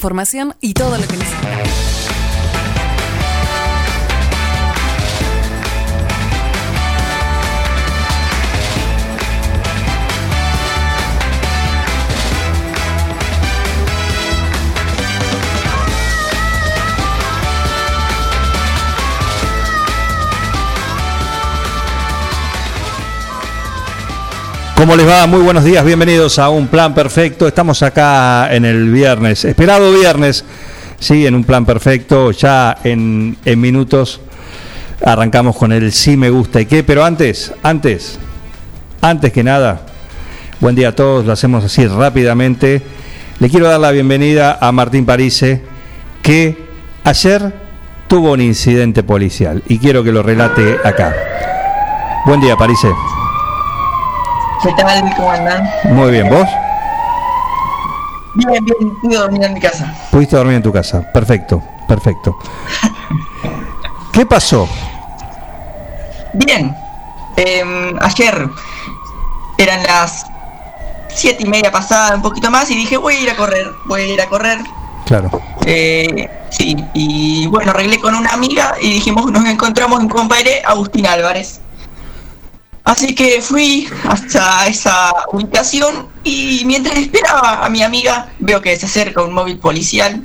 Información y todo lo que necesitas. ¿Cómo les va? Muy buenos días, bienvenidos a Un Plan Perfecto. Estamos acá en el viernes, esperado viernes, sí, en Un Plan Perfecto. Ya en, minutos arrancamos con el sí me gusta y qué, pero antes, antes, antes que nada, buen día a todos, lo hacemos así rápidamente. Le quiero dar la bienvenida a Martín Parise, que ayer tuvo un incidente policial y quiero que lo relate acá. Buen día, Parise. ¿Qué tal? ¿Cómo andan? Muy bien, ¿vos? Bien, bien, pude dormir en mi casa. Pudiste dormir en tu casa. Perfecto, perfecto. ¿Qué pasó? Bien. Eh, ayer eran las siete y media pasada, un poquito más, y dije, voy a ir a correr, voy a ir a correr. Claro. Eh, sí, y bueno, arreglé con una amiga y dijimos, nos encontramos en compadre Agustín Álvarez. Así que fui hasta esa ubicación y mientras esperaba a mi amiga, veo que se acerca un móvil policial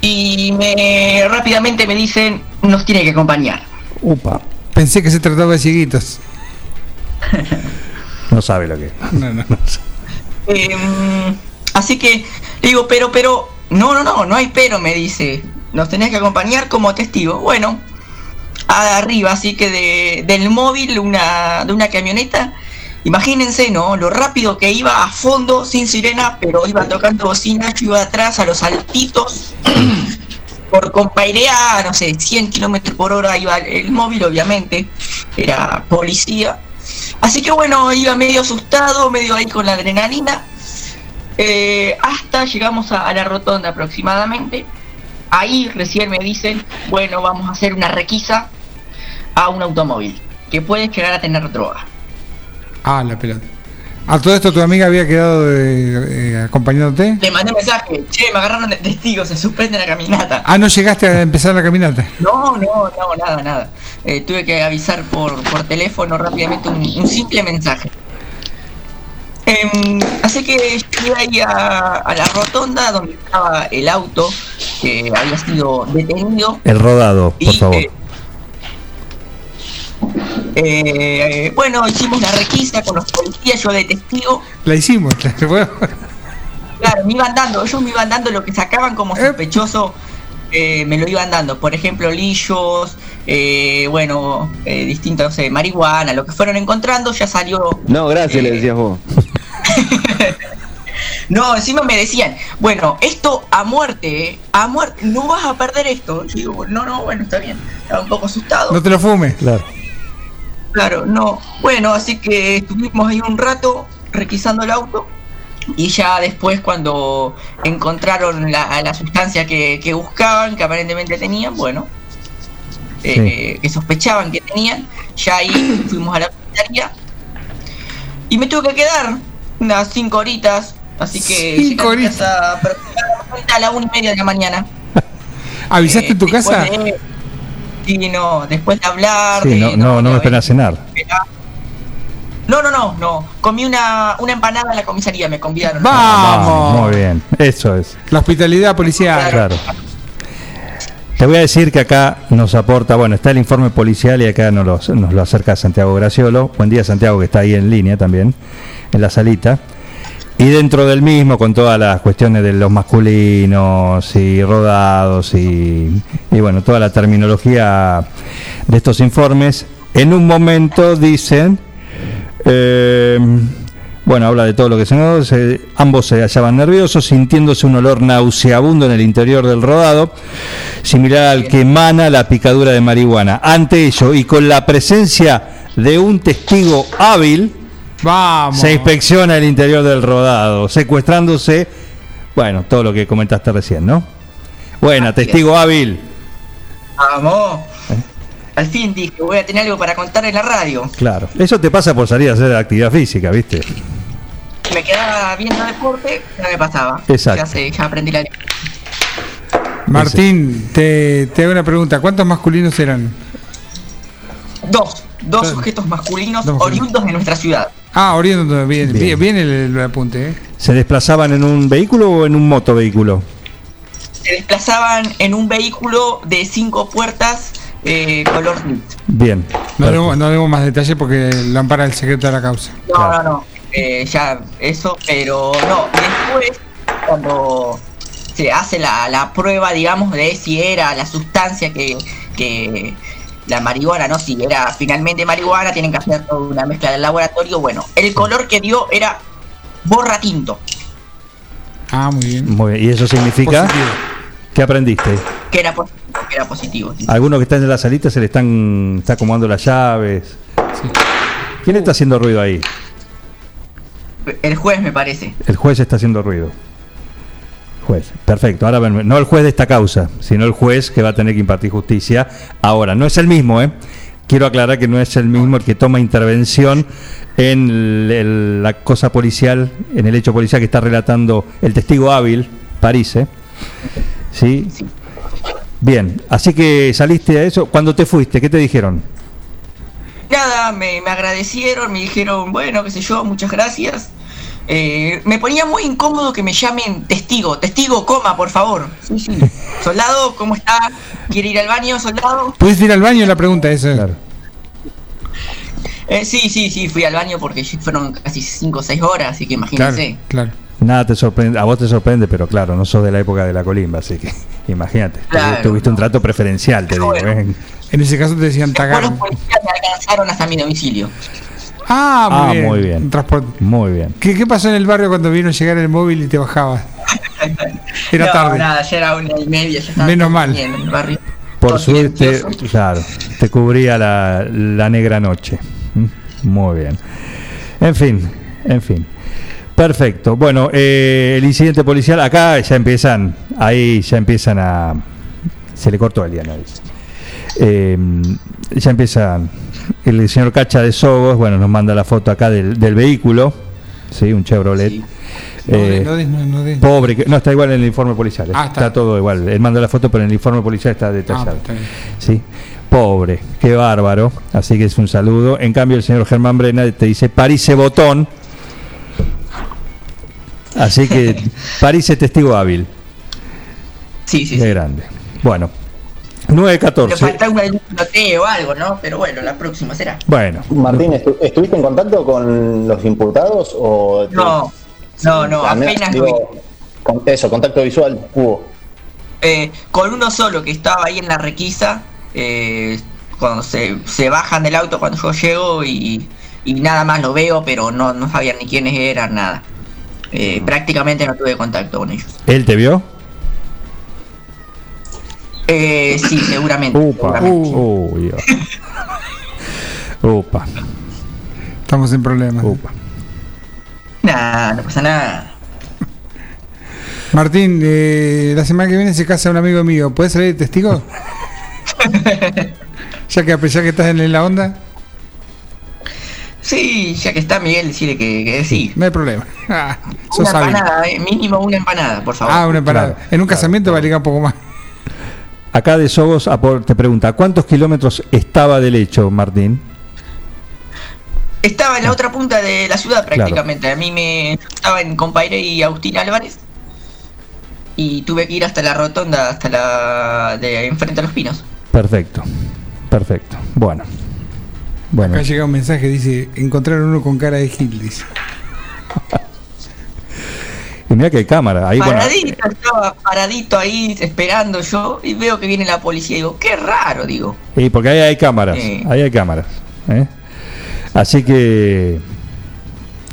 y me rápidamente me dicen, nos tiene que acompañar. Upa. Pensé que se trataba de cieguitos. No sabe lo que. No, no. Em, así que le digo, pero, pero, no, no, no, no hay pero, me dice. Nos tenés que acompañar como testigo. Bueno, arriba, así que de, del móvil, una, de una camioneta. Imagínense, ¿no? Lo rápido que iba a fondo, sin sirena, pero iba tocando bocina, yo iba atrás a los saltitos. Por compairea, no sé, 100 kilómetros por hora iba el móvil, obviamente. Era policía. Así que bueno, iba medio asustado, medio ahí con la adrenalina. Eh, hasta llegamos a la rotonda aproximadamente. Ahí recién me dicen, bueno, vamos a hacer una requisa a un automóvil que puede llegar a tener droga. Ah, la pelota. A todo esto tu amiga había quedado eh, eh, acompañándote. Le mandé un mensaje, che, me agarraron de testigo, se suspende la caminata. Ah, no llegaste a empezar la caminata. No, no, no, nada, nada. Eh, tuve que avisar por, por teléfono rápidamente un, un simple mensaje. Em, así que llegué ahí a, a la rotonda donde estaba el auto que había sido detenido. El rodado, por Y, favor. eh, eh, bueno, hicimos la requisa con los policías, yo de testigo. La hicimos. claro. Claro, me iban dando, ellos me iban dando lo que sacaban como sospechoso, eh, me lo iban dando. Por ejemplo, lillos, eh, bueno, eh, distintos, eh, marihuana, lo que fueron encontrando, ya salió. No, gracias, le eh, decías vos. No, encima me decían, bueno, esto a muerte, eh, a muerte, no vas a perder esto. Yo digo, no, no, bueno, está bien. Estaba un poco asustado. No te lo fumes. Claro. Claro, no. Bueno, así que estuvimos ahí un rato requisando el auto y ya después cuando encontraron la, la sustancia que, que buscaban, que aparentemente tenían, bueno, eh, que sospechaban que tenían, ya ahí fuimos a la comisaría y me tuve que quedar unas cinco horitas, así que Cinco a horitas. aproximadamente a la una y media de la mañana. ¿Avisaste en tu Eh, casa? de- sí, no, después de hablar. Sí, de- no, no, no me esperan a cenar. no, no, no, no. Comí una, una empanada en la comisaría, me convidaron. ¡Vamos! Muy bien, eso es. La hospitalidad policial. Claro. Te voy a decir que acá nos aporta, bueno, está el informe policial y acá nos lo, nos lo acerca Santiago Graciolo. Buen día Santiago, que está ahí en línea también, en la salita. Y dentro del mismo, con todas las cuestiones de los masculinos y rodados y, bueno, toda la terminología de estos informes, en un momento dicen, eh, Bueno, habla de todo lo que se se- ambos se hallaban nerviosos, sintiéndose un olor nauseabundo en el interior del rodado, similar al que emana la picadura de marihuana. Ante ello, y con la presencia de un testigo hábil, Vamos. se inspecciona el interior del rodado, secuestrándose, bueno, todo lo que comentaste recién, ¿no? Buena, testigo hábil. Vamos. ¿Eh? Al fin dije, voy a tener algo para contar en la radio. Claro, eso te pasa por salir a hacer actividad física, ¿viste? Me quedaba viendo deporte, no me pasaba. Exacto. Ya sé, ya aprendí la Martín, te, te hago una pregunta. ¿Cuántos masculinos eran? Dos, dos sujetos masculinos Dos masculinos. oriundos de nuestra ciudad. Ah, oriendo, bien, Bien. bien, bien el, el apunte, ¿eh? ¿Se desplazaban en un vehículo o en un motovehículo? Se desplazaban en un vehículo de cinco puertas eh, color. Bien. No demos, no demos más detalles porque lo ampara el secreto de la causa. No, Claro. no, no. eh, ya, eso, pero no. Después, cuando se hace la, la prueba, digamos, de si era la sustancia que, que la marihuana, ¿no? Si era finalmente marihuana, tienen que hacer toda una mezcla del laboratorio. Bueno, el color que dio era borra tinto, Ah, muy bien. Muy bien. ¿Y eso significa Positivo. que aprendiste? que era positivo, que era positivo. sí. Algunos que están en la salita se le están está acomodando las llaves. Sí. ¿Quién está haciendo ruido ahí? El juez, me parece. El juez está haciendo ruido. Juez, perfecto. Ahora no el juez de esta causa, sino el juez que va a tener que impartir justicia. Ahora, no es el mismo, ¿eh? Quiero aclarar que no es el mismo el que toma intervención en el- la cosa policial, en el hecho policial que está relatando el testigo hábil, París, ¿eh? ¿Sí? Bien, así que saliste a eso. Cuando te fuiste, ¿qué te dijeron? Nada, me, me agradecieron, me dijeron, bueno, qué sé yo, muchas gracias. Eh, me ponía muy incómodo que me llamen testigo, testigo, coma, por favor. Sí, sí. Soldado, ¿cómo está? ¿Quiere ir al baño, soldado? ¿Pudiste ir al baño? La pregunta esa. Claro. Eh, sí, sí, sí, fui al baño porque fueron casi 5 o 6 horas, así que Claro, imagínense. claro. Nada te sorprende, a vos te sorprende, pero claro, no sos de la época de la colimba, así que imagínate, Claro. tuviste un trato preferencial, te digo. Bueno. ¿eh? En ese caso te decían tagar. los policías me alcanzaron hasta mi domicilio. Ah, muy Ah, bien. muy bien. Transporte. Muy bien. ¿Qué, qué pasó en el barrio cuando vino a llegar el móvil y te bajabas? Era no, tarde. nada, ya era una y media, ya estaba Menos mal. en el barrio. Por suerte, claro, te cubría la, la negra noche. ¿Mm? Muy bien. En fin, en fin. Perfecto. Bueno, eh, el incidente policial, acá ya empiezan, ahí ya empiezan a... Se le cortó el diana, dice. Eh, ya empiezan, el señor Cacha de Sogos, bueno, nos manda la foto acá del, del vehículo, ¿sí? Un Chevrolet. Sí. No, Eh, no, no, Pobre, que- no está igual en el informe policial, Ah, está. está. todo igual. Él mandó la foto, pero en el informe policial está Ah, detallado. está bien. Sí, pobre, qué bárbaro. Así que es un saludo. En cambio, el señor Germán Brena te dice París Botón. Así que París es testigo hábil. Sí, sí, Qué sí. grande. Bueno, Le 9.14. falta un noteo o algo, ¿no? Pero bueno, la próxima será. Bueno, Martín, ¿estu- ¿estuviste en contacto con los imputados o No, no, no, apenas digo, lo vi. con- eso, contacto visual hubo. Eh, con uno solo que estaba ahí en la requisa, eh, cuando se, se bajan del auto cuando yo llego y, y nada más lo veo, pero no, no sabían ni quiénes eran, nada. Eh, prácticamente no tuve contacto con ellos. ¿él te vio? Eh, sí, seguramente. Upa. seguramente. Upa, Estamos en problemas. upa. Nah, no pasa nada. Martín, eh, la semana que viene se casa un amigo mío. ¿Puedes salir de testigo? ya que a pesar que estás en la onda, Sí, ya que está Miguel, decirle que, que sí. no hay problema. Ah, sos Una empanada, eh, mínimo una empanada, por favor. Ah, una empanada. Claro, en un claro, casamiento claro. valdría un poco más. Acá de Sogos te pregunta, ¿cuántos kilómetros estaba del hecho, Martín? Estaba en la otra punta de la ciudad prácticamente. A mí me estaba en Compaire y Agustín Álvarez. Y tuve que ir hasta la rotonda, hasta la de enfrente a los pinos. Perfecto, perfecto. Bueno, bueno. Acá llega un mensaje, dice, encontraron uno con cara de. Y mira que hay cámara. Ahí, bueno, paradito, estaba paradito ahí esperando yo y veo que viene la policía y digo, qué raro, digo. y porque ahí hay cámaras. Sí. Ahí hay cámaras. ¿eh? Así que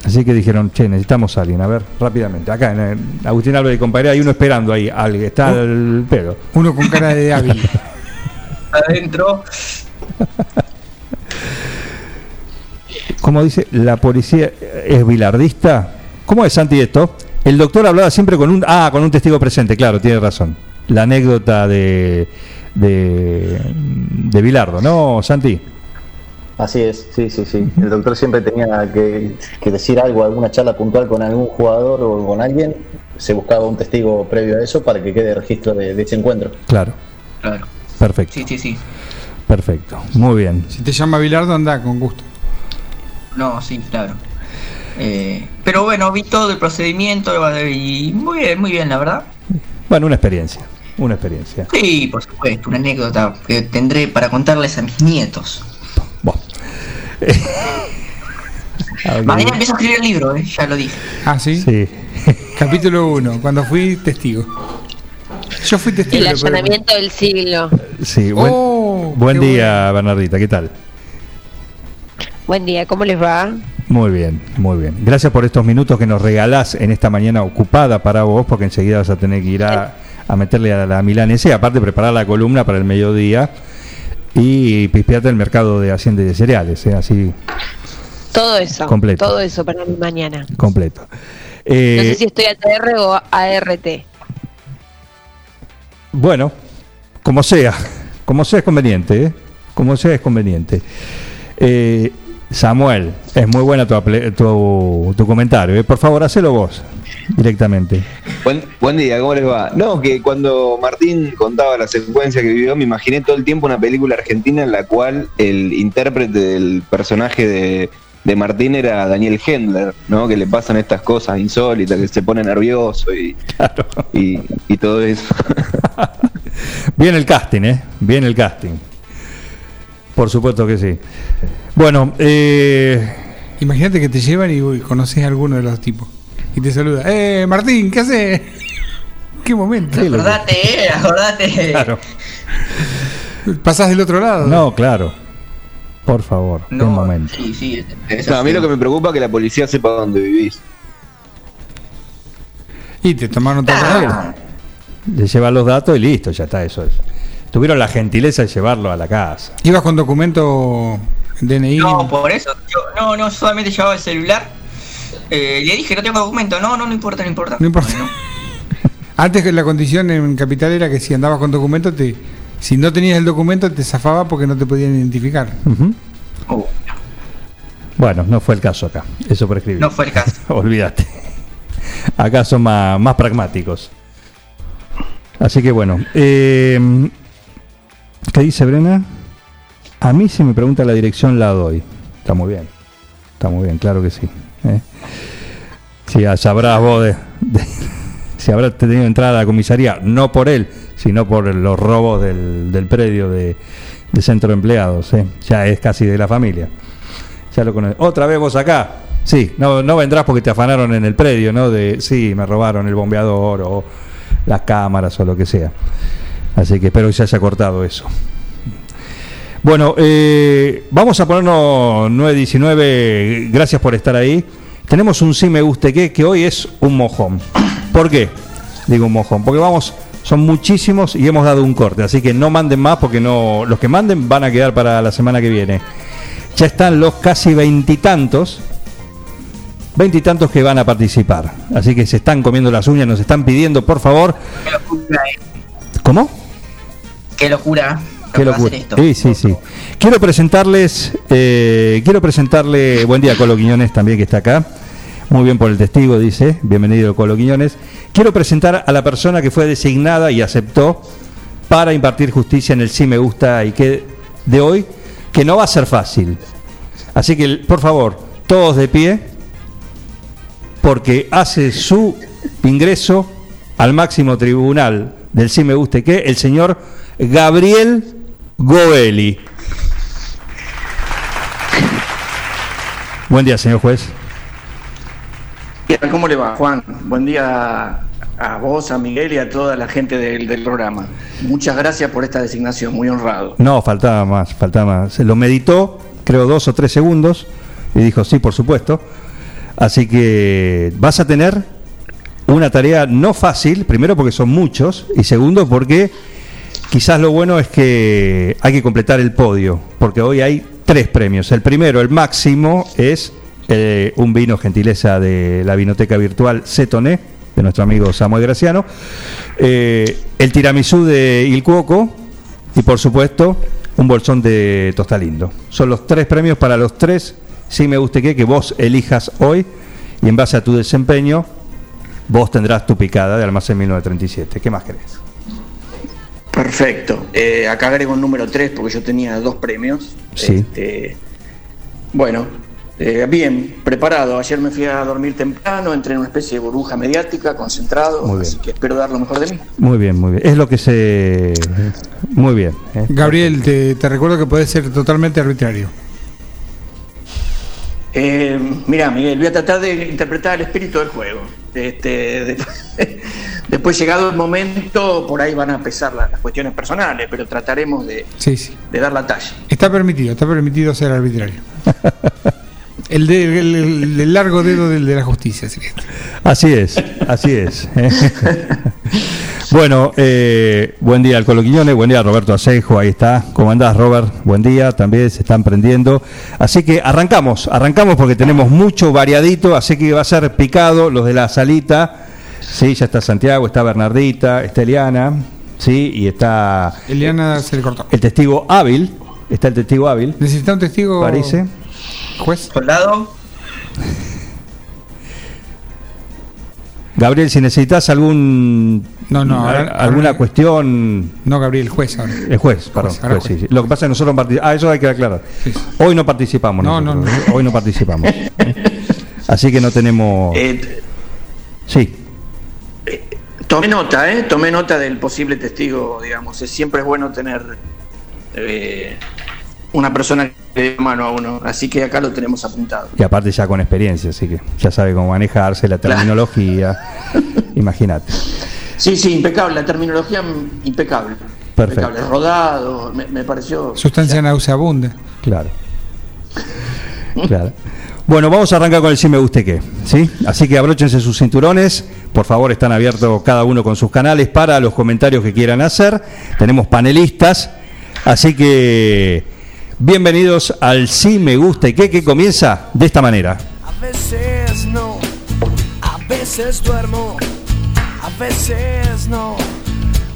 Así que dijeron, che, necesitamos a alguien. A ver, rápidamente. Acá en el- Agustín Álvarez y compañera, hay uno esperando ahí. Alguien, está el pedo. Uno con cara de hábil. Adentro. Como dice, la policía es bilardista. ¿Cómo es, Santi, esto? El doctor hablaba siempre con un... Ah, con un testigo presente, claro, tiene razón. La anécdota de... De, de Bilardo, ¿no, Santi? Así es, sí, sí, sí. El doctor siempre tenía que, que decir algo, alguna charla puntual con algún jugador o con alguien. Se buscaba un testigo previo a eso para que quede registro de, de ese encuentro. Claro, Claro. perfecto, Sí, sí, sí. perfecto. Muy bien. Si te llama Bilardo, anda con gusto. No, sí, claro. Eh, pero bueno, vi todo el procedimiento y muy bien, muy bien, la verdad. Bueno, una experiencia, una experiencia. Sí, por supuesto, una anécdota que tendré para contarles a mis nietos. Bueno. Mañana empiezo a escribir el libro, eh, ya lo dije. Ah, sí. Sí. Capítulo 1, cuando fui testigo. Yo fui testigo. El allanamiento del siglo. Sí, buen, Oh, buen día, Bernardita, ¿qué tal? Buen día, ¿cómo les va? Muy bien, muy bien. Gracias por estos minutos que nos regalás en esta mañana ocupada para vos, porque enseguida vas a tener que ir a, a meterle a la milanesa y aparte preparar la columna para el mediodía y pispearte el mercado de Hacienda y de cereales, ¿eh? así Todo eso. Completo. Todo eso para mi mañana. completo. No Eh, sé si estoy ATR o ART. Bueno, como sea, como sea es conveniente, ¿eh? como sea es conveniente. Eh, Samuel, es muy buena tu, tu, tu comentario, ¿eh? por favor, hacelo vos directamente. Buen, buen día, ¿cómo les va? No, que cuando Martín contaba la secuencia que vivió, me imaginé todo el tiempo una película argentina en la cual el intérprete del personaje de, de Martín era Daniel Hendler, ¿no? Que le pasan estas cosas insólitas, que se pone nervioso y, Claro. y, y todo eso. Bien el casting, ¿eh? Bien el casting. Por supuesto que sí. Bueno, eh, Imagínate que te llevan y uy, conoces a alguno de los tipos. Y te saluda. ¡Eh, Martín! ¿Qué haces? ¿Qué momento? Sí, lo que- Acordate, eh, acordate. claro. Pasás del otro lado. No, claro. Por favor, No, un momento. Sí, sí. No, a mí lo que me preocupa es que la policía sepa dónde vivís. Y te tomaron todo Ah, Le llevan los datos y listo, ya está, eso es. Tuvieron la gentileza de llevarlo a la casa. ¿Ibas con documento DNI? No, por eso. Yo, no, no, solamente llevaba el celular. Eh, le dije, no tengo documento. No, no, no importa, no importa. No importa. Bueno, Antes que la condición en Capital era que si andabas con documento, te, si no tenías el documento te zafaba porque no te podían identificar. Uh, Bueno, no fue el caso acá. Eso por escribir. no fue el caso. Olvídate. Acá son más, más pragmáticos. Así que bueno. eh, ¿Qué dice Brena? A mí si me pregunta la dirección la doy. Está muy bien. Está muy bien, claro que sí. ¿eh? Si sabrás vos de, de- si habrás tenido entrada a la comisaría, no por él, sino por los robos del, del predio de, centro de empleados. ¿eh? Ya es casi de la familia. Ya lo conoces. Otra vez vos acá. Sí, no, no vendrás porque te afanaron en el predio, ¿no? De, sí, me robaron el bombeador o las cámaras o lo que sea. Así que espero que se haya cortado eso. Bueno, eh, vamos a ponernos 9.19. Gracias por estar ahí. Tenemos un sí me guste que, que hoy es un mojón. ¿Por qué? Digo un mojón. Porque vamos, son muchísimos y hemos dado un corte. Así que no manden más porque no los que manden van a quedar para la semana que viene. Ya están los casi veintitantos veintitantos que van a participar. Así que se están comiendo las uñas, nos están pidiendo, por favor. ¿Cómo? Qué locura. lo Qué locura. esto. Sí, sí, sí. Quiero presentarles, eh, quiero presentarle, buen día Colo Quiñones también que está acá. Muy bien por el testigo, dice. Bienvenido Colo Quiñones. Quiero presentar a la persona que fue designada y aceptó para impartir justicia en el sí me gusta y que de hoy, que no va a ser fácil. Así que, por favor, todos de pie, porque hace su ingreso al máximo tribunal del sí me guste que el señor Gabriel Goeli. Buen día, señor juez. ¿Qué? ¿Cómo le va, Juan? Buen día a vos, a Miguel y a toda la gente del, del programa. Muchas gracias por esta designación, muy honrado. No, faltaba más, faltaba más. Se lo meditó, creo, dos o tres segundos y dijo, sí, por supuesto. Así que vas a tener una tarea no fácil, primero porque son muchos y segundo porque quizás lo bueno es que hay que completar el podio, porque hoy hay tres premios. El primero, el máximo, es eh, un vino gentileza de la vinoteca virtual Cetoné, de nuestro amigo Samuel Graciano, eh, el tiramisú de Il Cuoco y por supuesto un bolsón de Tostalindo. Son los tres premios para los tres, si me guste que, que vos elijas hoy y en base a tu desempeño vos tendrás tu picada de almacén 1937. ¿Qué más querés? Perfecto. Eh, acá agrego un número 3 porque yo tenía dos premios. Sí. Este, bueno, eh, bien, preparado. Ayer me fui a dormir temprano, entré en una especie de burbuja mediática, concentrado, Muy bien. así que espero dar lo mejor de mí. Muy bien, muy bien. Es lo que se... Muy bien. ¿eh? Gabriel, te, te recuerdo que puedes ser totalmente arbitrario. Eh, mira, Miguel, voy a tratar de interpretar el espíritu del juego. Este, de- después, llegado el momento, por ahí van a pesar las, las cuestiones personales, pero trataremos de, Sí, sí. de dar la talla. Está permitido, está permitido ser arbitrario. El, de- el- largo dedo del de la justicia. que- Así es, así es. bueno, eh, buen día al Colo Quiñones, buen día Roberto Acejo, ahí está. ¿Cómo andás, Robert? Buen día, también se están prendiendo. Así que arrancamos, arrancamos porque tenemos mucho variadito, así que va a ser picado los de la salita. Sí, ya está Santiago, está Bernardita, está Eliana, sí, y está Eliana se le cortó. el testigo hábil, está el testigo hábil, ¿Necesita un testigo? parece. Juez. Soldado, Gabriel, si necesitas algún No, no, ahora- alguna ahora- cuestión No, Gabriel, juez ahora. El juez, perdón. juez, juez. sí, sí. Lo que pasa es que nosotros no participamos. Ah, eso hay que aclarar. Sí. Hoy no participamos. No, nosotros, no, ¿eh? Hoy no participamos. ¿eh? Así que no tenemos. Eh, Sí, tomé nota, ¿eh? Tomé nota del posible testigo, digamos. Siempre es bueno tener eh, una persona que dé mano a uno. Así que acá lo tenemos apuntado. y aparte ya con experiencia, así que ya sabe cómo manejarse, la Claro. terminología. Imagínate. Sí, sí, impecable. La terminología mm, impecable. Perfecto. Impecable. Rodado, me, me pareció. Sustancia nauseabunda. Claro. Claro. Bueno, vamos a arrancar con el sí me guste qué, ¿sí? Así que abróchense sus cinturones, por favor, están abiertos cada uno con sus canales para los comentarios que quieran hacer. Tenemos panelistas, así que bienvenidos al sí me gusta y qué, que comienza de esta manera. A veces no, a veces duermo, a veces no.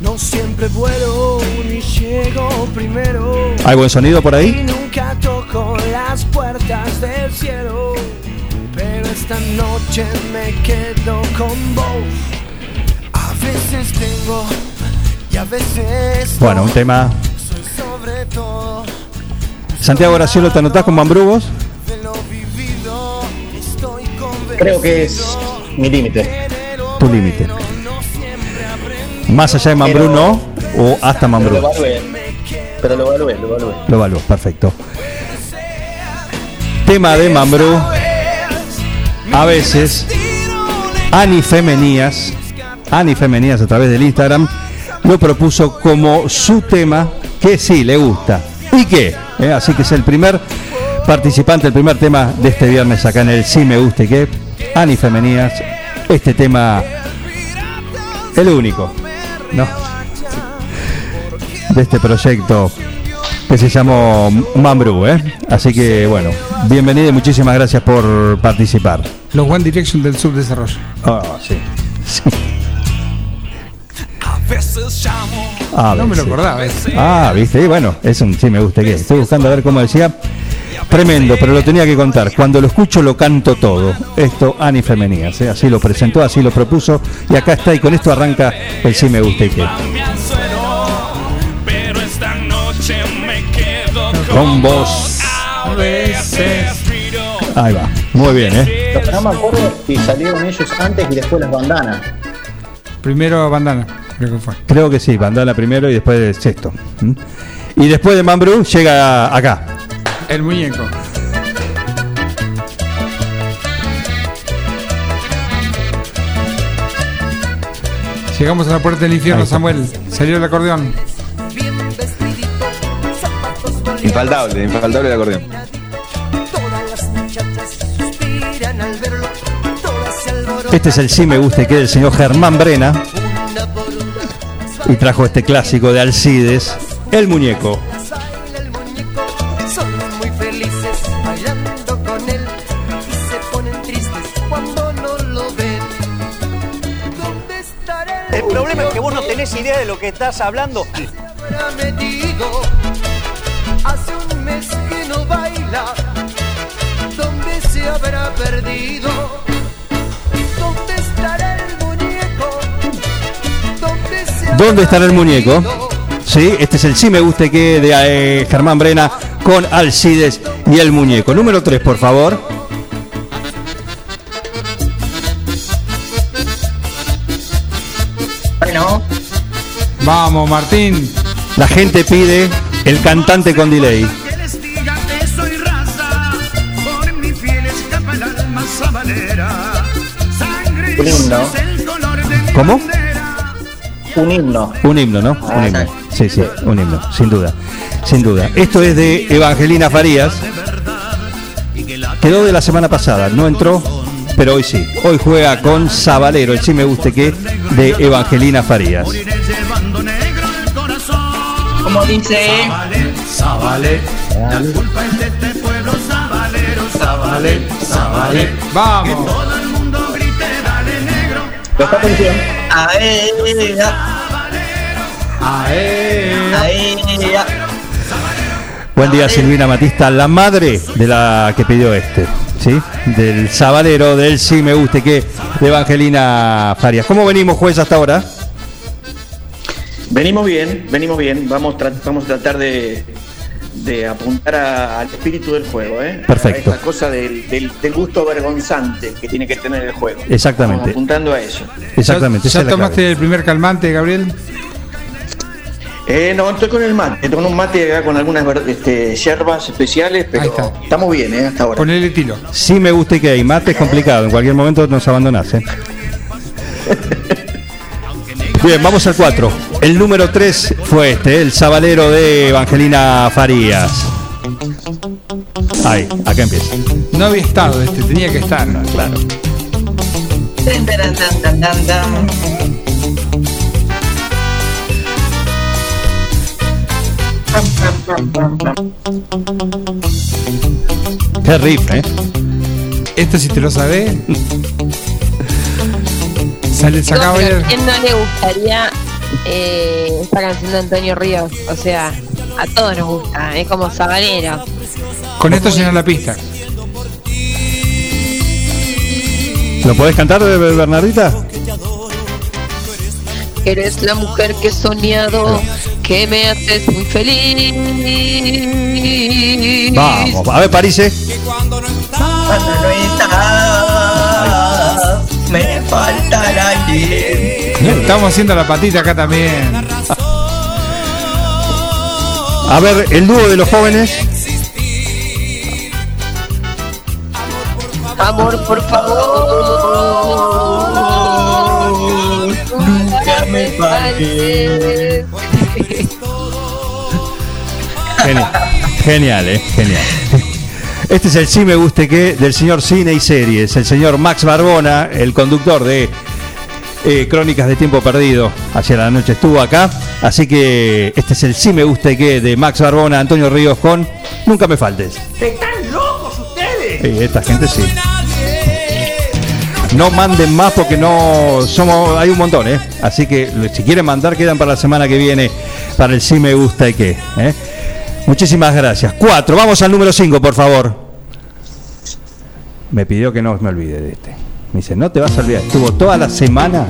No siempre vuelo ni llego primero. ¿Hay buen sonido por Y ahí? nunca toco las puertas del cielo. Pero esta noche me quedo con vos. A veces tengo y a veces Bueno, no. un tema. Soy sobre todo Santiago Graciolo, ¿te anotás con Mambrugos? Creo que es mi límite. Tu límite. Más allá de Mambrú, Pero- ¿no? O hasta Pero Mambrú. lo evalué. Pero lo evalué, lo evalué. Lo evalúo, perfecto. Tema de Mambrú. A veces, Ani Femenías, Ani Femenías a través del Instagram, lo propuso como su tema que sí le gusta. ¿Y qué? Eh, Así que es el primer participante, el primer tema de este viernes acá en el Sí Me Gusta y qué. Ani Femenías, este tema, el único, ¿no? De este proyecto que se llamó Mambrú, ¿eh? Así que bueno, bienvenido y muchísimas gracias por participar. Los One Direction del subdesarrollo. Ah, sí. sí. A No me lo acordaba. ¿eh? Ah, viste, y bueno, es un sí me gusta que estoy buscando a ver cómo decía. Tremendo, pero lo tenía que contar. Cuando lo escucho lo canto todo. Esto Ani Femenías, ¿eh? así lo presentó, así lo propuso y acá está y con esto arranca el sí me gusta y quedo Con vos. Ahí va. Muy bien, ¿eh? Que no me acuerdo si salieron ellos antes y después las bandanas. Primero bandana, creo que fue. Creo que sí, Bandana primero y después el sexto. ¿Mm? Y después de Mambrú llega acá. El muñeco. Llegamos a la puerta del infierno. Samuel. Salió el acordeón. Infaltable, infaltable el acordeón. Este es el sí me gusta y que del señor Germán Brena. Y trajo este clásico de Alcides, El Muñeco. el muñeco, son muy felices bailando con él y se ponen tristes cuando no lo ven. ¿Dónde estará el El problema es que vos no tenés idea de lo que estás hablando. Hace un mes que no baila. ¿Dónde se habrá perdido? ¿Dónde se habrá ¿Dónde estará el muñeco? Sí, este es el sí me gusta y que de eh, Germán Brena con Alcides y El Muñeco. Número 3, por favor. Bueno, Vamos, Martín. La gente pide el cantante con delay. ¿Cómo? Un himno. Un himno, ¿no? Ah, Un himno. sí. Sí, un himno, sin duda. Sin duda. Esto es de Evangelina Farías. Quedó de la semana pasada, no entró, pero hoy sí. Hoy juega con Sabalero, el sí me guste que de Evangelina Farías. como dice, Zabale, la culpa es de este pueblo sabalero, Zabale, Zabale. Vamos. Todo el mundo grite, dale negro. Presta atención. a ella, a ella. Buen día, Silvina Matista, la madre de la que pidió este, ¿sí? Del Sabalero, del sí me guste que de Evangelina Farías. ¿Cómo venimos, juez, hasta ahora? Venimos bien, venimos bien. Vamos, tra- vamos a tratar de, de apuntar a- al espíritu del juego, ¿eh? Perfecto. A esta cosa del, del- del gusto vergonzante que tiene que tener el juego. Exactamente. Apuntando a eso. Exactamente. ¿Ya, tomaste el primer calmante, Gabriel? Eh, no, estoy con el mate. Con un mate acá con algunas este, yerbas especiales, pero estamos bien, ¿eh? Hasta ahora. Ponele tiro. Sí me guste que hay mate es complicado, en cualquier momento nos abandonás. ¿eh? Bien, vamos al 4. El número 3 fue este, el Sabalero de Evangelina Farías. Ahí, acá empieza. No había estado este, tenía que estar. Claro. Pam, pam. Qué riff, ¿eh? Esto si te lo sabés. Sale, Digo, sacaba pero ¿a bailar. quién no le gustaría eh, esta canción de Antonio Ríos? O sea, a todos nos gusta, es como Sabalero. Con esto llena la pista. ¿Lo podés cantar, eh, Bernardita? Eres la mujer que he soñado, que me haces muy feliz. Vamos, a ver, París. ¿eh? Cuando no estás, me falta el aire. Estamos haciendo la patita acá también. A ver, el dúo de los jóvenes. Amor, por favor. Nunca me. Genial, genial, ¿eh? Genial. Este es el sí me guste que del señor Cine y Series, el señor Max Barbona, el conductor de eh, Crónicas de Tiempo Perdido. Ayer a la noche estuvo acá. Así que este es el sí me guste que de Max Barbona, Antonio Ríos con Nunca me faltes. ¡Están locos ustedes! Sí, esta gente sí. No manden más porque no somos, hay un montón, ¿eh? Así que si quieren mandar, quedan para la semana que viene para el sí me gusta y qué. ¿eh? Muchísimas gracias. Cuatro, vamos al número cinco, por favor. Me pidió que no me olvide de este. Me dice, no te vas a olvidar. Estuvo toda la semana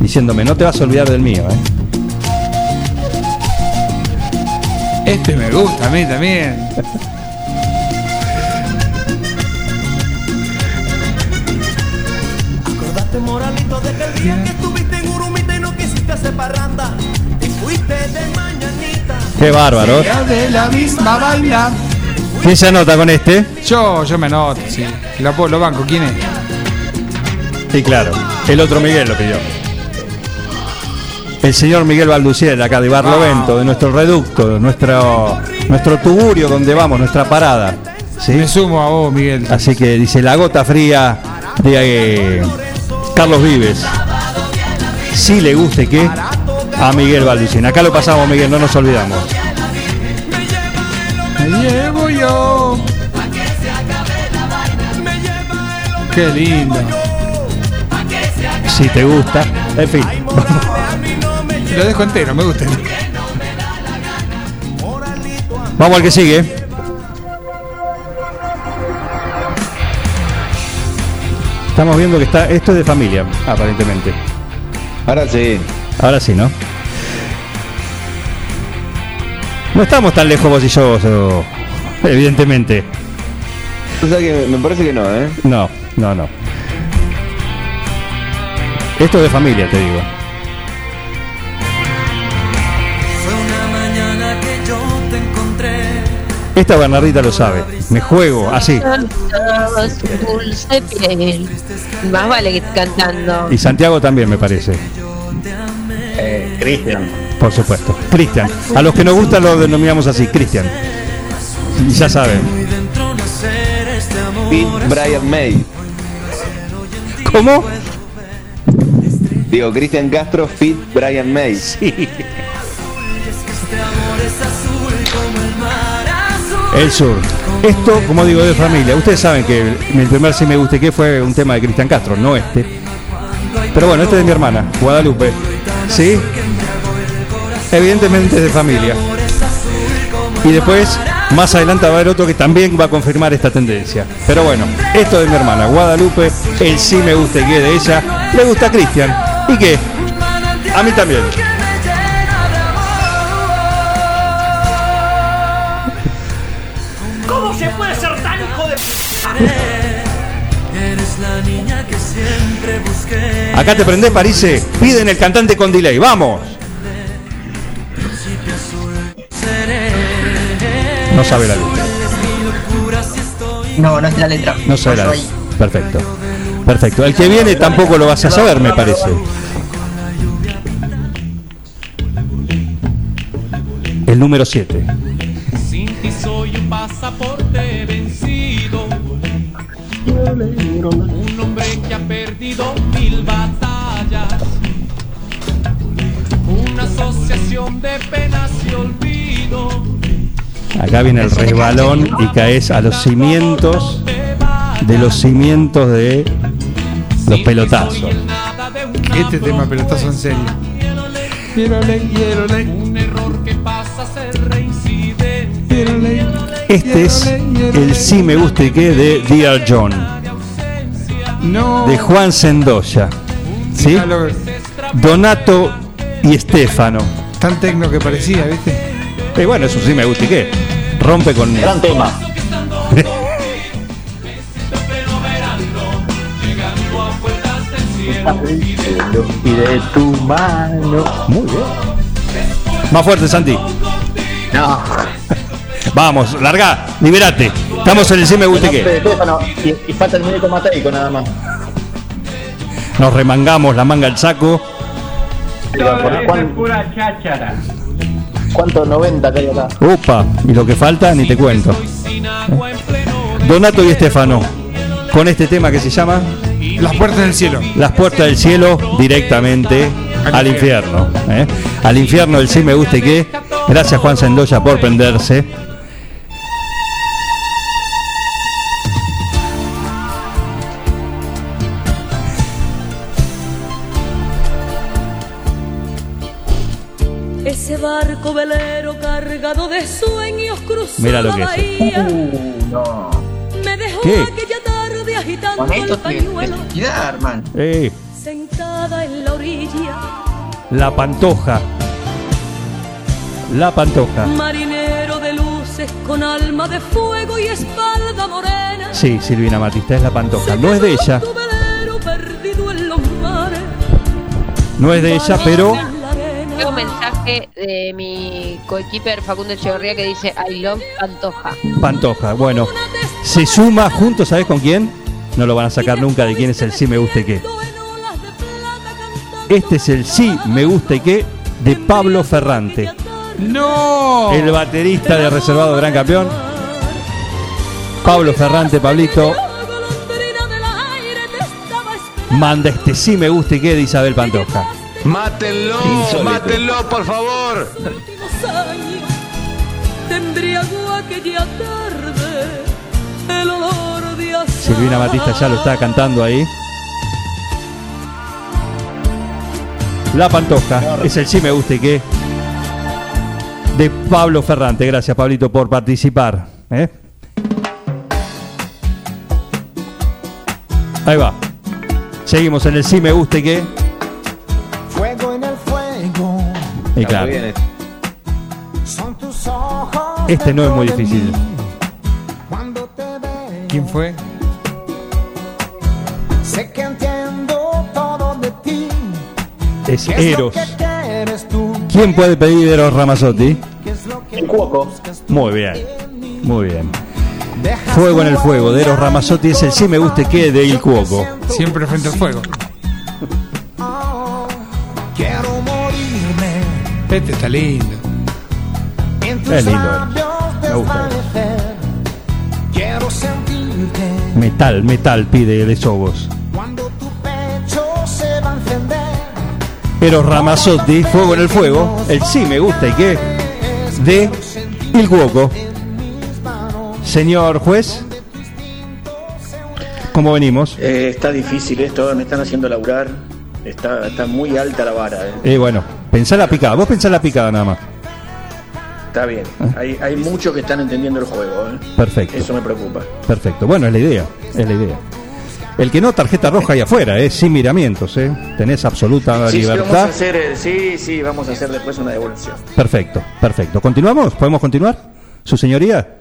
diciéndome, no te vas a olvidar del mío, ¿eh? Este me gusta a mí también. Acordate, moralito, de aquel día que estuviste en Urumita y no quisiste hacer parranda. Te fuiste de mañanita. Qué bárbaro. De la misma vaina. ¿Quién se anota con este? Yo, yo me anoto, sí. Lo, lo banco, ¿quién es? Sí, claro. El otro Miguel lo pidió. El señor Miguel Balduciel, acá de Barlovento, de nuestro reducto, de nuestro, nuestro tugurio donde vamos, nuestra parada. ¿sí? Me sumo a vos, Miguel. Así que dice la gota fría de eh, Carlos Vives. Si le guste que a Miguel Balducín. Acá lo pasamos, Miguel, no nos olvidamos. Me llevo yo. Qué lindo. Si te gusta. En fin. Lo dejo entero, me gusta. Vamos al que sigue. Estamos viendo que está. Esto es de familia, aparentemente. Ahora sí. Ahora sí, ¿no? No estamos tan lejos vos y yo, evidentemente. O sea que me parece que no, ¿eh? No, no, no. Esto es de familia, te digo. Fue una mañana que yo te encontré. Esta Bernardita lo sabe. Me juego así. Más vale que cantando. Y Santiago también, me parece. Eh, Cristian. Por supuesto. Cristian. A los que nos gustan lo denominamos así, Cristian. Ya saben. Pete Brian May. ¿Cómo? Digo, Cristian Castro, Fit Brian May. Sí. El sur. Esto, como digo, de familia. Ustedes saben que el primer Si Me Guste Que fue un tema de Cristian Castro, no este. Pero bueno, este es de mi hermana, Guadalupe. ¿Sí? Evidentemente de familia. Y después, más adelante va a haber otro que también va a confirmar esta tendencia. Pero bueno, esto es de mi hermana, Guadalupe. El Sí Me Guste Que de ella. Le gusta a Cristian. ¿Y qué? A mí también. ¿Cómo se puede ser tan hijo de Eres la niña que siempre busqué. Acá te prendés, Parise. Piden el cantante con delay. ¡Vamos! No sabe la letra. No, no es la letra. No sabe la letra. Perfecto. Perfecto. El que viene tampoco lo vas a saber, me parece. El número 7. Sin ti soy un pasaporte vencido. Un hombre que ha perdido mil batallas. Una asociación de penas y olvido. Acá viene el resbalón y caes a los cimientos de los cimientos de los pelotazos. Este tema pelotazo en serio. Quiero ley, quiero ley. Un error que pasa a ser reincidente. Quiero ley. Este es el sí me gusta y qué de Dear John, No. de Juan Sendoya. ¿Sí? Donato y Estefano. Tan tecno que parecía, ¿viste? Y bueno, eso sí me gusta y qué. Rompe con. Gran tema. Y de tu mano. Muy bien. Más fuerte, Santi. No. Vamos, larga, liberate. Estamos en el sí me gusta y qué. Y, y falta el muñeco mateico nada más. Nos remangamos la manga al saco. ¿Cuán- pura cháchara. ¿Cuántos 90 que hay acá? Upa, y lo que falta ni te cuento. Donato y Estefano, con este tema que se llama Las puertas del cielo. Las puertas del cielo directamente al infierno. ¿eh? Al infierno del sí me gusta y qué. Gracias Juan Sendoya por prenderse. Mira lo que es. bahía. no. Me dejó ¿Qué? aquella tarde agitando Con esto el te hermano. Eh, sentada en la orilla. la pantoja. La pantoja. Marinero de luces con alma de fuego y espalda morena. Sí, Silvina Matista es la pantoja. No es de ella, no es de ella, pero Tengo un mensaje de mi coequiper Facundo Echeverría que dice I love Pantoja. pantoja. Bueno, se suma junto, ¿sabes con quién? No lo van a sacar nunca de quién es el sí me gusta y qué. Este es el sí me gusta y qué de Pablo Ferrante. ¡No! El baterista de Reservado Gran Campeón. Pablo Ferrante, Pablito. Manda este sí me gusta y qué de Isabel Pantoja. Mátenlo, Insólito. mátenlo, por favor. Tendría aquella tarde el olor de azahar. Silvina Batista ya lo está cantando ahí. La Pantoja es el sí me gusta y qué de Pablo Ferrante. Gracias, Pablito, por participar. ¿eh? Ahí va. Seguimos en el sí me gusta y Y claro, Son tus ojos. este no es muy difícil. ¿Quién fue? Sé que entiendo todo de ti. Es ¿Qué es lo Eros. que? ¿Quién puede pedir Eros Ramazzotti? ¿Qué es lo que El cuoco. Muy bien, muy bien. Fuego en el fuego de Eros Ramazzotti es el sí me gusta y qué de Il Cuoco. Siempre frente al fuego. Este está lindo. en tus Es lindo, labios Me gusta. desvanecer. Quiero sentirte Metal, metal pide de Sobos. cuando tu pecho se va a encender. Eros Ramazzotti, Fuego en el Fuego, el sí me gusta y qué de Il Cuoco. Señor juez, ¿cómo venimos? Eh, está difícil esto, me están haciendo laburar. Está, está muy alta la vara. eh. Eh, bueno, pensá la picada, vos pensá la picada nada más. Está bien. Hay, hay muchos que están entendiendo el juego. eh. Perfecto. Eso me preocupa. Perfecto, bueno, es la idea, es la idea. El que no, tarjeta roja ahí afuera, eh, sin miramientos, eh. tenés absoluta Sí, sí, vamos a libertad. hacer, eh, sí, sí, vamos a hacer después una devolución. Perfecto, perfecto. ¿Continuamos? ¿Podemos continuar? ¿Su señoría?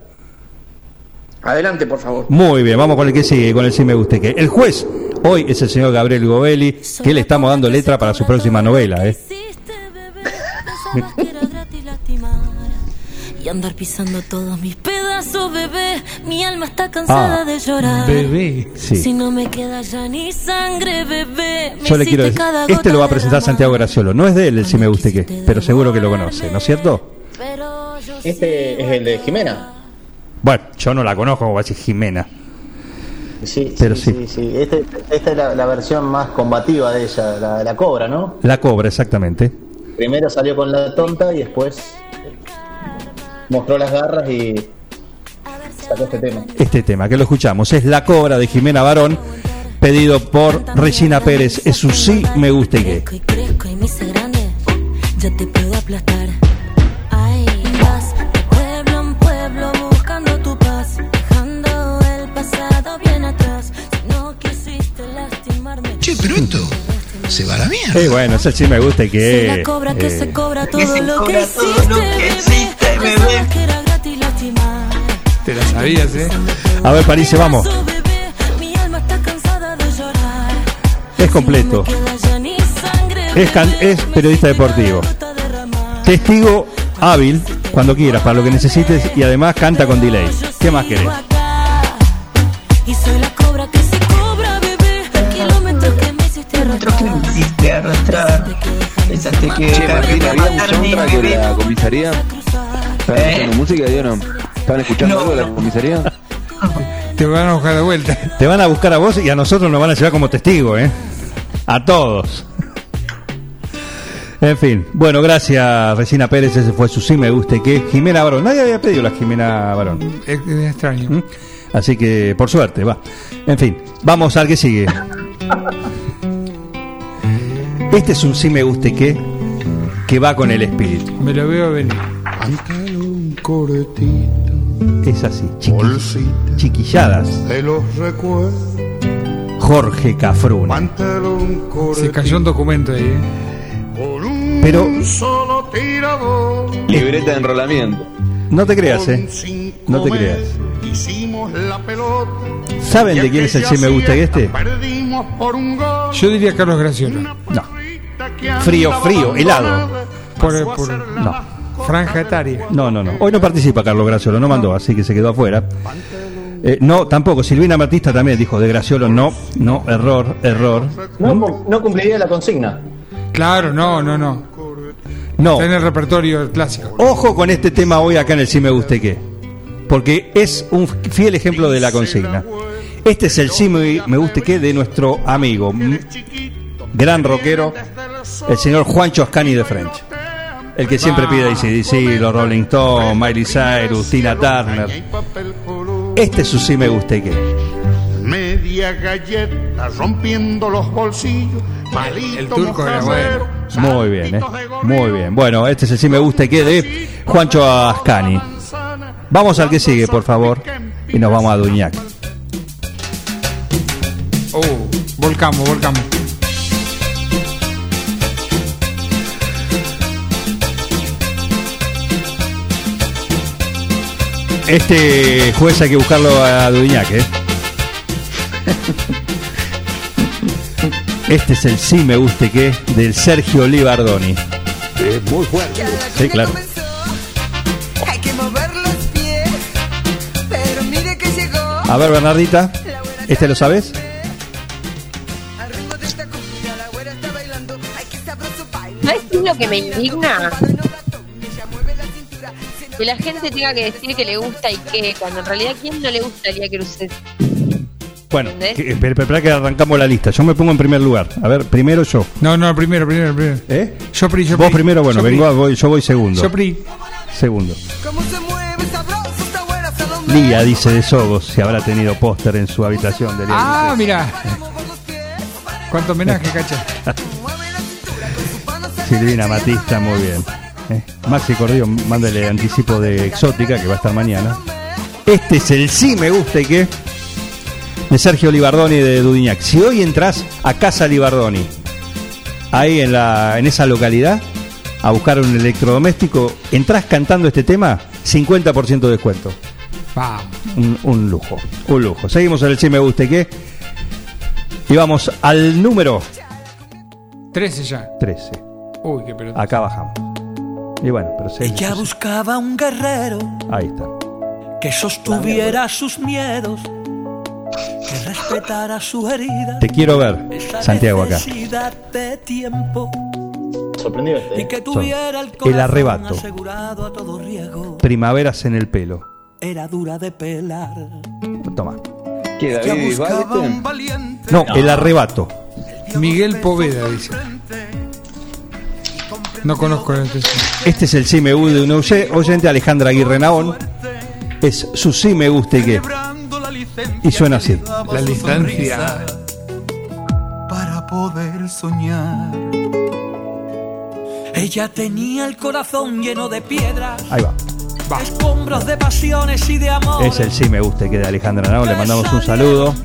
Adelante, por favor. Muy bien, vamos con el que sigue, con el sí me guste que. El juez hoy es el señor Gabriel Govelli, que le estamos dando letra para su próxima novela, ¿eh? Y andar pisando todos mis pedazos, bebé. Mi alma está cansada Ah, de llorar. Bebé. Sí. Si no me queda ya ni sangre, bebé. Me Yo le quiero decir, cada este lo va a presentar Santiago Graciolo, no es de él el sí me guste que, pero seguro que lo conoce, ¿no es cierto? Este es el de Jimena. Bueno, yo no la conozco, como va a decir Jimena. Sí, Pero sí, sí. sí. sí. Este- esta es la, la versión más combativa de ella, la, la cobra, ¿no? La cobra, exactamente. Primero salió con la tonta y después mostró las garras y sacó este tema. Este tema que lo escuchamos es La cobra de Jimena Barón, pedido por Regina Pérez. Es su sí me guste que. Y grande. Ya te puedo aplastar. Ay, vas de pueblo en pueblo buscando tu paz. Dejando el pasado bien atrás. Si no quisiste lastimarme. Che, pero esto se va a la mierda. Sí, bueno, ese sí me gusta y que. la cobra que eh, se cobra todo se lo que cobra todo hiciste, lo que bebé. hiciste, Pensabas bebé. que era gratis lastimar. Te la sabías, ¿eh? A ver, París, vamos. Es completo. Es, can- es periodista deportivo. Testigo hábil cuando quieras, para lo que necesites y además canta con delay. ¿Qué más querés? Que Che, Martín, que ¿había soundtrack en bebé. la comisaría? ¿Estaban ¿Eh? escuchando música, Dios no? ¿Estaban escuchando No, algo de la comisaría? Te van a buscar de vuelta. Te van a buscar a vos y a nosotros nos van a llevar como testigo, ¿eh? A todos. En fin, bueno, gracias Regina Pérez, ese fue su sí me guste que Jimena Barón, nadie había pedido la Jimena Barón, Es, es extraño. ¿Mm? así que por suerte, va. En fin, vamos al que sigue. Este es un sí me guste que que va con el espíritu. Me lo veo venir. Un coretito, Es así, chiqui- chiquilladas. de los recuerdos. Jorge Cafrune. Pantalón Se coretito. cayó un documento ahí, ¿eh? Por un Pero- solo tirador. Libreta de enrolamiento. No te creas, eh. No te creas. Hicimos la pelota. ¿Saben de quién es el sí me gusta que este? Perdimos por un gol. Yo diría Carlos Graciolo. No. Frío, frío, helado. Por, por No. franja etaria. No, no, no. Hoy no participa Carlos Graciolo, no mandó, así que se quedó afuera. Eh, no, tampoco. Silvina Batista también dijo de Graciolo, no, no, error, error. No, no cumpliría la consigna. Claro, no, no, no. No. Está en el repertorio clásico. Ojo con este tema hoy acá en el Sí Me Guste Que. porque es un fiel ejemplo de la consigna. Este es el sí me, guste que de nuestro amigo, gran rockero, el señor Juancho Ascani de French. El que siempre pide ACDC, los Rolling Stones, Miley Cyrus, Tina Turner. Este es su sí me guste que. Media galleta rompiendo los bolsillos. Palito el turco era mojadero, Muy bien, eh. Muy bien. Bueno, este es el sí me guste que de Juancho Ascani. Vamos al que sigue, por favor. Y nos vamos a Duñac. Oh, volcamos, volcamos. Este juez hay que buscarlo a Duñac, ¿eh? Este es el sí me guste que del Sergio Libardoni. Es muy fuerte. Sí, claro. Hay que mover los pies, pero mire que llegó. A ver, Bernardita, ¿este lo sabes? ¿Sabes qué es lo que me indigna? Que la gente tenga que decir que le gusta y que, cuando en realidad, ¿quién no le gustaría que usted Bueno, que- espera, espera que arrancamos la lista. Yo me pongo en primer lugar. A ver, primero yo. No, no, primero, primero, primero. ¿Eh? Yo pri, yo Vos pri. primero, bueno, Yo pri. vengo, voy, yo voy segundo. Yo pri. Segundo. Lía dice de Sogos si habrá tenido póster en su habitación de Lía Ah, mira. ¿Cuánto homenaje, cacha? Silvina Matista, muy bien. Eh, Maxi Cordillo, mándale anticipo de Exótica, que va a estar mañana. Este es el sí me gusta y que de Sergio Libardoni de Dudignac. Si hoy entras a Casa Libardoni, ahí en, la, en esa localidad, a buscar un electrodoméstico, entras cantando este tema, 50% de descuento. Un, un lujo, un lujo. Seguimos en el sí me gusta y que. Y vamos al número 13 ya. 13. Uy, qué pelota. Acá bajamos. Y bueno, pero se- Ella buscaba un guerrero ahí está. que sostuviera sus miedos, que respetara su herida. Te quiero ver, esa Santiago, acá. de tiempo Sorprendido y este. que tuviera el El arrebato. asegurado a todo riesgo. Primaveras en el pelo. Era dura de pelar. Toma. ¿Qué, Ella David buscaba un valiente No, el arrebato. Miguel Poveda dice. No conozco el. Este es el sí me gusta de un oye- oyente, Alejandra Aguirre Naón. Es su sí me guste que. Y suena así. La distancia. para poder soñar. Ella tenía el corazón lleno de piedras, Ahí va. escombros de pasiones y de amor. Es el sí me guste que de Alejandra Naón. Le mandamos un saludo.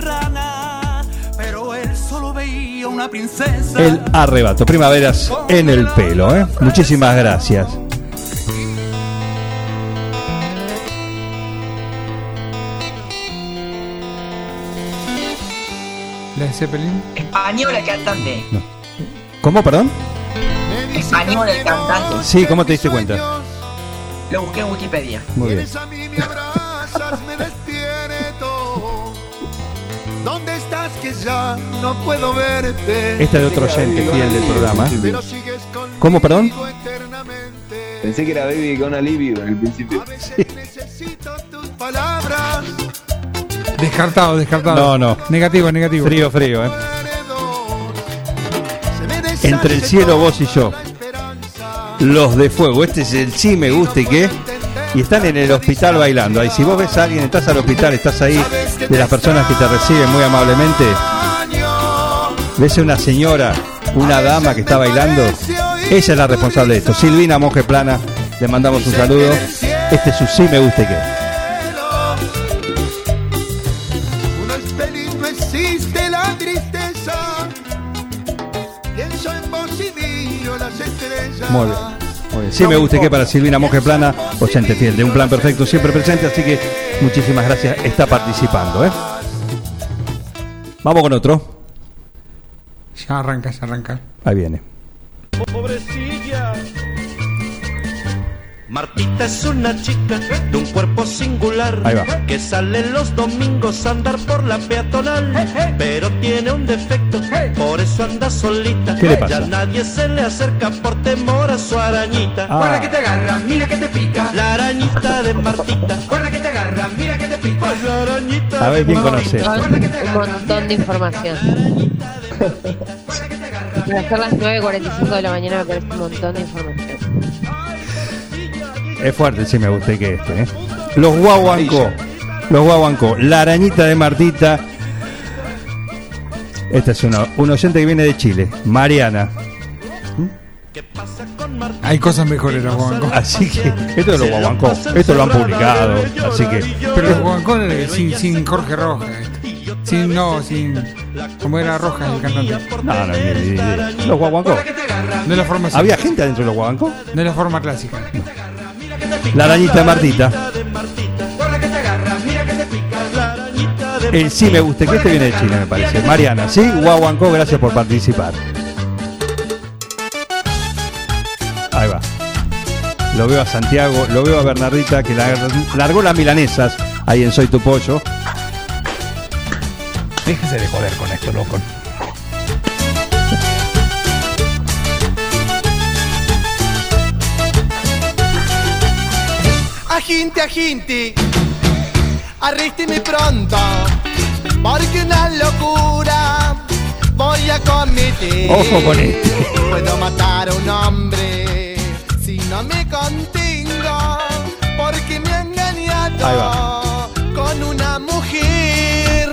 Una princesa. El arrebato. Primaveras en el pelo. ¿eh? Muchísimas gracias. ¿La Zeppelin? Español el cantante. ¿Cómo, perdón? Español el cantante. Sí, ¿cómo te diste cuenta? Lo busqué en Wikipedia. Muy bien. Ya no puedo verte? Esta de otro oyente fiel del programa. Pero sigues con ¿Cómo, perdón? Pensé que era Baby con alivio en el principio. tus palabras. Descartado, descartado. No, no. Negativo, negativo. Frío, frío, ¿eh? Entre el cielo, vos y yo. Los de fuego. Este es el sí me gusta y qué. Y están en el hospital bailando. Ahí, si vos ves a alguien, estás al hospital, estás ahí, de las personas que te reciben muy amablemente, ves a una señora, una dama que está bailando, ella es la responsable de esto. Silvina Monje Plana, le mandamos un saludo. Este es su sí me gusta estrellas. Muy bien. Sí me gusta y qué para Silvina Monje Plana, oyente fiel de un plan perfecto, siempre presente, así que muchísimas gracias, está participando. ¿eh? Vamos con otro. Ya arranca, ya arranca. Ahí viene. Martita es una chica de un cuerpo singular Ahí va. que sale los domingos a andar por la peatonal, pero tiene un defecto, por eso anda solita. ¿Qué le pasa? Ya nadie se le acerca por temor a su arañita. Ah. Guarda que te agarra, mira que te pica. La arañita de Martita. Guarda que te agarra, mira que te pica. La arañita A ver quién de conoce. Un montón de información. Para ser las 9.45 de la mañana me parece un montón de información. Es fuerte, sí me gusta que este. ¿eh? Los guaguancó. Los guaguancó. La arañita de Martita. Esta es una, un oyente que viene de Chile. Mariana. Hay cosas mejores los guaguancó. Así que esto de los guaguancó. Esto lo han publicado. Así que. Pero los guaguancó eh, sin, sin Jorge Rojas. esto. Sin, no, sin. Como era Rojas el cantante. No, no, ni-. Los guaguancó. No es la forma ¿Había gente adentro de los guaguancó? No es la forma clásica. La arañita de Martita. El sí me gusta, que este viene de Chile, me parece. Mariana, sí, Guaguancó, gracias por participar. Ahí va. Lo veo a Santiago, lo veo a Bernardita que la- largó las milanesas ahí en Soy tu Pollo. Déjese de joder con esto, loco. Aginte, aginte, arrésteme pronto, porque una locura voy a cometer. Ojo con este. Puedo matar a un hombre si no me contengo, porque me ha engañado con una mujer.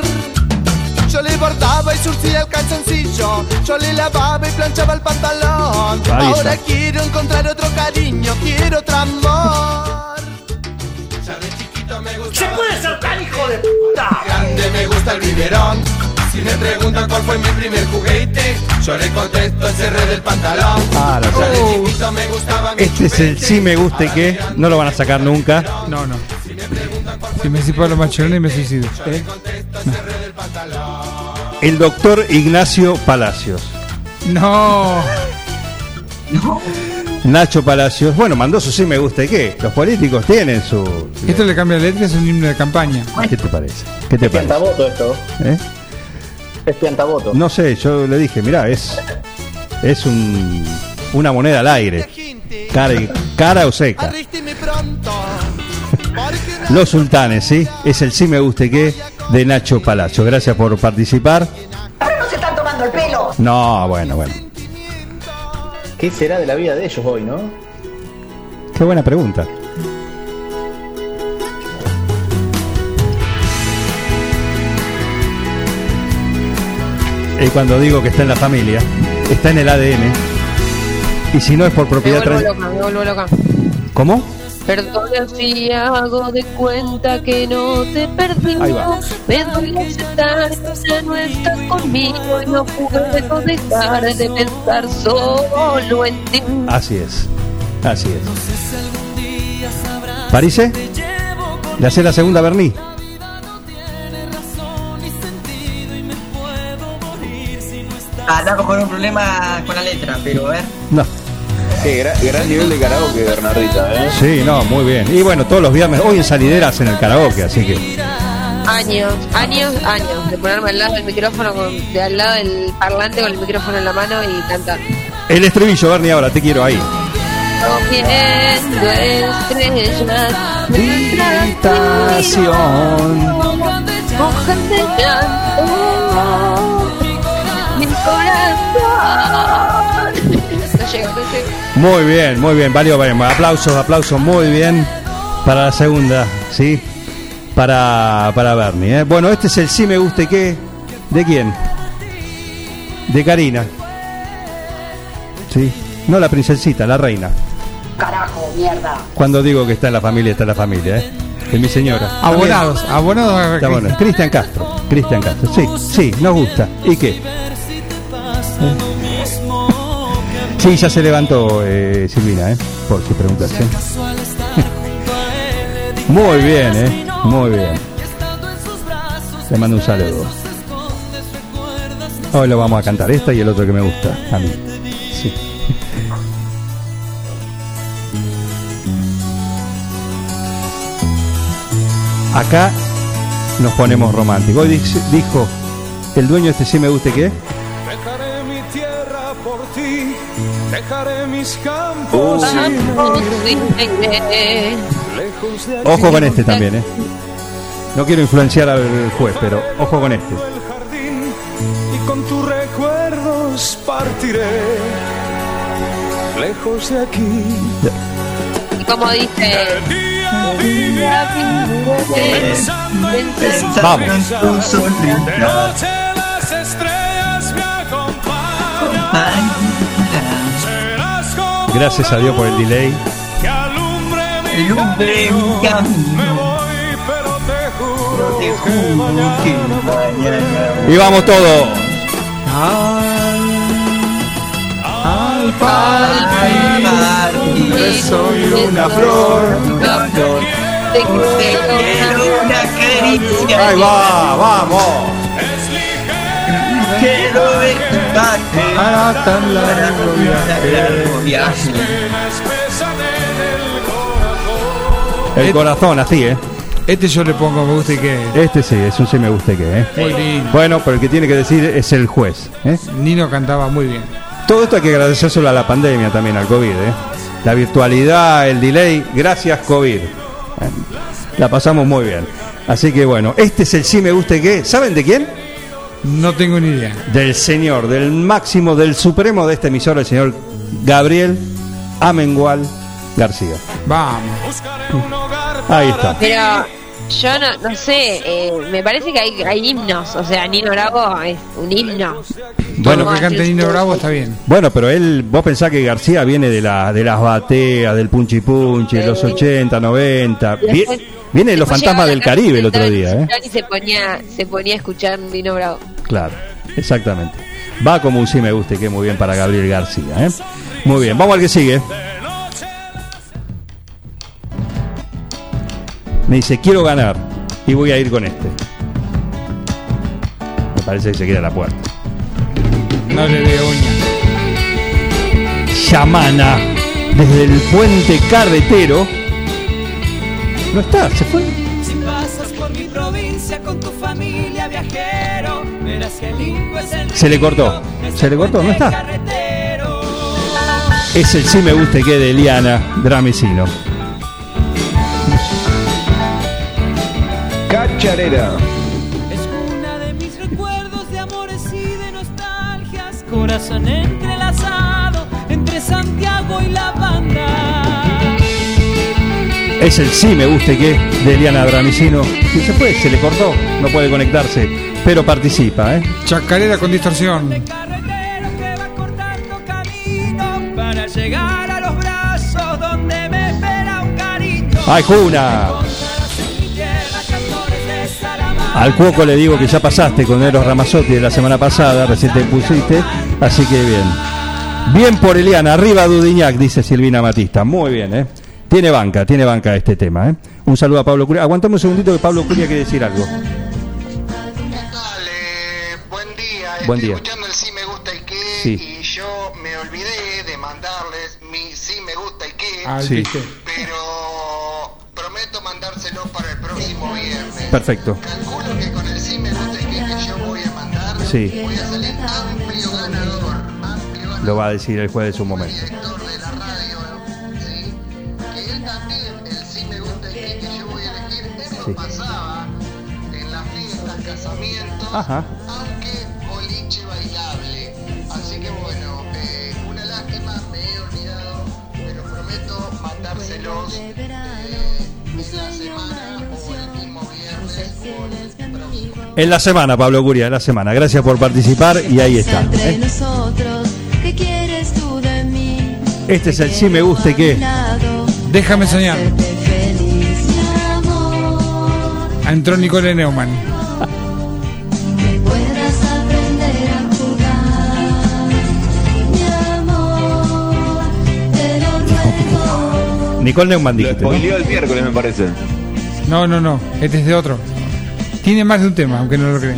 Yo le bordaba y surcía el calzoncillo, yo le lavaba y planchaba el pantalón. Ahora quiero encontrar otro cariño, quiero otro amor. ¡Se puede ser tan hijo de puta! grande me gusta el biberón. Si me preguntan cuál fue mi primer juguete, yo le contesto el cerré del pantalón. Ah, Ya de chiquito me gustaba mi Este es el sí me gusta y que no lo van a sacar nunca. No, no. Si me cipo a los machones me suicido. El doctor Ignacio Palacios. No. Nacho Palacios. Bueno, mandó su sí me gusta y qué. Los políticos tienen su. Esto le cambia la letra, es un himno de campaña. ¿Qué te parece? ¿Qué te Es parece? piantavoto esto. ¿Eh? Es piantavoto. No sé, yo le dije, mirá, es. Es un, una moneda al aire. Cara, cara o seca. Los sultanes, ¿sí? Es el sí me gusta y qué de Nacho Palacios. Gracias por participar. Ahora no se están tomando el pelo. No, bueno, bueno. ¿Qué será de la vida de ellos hoy, no? Qué buena pregunta. Y cuando digo que está en la familia, está en el ADN. Y si no es por Me propiedad vuelvo tran- loca, me vuelvo loca. ¿Cómo? Perdona si hago de cuenta que no te perdí. Me duele aceptar que ya no estás conmigo y no puedo dejar de pensar solo en ti. Así es. Así es. ¿Parise? ¿Le hace la segunda Berní? Ah, estamos con un problema con la letra, pero a ver. No. Qué gran, gran nivel de karaoke, Bernardita, ¿eh? Sí, no, muy bien. Y bueno, todos los viernes, hoy en Salideras en el karaoke, así que. Años, años, años de ponerme al lado del micrófono, con- de al lado del parlante con el micrófono en la mano y cantar. El estribillo, Bernie, ahora te quiero ahí. Cogiendo estrellas, Tentación. mojan de llanto mi corazón. No llego, no llego. Muy bien, muy bien, varios, varios. Aplausos, aplausos, muy bien. Para la segunda, ¿sí? Para, para Bernie. ¿eh? Bueno, este es el sí me gusta y qué. ¿De quién? De Karina. Sí. No la princesita, la reina. Carajo, mierda. Cuando digo que está en la familia, está en la familia, ¿eh? De mi señora. Abonados, abonados a Está bueno. Cristian Castro. Cristian Castro. Sí, sí, nos gusta. ¿Y qué? Sí, ya se levantó eh, Silvina, eh, por si preguntas. ¿eh? Muy bien, eh, muy bien. Te mando un saludo. Hoy lo vamos a cantar esta y el otro que me gusta, a mí. Sí. Acá nos ponemos románticos. Hoy dijo el dueño este sí me guste qué. Dejaré mis Uh. campos aquí. Ojo con este también, ¿eh? No quiero influenciar al juez, pero ojo con este. y con tus recuerdos partiré lejos de aquí. Y como dice. Vamos. De noche las estrellas me acompañan. Gracias a Dios por el delay. que alumbre mi camino. Me voy, pero te juro, que mañana Y vamos todos. al partir soy una flor, una flor. Te quiero una caricia. Ahí va, vamos. Quiero Para tan largo viaje. El corazón, así, ¿eh? Este yo le pongo me gusta y que. Este sí, es un sí me guste qué, ¿eh? Muy lindo. Bueno, pero el que tiene que decir es el juez. ¿eh? Nino cantaba muy bien. Todo esto hay que agradecérselo a la pandemia también, al COVID. ¿eh? La virtualidad, el delay, gracias COVID. ¿eh? La pasamos muy bien. Así que bueno, este es el sí me guste qué. ¿Saben de quién? No tengo ni idea. Del señor, del máximo, del supremo de esta emisora, el señor Gabriel Amengual García. Vamos. Ahí está. Pero yo no, no sé, eh, me parece que hay, hay himnos. O sea, Nino Bravo es un himno. Bueno, que cante Nino Bravo está bien. Bueno, pero él, vos pensás que García viene de, la, de las bateas, del punchi punchi, de los 80, 90. Y vie- después- viene de los fantasmas del Caribe el otro día, ¿eh? Y se ponía, se ponía a escuchar Nino Bravo. Claro, exactamente. Va como un sí me guste, que muy bien para Gabriel García, ¿eh? Muy bien, vamos al que sigue. Me dice, quiero ganar y voy a ir con este. Me parece que se queda a la puerta. No le veo uña. Yamana, desde el puente carretero. No está, se fue. Si pasas por mi provincia con tu familia viajero, verás que lindo es el Se le cortó. Se le cortó, no está. Es el sí me guste que de Eliana Dramicino. Cacharera. Es una de mis recuerdos de amores y de nostalgias, corazón entrelazado entre Santiago y la banda. Es el sí me guste que de Eliana Dramicino. Y se fue, se le cortó, no puede conectarse, pero participa, ¿eh? Chacarera con distorsión. ¡Ay, Juna! Al Cuoco le digo que ya pasaste con Eros Ramazzotti de la semana pasada, recién te pusiste, así que bien. Bien por Eliana, arriba Dudiñac, dice Silvina Matista. Muy bien, ¿eh? Tiene banca, tiene banca este tema, ¿eh? Un saludo a Pablo Curia. Aguantame un segundito que Pablo Curia quiere decir algo. Buen día. escuchando el sí me gusta y qué Sí. y yo me olvidé de mandarles mi sí me gusta y qué Ah, Sí. pero prometo mandárselo para el próximo viernes Perfecto. calculo que con el sí me gusta y qué que yo voy a mandar Sí. voy a salir amplio ganador amplio Lo va a decir el juez de su momento. Sí. pasaba en las fiestas casamientos Ajá. aunque boliche bailable. Así que bueno, eh, una lástima, me he olvidado, pero prometo mandárselos eh, en la semana o el mismo viernes o el próximo. En la semana, Pablo Curia, en la semana. Gracias por participar y ahí está. Entre ¿eh? nosotros, ¿qué quieres tú de mí? Este es el sí me guste que. Déjame soñar. Entró Nicole Neumann. lo. Nicole Neumann Lo dijiste. ¿no? spoileó el miércoles, me parece. No, no, no. Este es de otro. Tiene más de un tema, aunque no lo crean.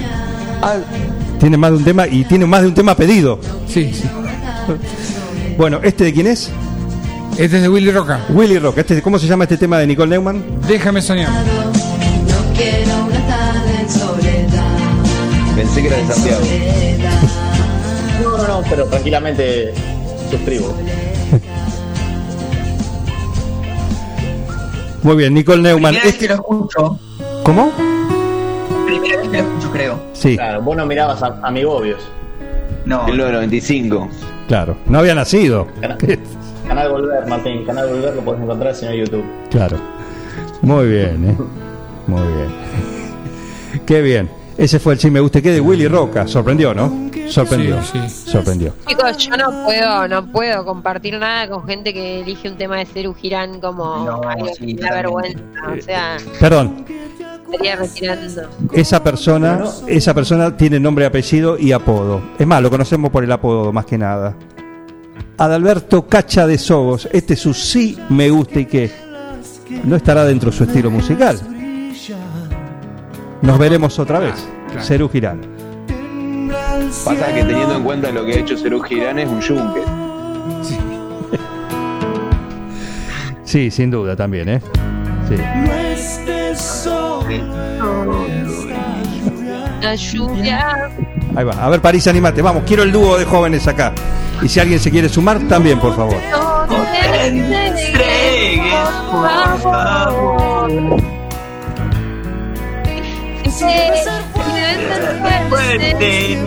Tiene más de un tema y tiene más de un tema pedido. Sí, sí. Bueno, ¿este de quién es? Este es de Willy Roca. Willy Rock. Este, ¿Cómo se llama este tema de Nicole Neumann? Déjame soñar. Pensé que era de Santiago. No, no, no, pero tranquilamente suscribo. Muy bien, Nicole Neumann. Primera vez Este- que lo escucho. ¿Cómo? Primera vez que lo escucho, creo. Sí, Claro, vos no mirabas a Amigobios. No. En los 95. claro. No había nacido. Canal Volver, Martín. Canal Volver lo podés encontrar si no en YouTube. Claro. Muy bien, ¿eh? Muy bien. Qué bien. Ese fue el sí me gusta que de Willy Roca. Sorprendió, ¿no? Sorprendió. Sí, Sorprendió. Chicos, yo no puedo, no puedo compartir nada con gente que elige un tema de Ceru Girán como No, algo sí, que me da totalmente. vergüenza. O sea, Perdón, estaría retirando. esa persona, esa persona tiene nombre, apellido y apodo. Es más, lo conocemos por el apodo más que nada. Adalberto Cacha de Sogos. Este es su sí me gusta y que no estará dentro de su estilo musical. Nos veremos otra vez. Cerú Girán. Pasa que teniendo en cuenta lo que ha hecho Cerú Girán es un yunque. Sí, sin duda también, ¿eh? Sí. La lluvia. Ahí va. A ver, París, animate. Vamos, quiero el dúo de jóvenes acá. Y si alguien se quiere sumar, también, por favor. No te entregues, por favor. Fuerte,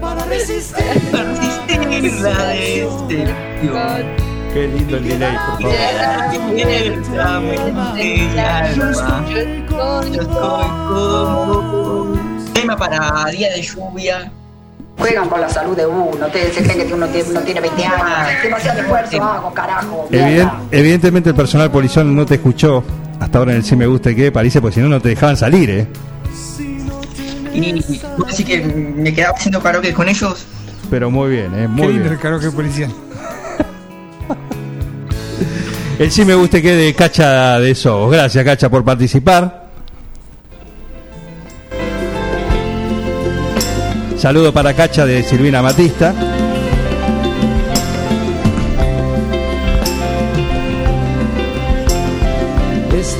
Para resistir. Resistir la decepción. Qué lindo el delay, por favor. Yo estoy como tema para día de lluvia. Juegan con la salud de uno. Ustedes se creen que uno tiene, uno tiene 20 años. Demasiado esfuerzo hago, carajo. Evidentemente el personal polizón no te escuchó hasta ahora en el sí me gusta y que París, porque si no, no te dejaban salir, ¿eh? Y así que me quedaba haciendo karaoke con ellos. Pero muy bien, ¿eh? Qué Muy lindo bien. el karaoke policial. El sí me gusta y que de Cacha de Sogos. Gracias, Cacha, por participar. Saludo para Cacha de Silvina Matista.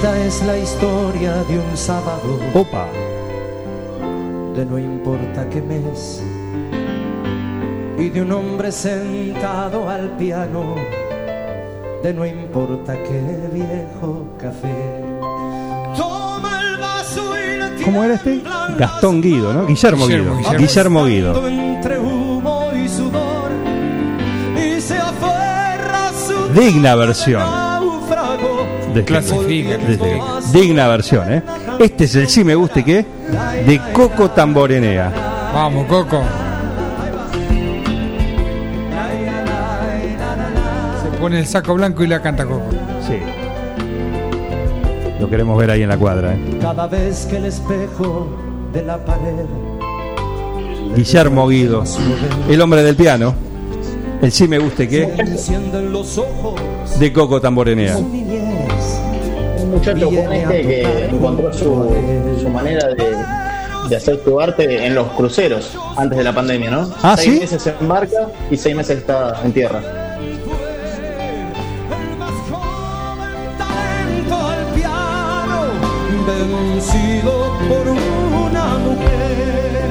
Esta es la historia de un sábado. Opa. De no importa qué mes. Y de un hombre sentado al piano. De no importa qué viejo café. Toma el vaso y la ¿Cómo era este? Gastón Guido, ¿no? Guillermo, Guido. Guillermo. Guillermo Guido. Entre humo y sudor. Y se aferra su Digna versión. De- Clasifica. digna versión, ¿eh? Este es el sí me gusta y que de Coco Tamborenea. Vamos, Coco. Se pone el saco blanco y la canta Coco. Sí. Lo queremos ver ahí en la cuadra, ¿eh? Cada vez que el espejo de la pared Guillermo Guido, el hombre del piano. El sí me gusta y que de Coco Tamborenea. Muchacho joven este que encontró su, su manera de, de hacer su arte en los cruceros antes de la pandemia, ¿no? Ah, seis ¿sí? meses se embarca y seis meses está en tierra.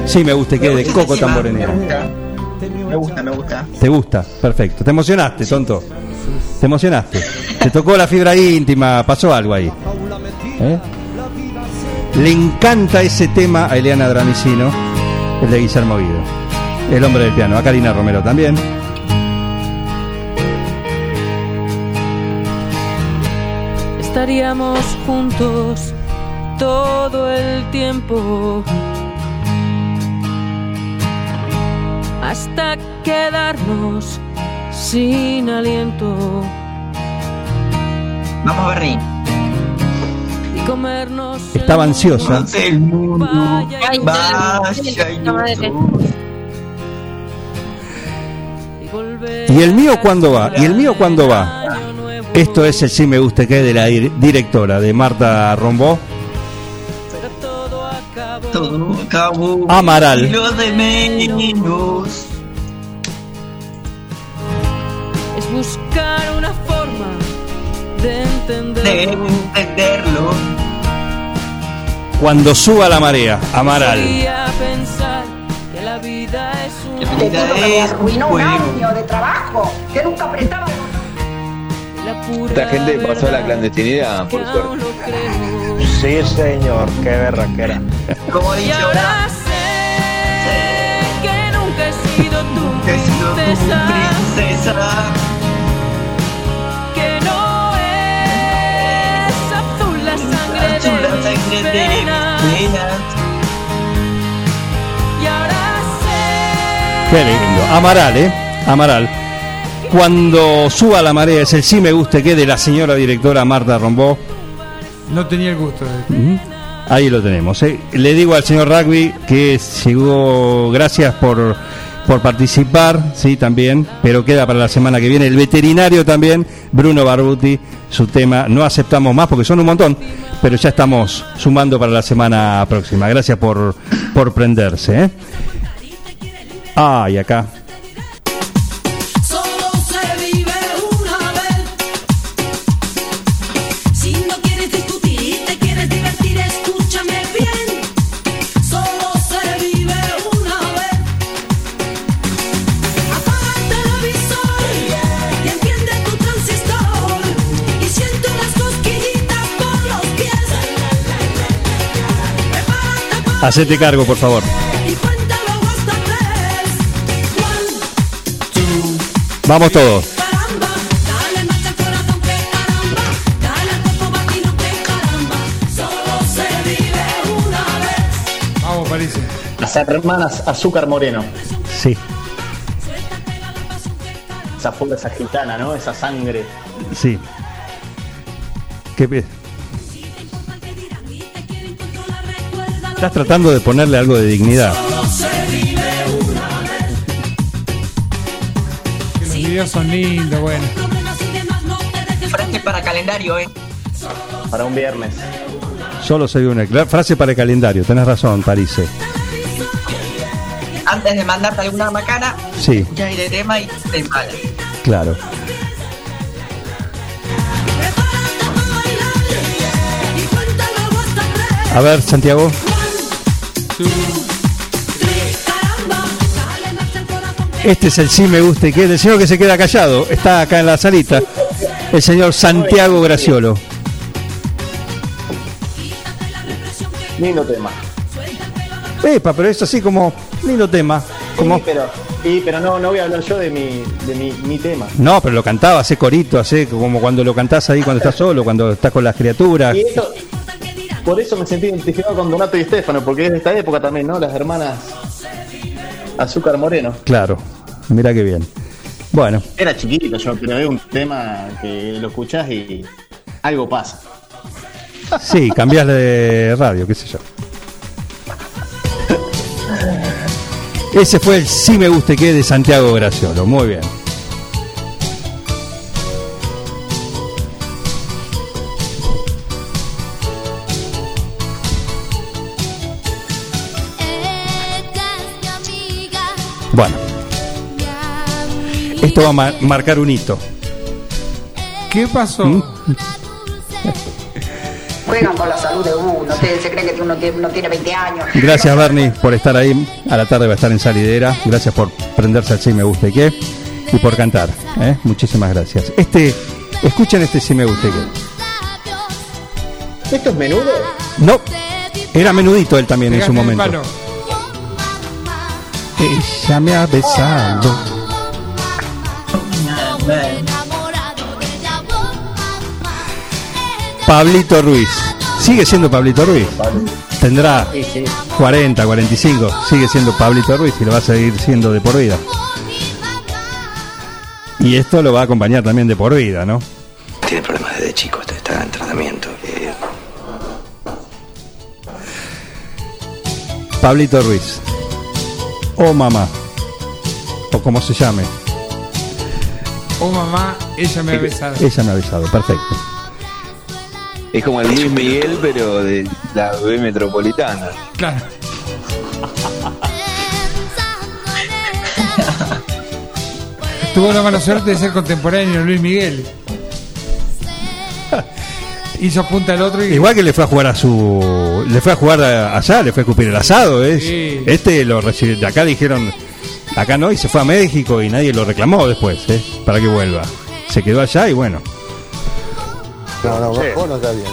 Sí me gusta y que de Coco Tamborenea. Me gusta, me gusta. ¿Te gusta? Perfecto. Te emocionaste, tonto. Te emocionaste. Te tocó la fibra íntima, pasó algo ahí. ¿Eh? Le encanta ese tema a Eliana Dramicino, el de Guillermo Guido. El hombre del piano. A Karina Romero también. Estaríamos juntos todo el tiempo hasta quedarnos sin aliento Vamos, Berry. y comernos Estaba ansiosa. El mundo Vaya y vaya y madre. y volver ¿Y el mío cuándo va? ¿Y el mío cuándo va? Esto es el sí me gusta que de la dir- directora de Marta Rombó. todo acabó. Amaral. Lo de menos. Buscar una forma de entender de entenderlo. Cuando suba la marea, Amaral. Pensar que la vida es un Te juro que me arruinó un año de trabajo, que nunca prestaba. Esta gente pasó a la clandestinidad, por suerte. Sí, señor, qué berraquera. Como dice ahora sé que nunca he sido tu princesa, Qué lindo. Amaral, ¿eh? Amaral. Cuando suba la marea es el sí me guste que de la señora directora Marta Rombó. No tenía el gusto de. Ahí lo tenemos. ¿eh? Le digo al señor Rugby que llegó, gracias por, por participar, sí, también, pero queda para la semana que viene. El veterinario también, Bruno Barbuti, su tema. No aceptamos más porque son un montón, pero ya estamos sumando para la semana próxima. Gracias por, por prenderse. ¿eh? Ah, y acá. Hacete cargo, por favor. Vamos todos. Vamos, París. Las hermanas Azúcar Moreno. Sí, Esa fuga, esa gitana, ¿no? Esa sangre. sí. ¿Qué pe- Estás tratando de ponerle algo de dignidad. Solo se vive una vez. Que los videos son lindos, bueno. Frase para calendario, eh. Para un viernes. Solo se ve una frase para el calendario. Tenés razón, Parise. Antes de mandarte alguna macana, Sí, ya hay de tema y te mal. claro. A ver, Santiago. Este es el sí me gusta y que el señor que se queda callado. Está acá en la salita. El señor Santiago Graciolo. Lindo tema. Epa, pero es así como lindo tema. Como, Sí, pero, sí, pero no, no voy a hablar yo de mi, de mi, mi tema. no, pero lo cantaba, hace corito, hace como cuando lo cantás ahí cuando estás solo, cuando estás con las criaturas. Y eso, por eso me sentí identificado con Donato y Estefano, porque es de esta época también, ¿no? Las hermanas Azúcar Moreno. Claro, mira qué bien. Bueno, Era chiquito yo, pero es un tema que lo escuchás y algo pasa. sí, cambias de radio, qué sé yo. Ese fue el sí me guste que de Santiago Graciolo. Muy bien. Esto va a ma- marcar un hito. ¿Qué pasó? ¿Mm? Juegan con la salud de uno, ustedes se creen que uno tiene, uno tiene 20 años. Gracias Bernie por estar ahí. A la tarde va a estar en salidera. Gracias por prenderse al sí me gusta y qué. Y por cantar. ¿eh? Muchísimas gracias. Este, escuchen este sí me gusta y qué. ¿Esto es menudo? No, era menudito él también en su momento. Ella me ha besado. Pablito Ruiz. Sigue siendo Pablito Ruiz. Tendrá 40, 45. Sigue siendo Pablito Ruiz y lo va a seguir siendo de por vida. Y esto lo va a acompañar también de por vida, ¿no? Tiene problemas desde chico, está- está en tratamiento. eh, Pablito Ruiz. O mamá. O como se llame. Oh mamá, ella me ha besado. Ella me ha avisado. Perfecto. Es como el Luis Miguel, pero de la B metropolitana. Claro. Tuvo la mala suerte de ser contemporáneo de Luis Miguel. hizo punta el otro y. Igual que le fue a jugar a su. Le fue a jugar a- allá, le fue a escupir el asado. ¿es? Sí. Este lo recibió. De acá dijeron. Acá no, y se fue a México y nadie lo reclamó después, ¿eh? Para que vuelva. Se quedó allá y bueno. No, no, vos vos no está bien.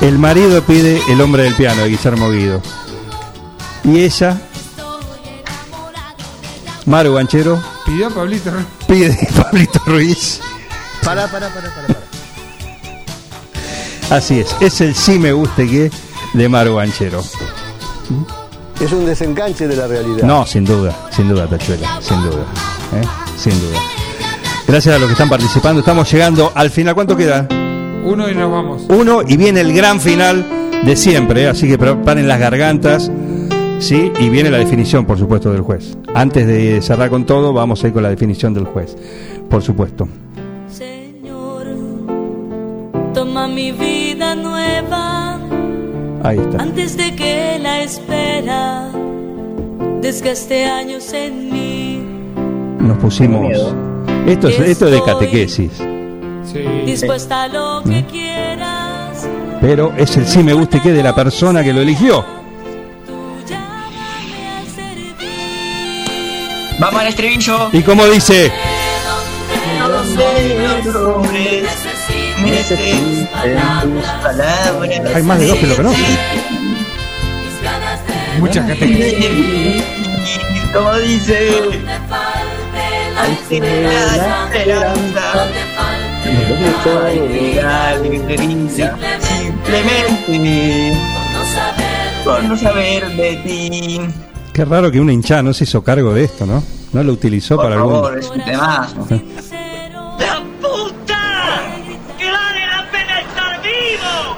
El marido pide El hombre del piano de Guillermo Guido. Y ella, Maru Banchero, Pidió a Pablito. Ruiz. pide Pablito Ruiz. Pará, pará, pará, pará. Así es, es el sí me guste que de Maru Banchero. Es un desenganche de la realidad. No, sin duda, sin duda, Tachuela, sin duda. ¿eh? Sin duda. Gracias a los que están participando, estamos llegando al final. ¿Cuánto queda? Uno y nos vamos. Uno y viene el gran final de siempre, ¿eh? así que preparen las gargantas. Sí, y viene la definición, por supuesto, del juez. Antes de cerrar con todo, vamos a ir con la definición del juez, por supuesto. Vida nueva Ahí está. antes de que la espera desgaste años en mí. Nos pusimos. Esto es, esto es de catequesis, Dispuesta a lo que quieras. pero es el sí me guste que de la persona que lo eligió. Vamos al estribillo. Y como dice, necesiten tus palabras. hay más de dos que lo conocen. Muchas categorías. Como dice. Al tener la esperanza. Simplemente. Por no saber de ti. Qué raro que una hinchada no se hizo cargo de esto, ¿no? No lo utilizó Por para favor, algún. es un temazo.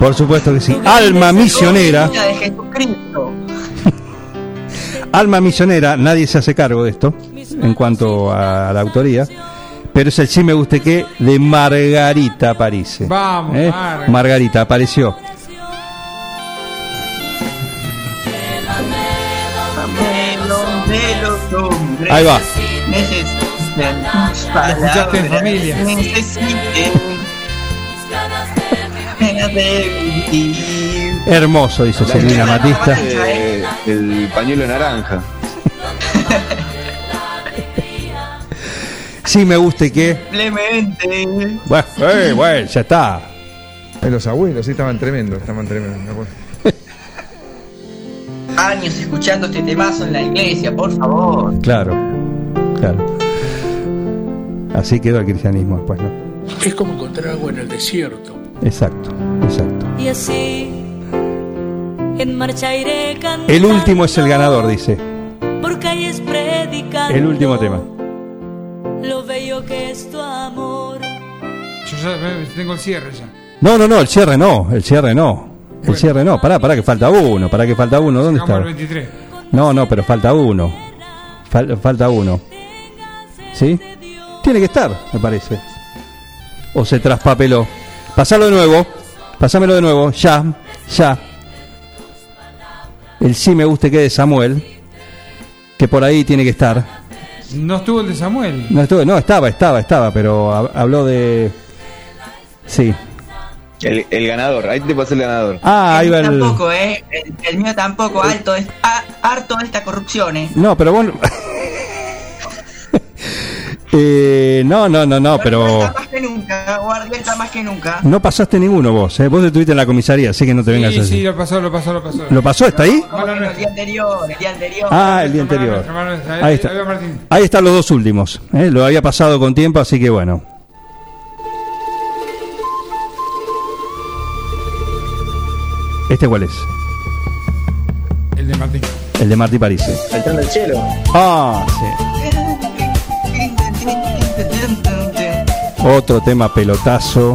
Por supuesto que sí. Alma misionera. de Jesucristo. Alma misionera, nadie se hace cargo de esto en cuanto a la autoría. Pero es el sí me guste que de Margarita París. Vamos, Marga. Margarita apareció. Ahí va. Necesitan tus palabras. escuchaste en familia. Necesiten de. Hermoso, dice Silvina Matista. Eh, el pañuelo naranja. Sí me guste que. Simplemente. Bueno, eh, bueno, ya está. Los abuelos, sí, estaban tremendos, estaban tremendos. me acuerdo. Años escuchando este temazo en la iglesia, por favor. Claro, claro. Así quedó el cristianismo después, ¿no? Es como encontrar agua en el desierto. Exacto, exacto. Y así en marcha iré cantando. El último es el ganador, dice. Por calles predicando. El último tema. Lo bello que es tu amor. Yo ya tengo el cierre ya. No, no, no, el cierre no, el cierre no. El cierre no, pará, pará que falta uno, pará que falta uno, ¿dónde está? al 23. No, no, pero falta uno. Fal- falta uno. ¿Sí? Tiene que estar, me parece. O se traspapeló. Pasalo de nuevo. Pasámelo de nuevo. Ya, ya. El sí me guste que de Samuel. Que por ahí tiene que estar. No estuvo el de Samuel. No, estuvo, no estaba, estaba, estaba, pero hab- habló de. Sí. El, el ganador, ahí te pasé el ganador. Ah, ahí va el. Tampoco, eh. El, el mío tampoco, alto es, a- harto de esta corrupción, eh. No, pero vos. Eh, no, no, no, no, pero. Más que nunca, guardieta más que nunca. No pasaste ninguno vos, ¿eh? Vos estuviste en la comisaría, así que no te vengas Sí, así. sí, lo pasó, lo pasó, lo pasó. ¿Lo pasó? ¿Está ahí? Bueno, el día anterior, el día anterior. Ah, el día anterior. Ahí- está. Ahí están los dos últimos. ¿eh? Lo había pasado con tiempo, así que bueno. ¿Este cuál es? El de Martín. El de Martí París. El tren del cielo. Ah, sí. Otro tema pelotazo.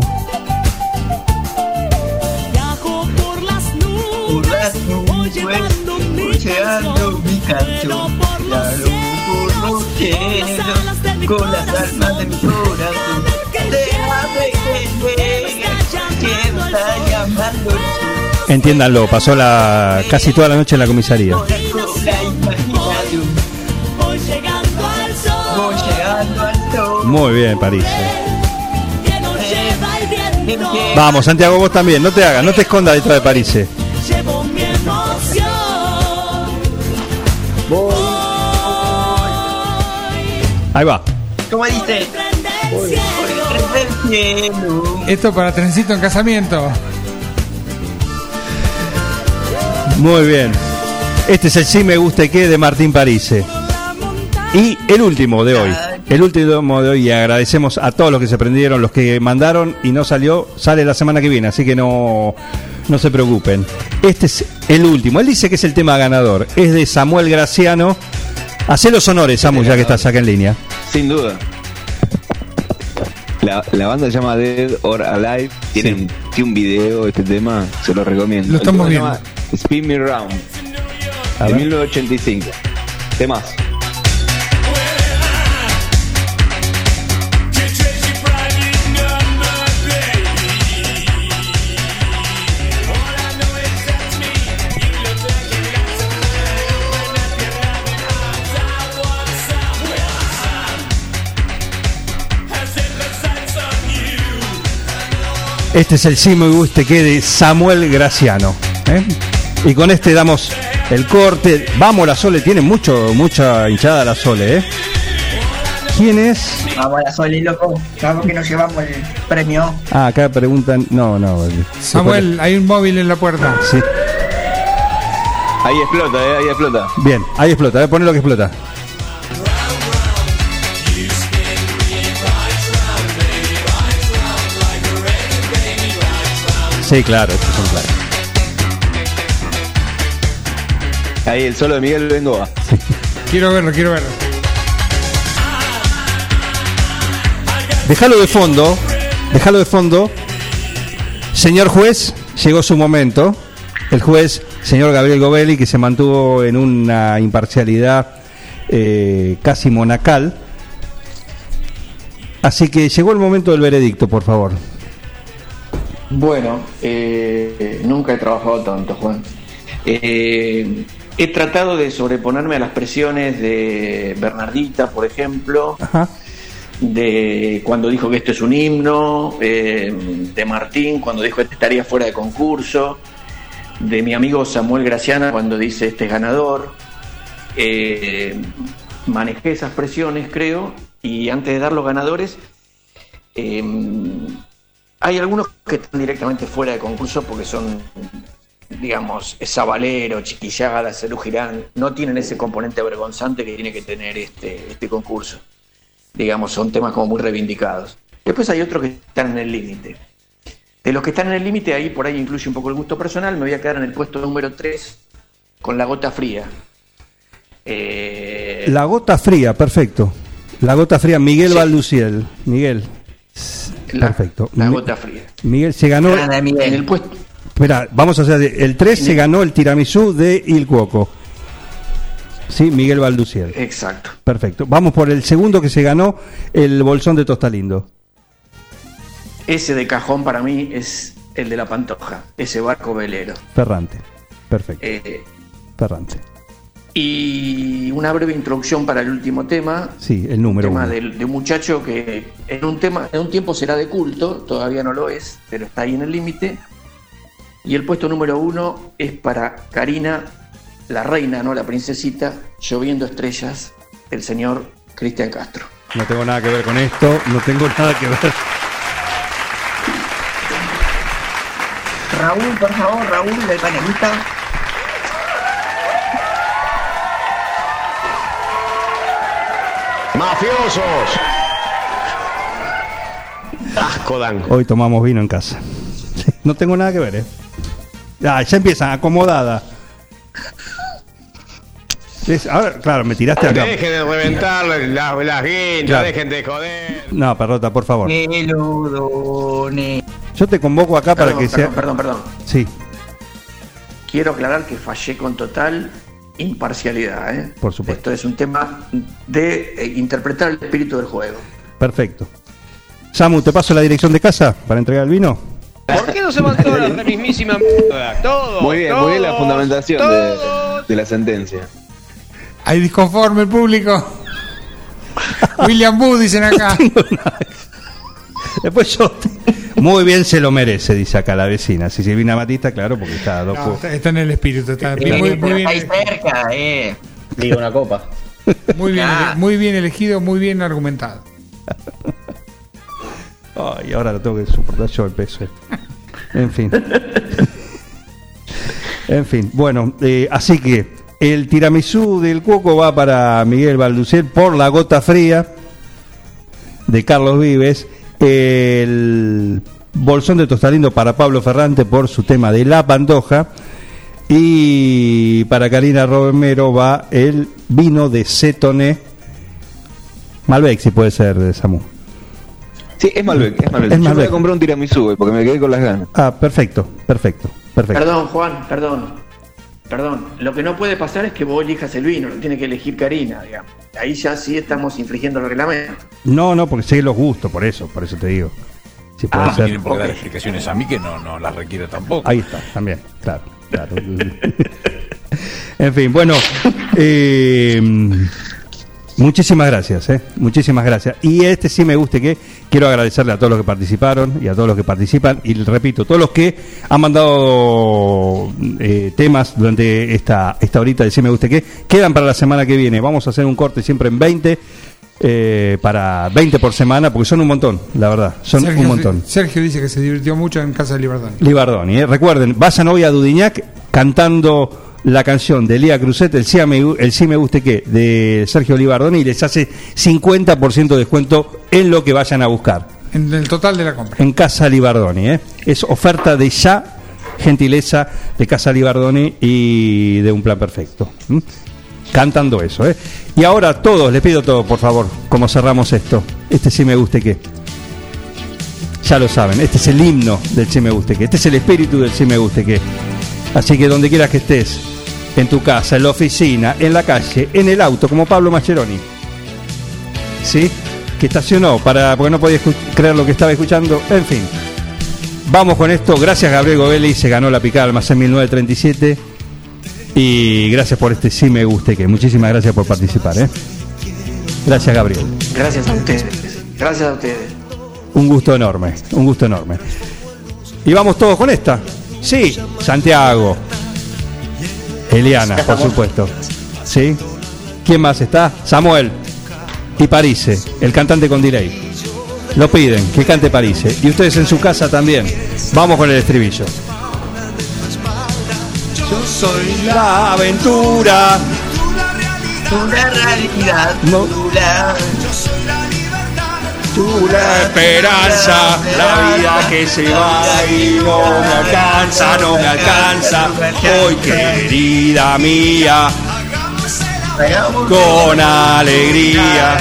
Viajo por las nubes. Por las nubes, escuchando mi canción. Claro, por los cielos, con las almas de mi corazón. Déjame que llegue, que me está llamando el sur. Entiéndanlo, pasó la casi toda la noche en la comisaría. Muy bien, París. que Vamos, Santiago, vos también. No te hagas, no te escondas detrás de París. Llevo mi emoción. Ahí va. ¿Cómo dice? Esto para trencito en casamiento. Muy bien. Este es el sí me gusta y qué de Martín Parise. Y el último de hoy. El último de hoy. Y agradecemos a todos los que se prendieron, los que mandaron y no salió. Sale la semana que viene, así que no, no se preocupen. Este es el último. Él dice que es el tema ganador. Es de Samuel Graciano. Hacé los honores, Samu, ya que estás acá en línea. Sin duda. La, la banda se llama Dead or Alive. Tiene, un, tiene un video, este tema, se lo recomiendo. Lo estamos viendo. Spin Me Round. A De ver. 1985. Temas. Este es el sí me gusta y qué de Samuel Graciano. ¿eh? Y con este damos el corte. Vamos, la Sole. Tiene mucho, mucha hinchada la Sole, ¿eh? ¿Quién es? Vamos a la Soli, loco. Sabemos que nos llevamos el premio. Ah, acá preguntan. No, no. Samuel, hay un móvil en la puerta. Sí. Ahí explota, eh, ahí explota. Bien, ahí explota. ¿eh? Ponelo que explota. Sí, claro, estos son claros. Ahí el solo de Miguel Bengoa. Quiero verlo, quiero verlo. Déjalo de fondo. Déjalo de fondo. Señor juez, llegó su momento. El juez, señor Gabriel Govelli, que se mantuvo en una imparcialidad eh, casi monacal. Así que llegó el momento del veredicto, por favor. Bueno, eh, nunca he trabajado tanto, Juan. Eh, he tratado de sobreponerme a las presiones de Bernardita, por ejemplo, de cuando dijo que esto es un himno, eh, de Martín cuando dijo que este estaría fuera de concurso, de mi amigo Samuel Graciana cuando dice este es ganador. Eh, manejé esas presiones, creo, y antes de dar los ganadores, eh, hay algunos que están directamente fuera de concurso porque son, digamos, Zabalero, Chiquillada, Cerú Girán, no tienen ese componente avergonzante que tiene que tener este, este concurso. Digamos, son temas como muy reivindicados. Después hay otros que están en el límite. De los que están en el límite, ahí por ahí incluye un poco el gusto personal, me voy a quedar en el puesto número 3 con la gota fría. Eh, La gota fría, perfecto. La gota fría, Miguel Valduciel. Miguel. La- perfecto. la gota fría. Miguel se ganó. En el puesto. Espera, vamos a hacer. El 3 se ganó el tiramisú de Il Cuoco. Sí, Miguel Valduciel. Exacto. Perfecto. Vamos por el segundo que se ganó el bolsón de Tostalindo. Ese de cajón para mí es el de la Pantoja, ese barco velero. Ferrante. Perfecto. Eh, Ferrante. Y una breve introducción para el último tema. Sí, el número tema uno. del- de, un muchacho que en un tema en un tiempo será de culto, todavía no lo es, pero está ahí en el límite. Y el puesto número uno es para Karina, la reina, no la princesita, lloviendo estrellas, del señor Cristian Castro. No tengo nada que ver con esto. No tengo nada que ver. Raúl, por favor, Raúl, el panelista. ¡Mafiosos! Asco dan. Hoy tomamos vino en casa. No tengo nada que ver, ¿eh? Ah, ya empiezan, acomodada. ¿Ves? Ahora, claro, me tiraste acá. Dejen de reventar las, las guinchas, Claro. dejen de joder. No, perrota, por favor. Melodone. Yo te convoco acá para Perdón, que sea. perdón, perdón, perdón. Sí, Quiero aclarar que fallé con total imparcialidad. ¿eh? por supuesto. Esto es un tema de eh, interpretar el espíritu del juego. Perfecto. Samu, ¿te paso la dirección de casa para entregar el vino? ¿Por qué no se mandó la mismísima mierda? Todo. Muy bien, muy bien la todos, fundamentación de, de la sentencia. Hay disconforme el público. William Booth, dicen acá. Después yo. Muy bien se lo merece, dice acá la vecina. Si Silvina Batista, claro, porque está a dos No, está, está en el espíritu. Está Eh, bien, muy, muy pero bien, está ahí cerca, eh. Liga una copa. muy, bien, Ah. muy bien elegido, muy bien argumentado. Ay, ahora lo tengo que soportar yo el peso. este. En fin. en fin. Bueno, eh, así que el tiramisú del cuoco va para Miguel Balducel por la gota fría de Carlos Vives. El bolsón de tostalindo para Pablo Ferrante por su tema de la pantoja. Y para Karina Romero va el vino de Cetone. Malbec, si puede ser, de Samu. Sí, es Malbec, es Malbec. Es Yo voy Malbec. a comprar un tiramisú, güey, porque me quedé con las ganas. Ah, perfecto, perfecto, perfecto. Perdón, Juan, perdón. Perdón, lo que no puede pasar es que vos elijas el vino, lo tiene que elegir Karina, digamos. Ahí ya sí estamos infringiendo el reglamento. No, no, porque sé los gustos, por eso, por eso te digo. Si puede Ah, ser. tienen por qué dar explicaciones a mí que no, no las requiero tampoco. Ahí está, también, claro, claro. en fin, bueno, eh, muchísimas gracias, eh, muchísimas gracias. Y este sí me guste que quiero agradecerle a todos los que participaron y a todos los que participan y repito, todos los que han mandado eh, temas durante esta esta horita de sí me guste que quedan para la semana que viene. Vamos a hacer un corte siempre en 20 eh, para 20 por semana porque son un montón, la verdad, son Sergio, un montón. Sergio dice que se divirtió mucho en Casa de Libertad. Libardoni. ¿eh? Recuerden, vayan hoy a Dudignac cantando la canción de Lía Cruzet, el sí, me, el sí me guste qué, de Sergio Libardoni, y les hace 50% de descuento en lo que vayan a buscar. En el total de la compra. En Casa Libardoni. ¿eh? Es oferta de ya, gentileza de Casa Libardoni y de un plan perfecto. Cantando eso. ¿eh? Y ahora todos, les pido todo, por favor, como cerramos esto. Este sí me guste qué. Ya lo saben, este es el himno del sí me guste que, este es el espíritu del sí me guste que. Así que donde quieras que estés, en tu casa, en la oficina, en la calle, en el auto, como Pablo Mascheroni. ¿Sí? Que estacionó para porque no podía creer lo que estaba escuchando. En fin. Vamos con esto. Gracias Gabriel Govelli, se ganó la picada almacén 1937. Y gracias por este sí me guste que. Muchísimas gracias por participar, ¿eh? Gracias Gabriel. Gracias a ustedes. Gracias a ustedes. Un gusto enorme, un gusto enorme. Y vamos todos con esta. Sí, Santiago. Eliana, por supuesto. ¿Sí? ¿Quién más está? Samuel. Y Parise, el cantante con delay. Lo piden, que cante Parise. Y ustedes en su casa también. Vamos con el estribillo. Yo soy la aventura. Una realidad. No. Tú la- Tú la esperanza, la vida que se va y no me alcanza, no me alcanza. Hoy querida mía, con alegría,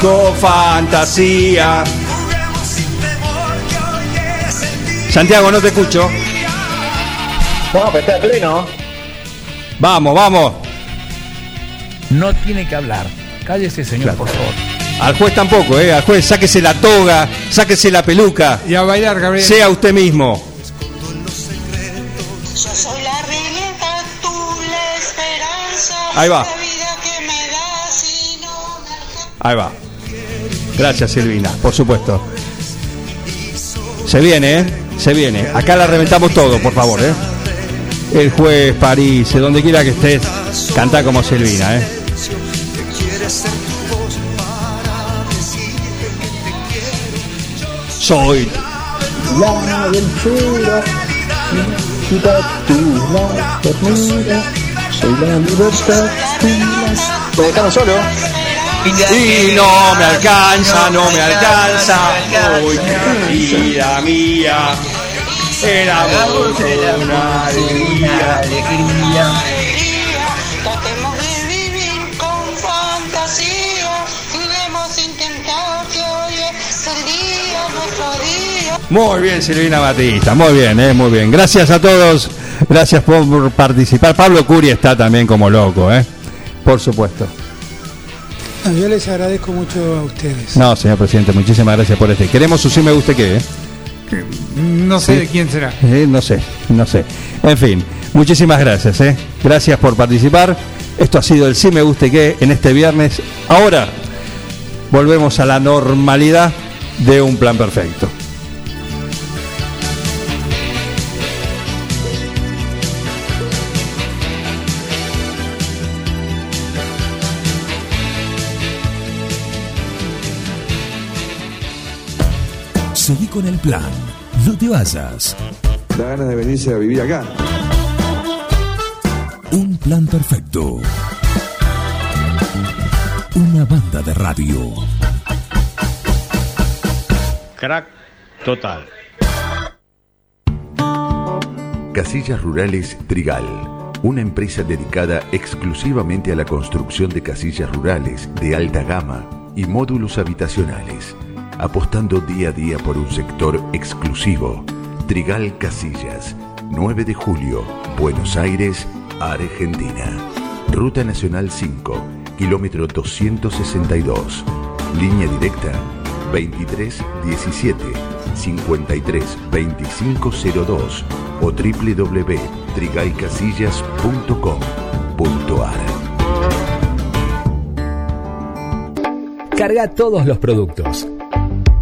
con fantasía. Santiago, no te escucho. No, pero está pleno. Vamos, vamos. No tiene que hablar. Cállese, señor, Claro. por favor. Al juez tampoco, ¿eh? Al juez, sáquese la toga, sáquese la peluca. Y a bailar, Gabriel. Sea usted mismo. Yo soy la realidad, tú la esperanza. Ahí va. La vida que me das y no me alcanza. Ahí va. Gracias, Silvina, por supuesto. Se viene, ¿eh? Se viene. Acá la reventamos todo, por favor, ¿eh? El juez, París, donde quiera que estés, canta como Silvina, ¿eh? Soy La aventura, tú la ternura, soy la libertad, tú la... ¿Me dejaron solo? Y no me alcanza, no me alcanza. Hoy querida mía, el amor de una alegría. Muy bien, Silvina Batista, muy bien, eh, muy bien. Gracias a todos, gracias por participar. Pablo Curi está también como loco, ¿eh? Por supuesto. No, yo les agradezco mucho a ustedes. No, señor presidente, muchísimas gracias por este. Queremos su sí me guste qué, ¿eh? No sé Sí. de quién será. Eh, no sé, no sé. En fin, muchísimas gracias, ¿eh? Gracias por participar. Esto ha sido el sí me guste que en este viernes. Ahora volvemos a la normalidad de un plan perfecto. Seguí con el plan. No te vayas. Da ganas de venirse a vivir acá. Un plan perfecto. Una banda de radio. Crack total. Casillas Rurales Trigal, una empresa dedicada exclusivamente a la construcción de casillas rurales de alta gama y módulos habitacionales, apostando día a día por un sector exclusivo. Trigal Casillas, 9 de julio, Buenos Aires, Argentina. Ruta Nacional 5, kilómetro 262. Línea directa 23 17 53 2502 o www.trigaycasillas.com.ar Carga todos los productos.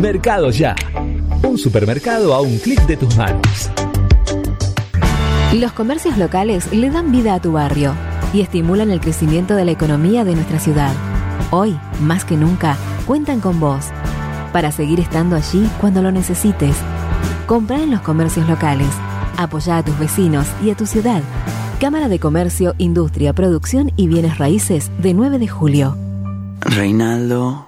Mercado Ya. Un supermercado a un clic de tus manos. Los comercios locales le dan vida a tu barrio y estimulan el crecimiento de la economía de nuestra ciudad. Hoy, más que nunca, cuentan con vos para seguir estando allí cuando lo necesites. Compra en los comercios locales. Apoya a tus vecinos y a tu ciudad. Cámara de Comercio, Industria, Producción y Bienes Raíces de 9 de julio. Reinaldo,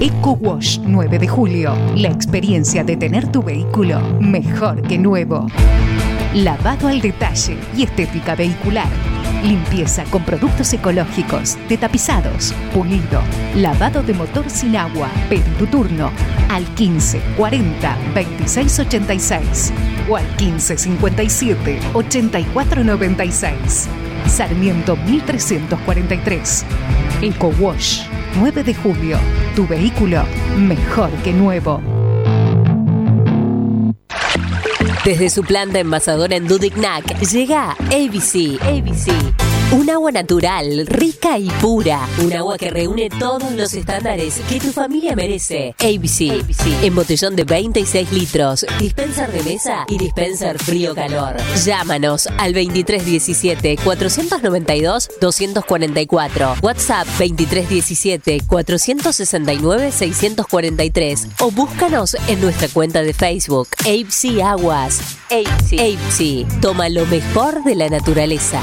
Eco Wash 9 de julio. La experiencia de tener tu vehículo mejor que nuevo. Lavado al detalle y estética vehicular. Limpieza con productos ecológicos, de tapizados, pulido, lavado de motor sin agua. Pedí tu turno al 15 40 26 86 o al 15 57 84 96. Sarmiento 1343. Eco Wash 9 de julio. Tu vehículo mejor que nuevo. Desde su planta envasadora en Dudignac llega ABC. ABC. Un agua natural, rica y pura. Un agua que reúne todos los estándares que tu familia merece. ABC. En botellón de 26 litros. Dispenser de mesa y dispenser frío-calor. Llámanos al 2317 492 244. WhatsApp 2317 469 643. O búscanos en nuestra cuenta de Facebook. ABC Aguas. ABC. Toma lo mejor de la naturaleza.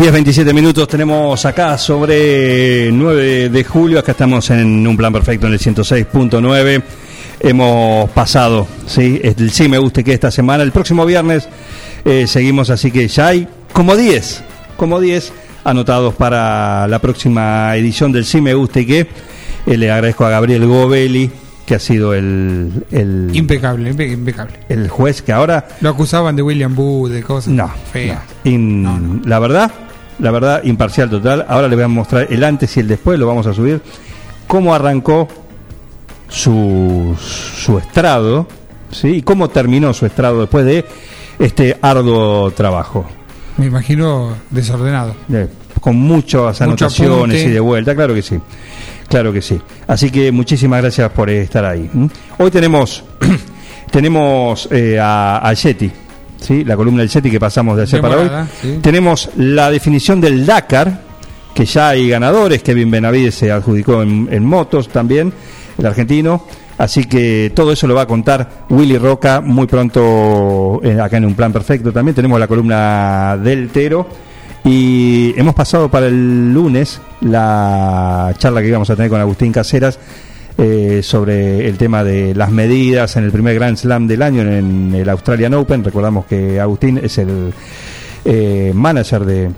Diez 27 minutos tenemos acá sobre 9 de julio, acá estamos en un plan perfecto en el 106.9. Hemos pasado, sí, el sí me guste que esta semana, el próximo viernes eh, seguimos, así que ya hay como 10, como 10 anotados para la próxima edición del sí me guste que eh, le agradezco a Gabriel Govelli que ha sido el, el Impecable, impe- impecable. el juez que ahora Lo acusaban de William Boo, de cosas No, feas. In- La verdad, la verdad, imparcial total. Ahora le voy a mostrar el antes y el después, lo vamos a subir. Cómo arrancó su, su estrado, ¿sí? Y cómo terminó su estrado después de este arduo trabajo. Me imagino desordenado. Eh, con muchas anotaciones y de vuelta, claro que sí. Claro que sí. Así que muchísimas gracias por estar ahí. Hoy tenemos tenemos eh, a, a Yeti, ¿sí? la columna del Yeti que pasamos de ayer para hoy. Sí. Tenemos la definición del Dakar, que ya hay ganadores. Kevin Benavides se adjudicó en, en motos también, el argentino. Así que todo eso lo va a contar Willy Roca muy pronto eh, acá en un plan perfecto. También tenemos la columna del Tero. Y hemos pasado para el lunes la charla que íbamos a tener con Agustín Caseras eh, sobre el tema de las medidas en el primer Grand Slam del año en el Australian Open. Recordamos que Agustín es el eh, manager de,